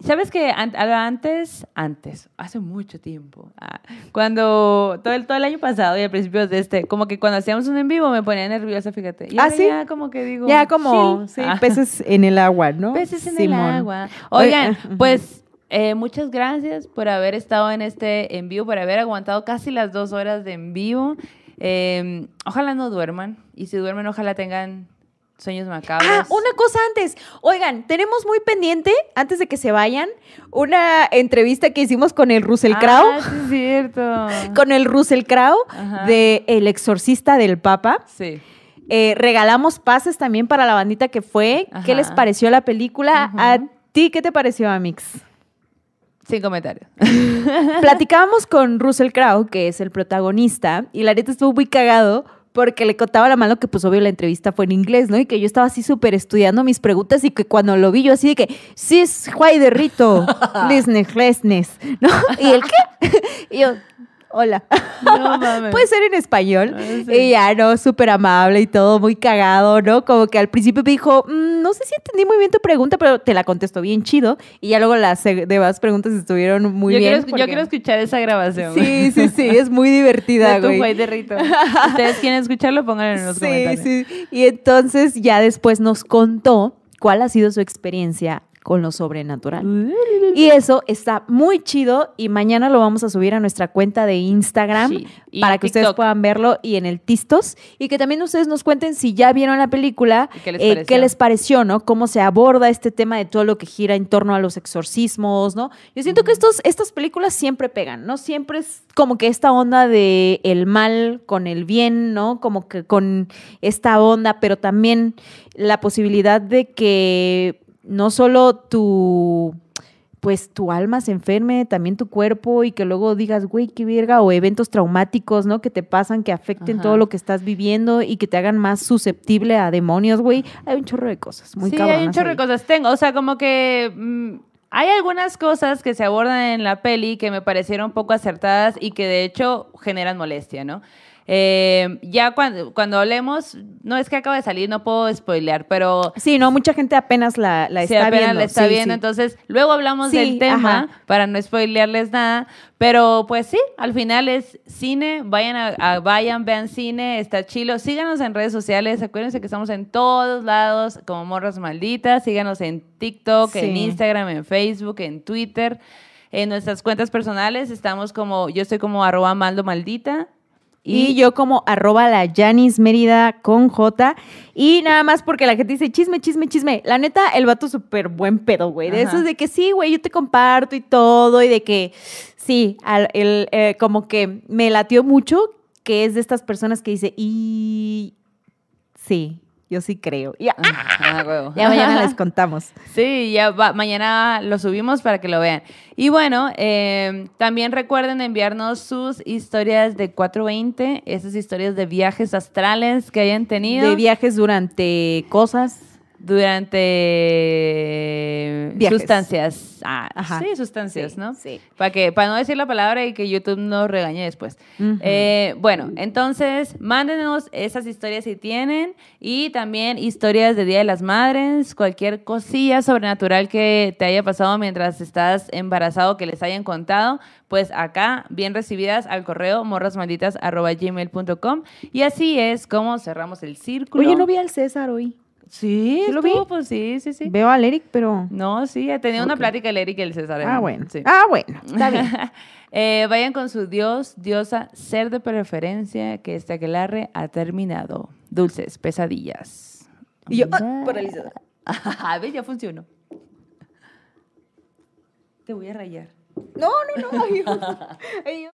¿Sabes que antes, antes, hace mucho tiempo, ah, cuando todo el, todo el año pasado y al principio de este, como que cuando hacíamos un en vivo me ponía nerviosa, fíjate. Y ¿Ah, ahora sí? Ya como que digo. Ya como sí, Ah. peces en el agua, ¿no? Peces en Simón. el agua. Oigan, ujú. pues eh, muchas gracias por haber estado en este en vivo, por haber aguantado casi las dos horas de en vivo. Eh, ojalá no duerman y si duermen, ojalá tengan sueños macabros. Ah, una cosa antes. Oigan, tenemos muy pendiente, antes de que se vayan, una entrevista que hicimos con el Russell Crowe. Ah, sí es cierto. Con el Russell Crowe Ajá. de El Exorcista del Papa. Sí. Eh, regalamos pases también para la bandita que fue. ¿Qué les pareció la película? ¿A ti qué te pareció, Amix? Sin comentarios. Platicábamos con Russell Crowe, que es el protagonista, y la neta estuvo muy cagado porque le contaba la mano que pues obvio la entrevista fue en inglés, ¿no? Y que yo estaba así súper estudiando mis preguntas y que cuando lo vi yo así de que, sí es Juay de Rito, Lesnes, ¿no? ¿Y el qué? y yo, hola. No mames. Puede ser en español. Ah, sí. Y ya, ¿no? Súper amable y todo, muy cagado, ¿no? Como que al principio me dijo, "Mm, no sé si entendí muy bien tu pregunta, pero te la contesto bien chido. Y ya luego las demás preguntas estuvieron muy yo, bien. quiero, yo quiero escuchar esa grabación. Sí, sí, sí, es muy divertida, De tu güey. Juay de Rito. Ustedes quieren escucharlo, pónganlo en los Sí, comentarios. sí. Y entonces ya después nos contó cuál ha sido su experiencia con lo sobrenatural. Y eso está muy chido y mañana lo vamos a subir a nuestra cuenta de Instagram Sí, para que ustedes puedan verlo y en el Tistos y que también ustedes nos cuenten si ya vieron la película, ¿Y qué les eh, qué les pareció, ¿no? Cómo se aborda este tema de todo lo que gira en torno a los exorcismos, ¿no? Yo siento que estos, estas películas siempre pegan, ¿no? Siempre es como que esta onda de el mal con el bien, ¿no? Como que con esta onda, pero también la posibilidad de que no solo tu pues tu alma se enferme, también tu cuerpo y que luego digas, güey, qué verga, o eventos traumáticos, ¿no? Que te pasan, que afecten Ajá. todo lo que estás viviendo y que te hagan más susceptible a demonios, güey. Hay un chorro de cosas, muy sí, hay un chorro de cosas. Tengo, o sea, como que mm, hay algunas cosas que se abordan en la peli que me parecieron poco acertadas y que de hecho generan molestia, ¿no? Eh, ya cuando, cuando hablemos, no es que acaba de salir, no puedo spoilear, pero Sí, no, mucha gente apenas la, la Sí, está apenas viendo. la está sí, viendo, sí. entonces luego hablamos del tema ajá. para no spoilearles nada, pero pues sí, al final es cine, vayan a, a- vayan, vean cine, está chilo, síganos en redes sociales, acuérdense que estamos en todos lados como Morras Malditas, síganos en TikTok, en. Instagram, en Facebook, en Twitter, en nuestras cuentas personales estamos como, yo estoy como arroba maldo maldita. Y yo como arroba la Janis Mérida con J. Y nada más porque la gente dice chisme, chisme, chisme. La neta, el vato súper buen pedo, güey. De Ajá. esos de que sí, güey, yo te comparto y todo. Y de que sí, al- el, eh, como que me latió mucho que es de estas personas que dice, y sí, yo sí creo. Y, ah, Ah, huevo. ya mañana les contamos. Sí, ya va, mañana lo subimos para que lo vean. Y bueno, eh, también recuerden enviarnos sus historias de 420, esas historias de viajes astrales que hayan tenido De viajes durante cosas. Durante Viajes. sustancias. Ah, Ajá. sí, sustancias, Sí, ¿no? sí. Para que para no decir la palabra y que YouTube nos regañe después. Eh, bueno, entonces mándenos esas historias si tienen y también historias de Día de las Madres, cualquier cosilla sobrenatural que te haya pasado mientras estás embarazado que les hayan contado, pues acá bien recibidas al correo morrasmalditas@gmail.com y así es como cerramos el círculo. Oye, no vi al César hoy. Sí, ¿Sí lo vi? pues sí, sí, sí. Veo al Eric, pero... No, sí, tenía una Ok. plática el Eric y el César. Ah, bueno. sí. Ah, bueno. Está bien. Eh, vayan con su dios, diosa, ser de preferencia, que este aquelarre ha terminado. Dulces, pesadillas. Y yo, ah, paralizada. A ver, ya funcionó. Te voy a rayar. No, no, no. ay, ay, yo-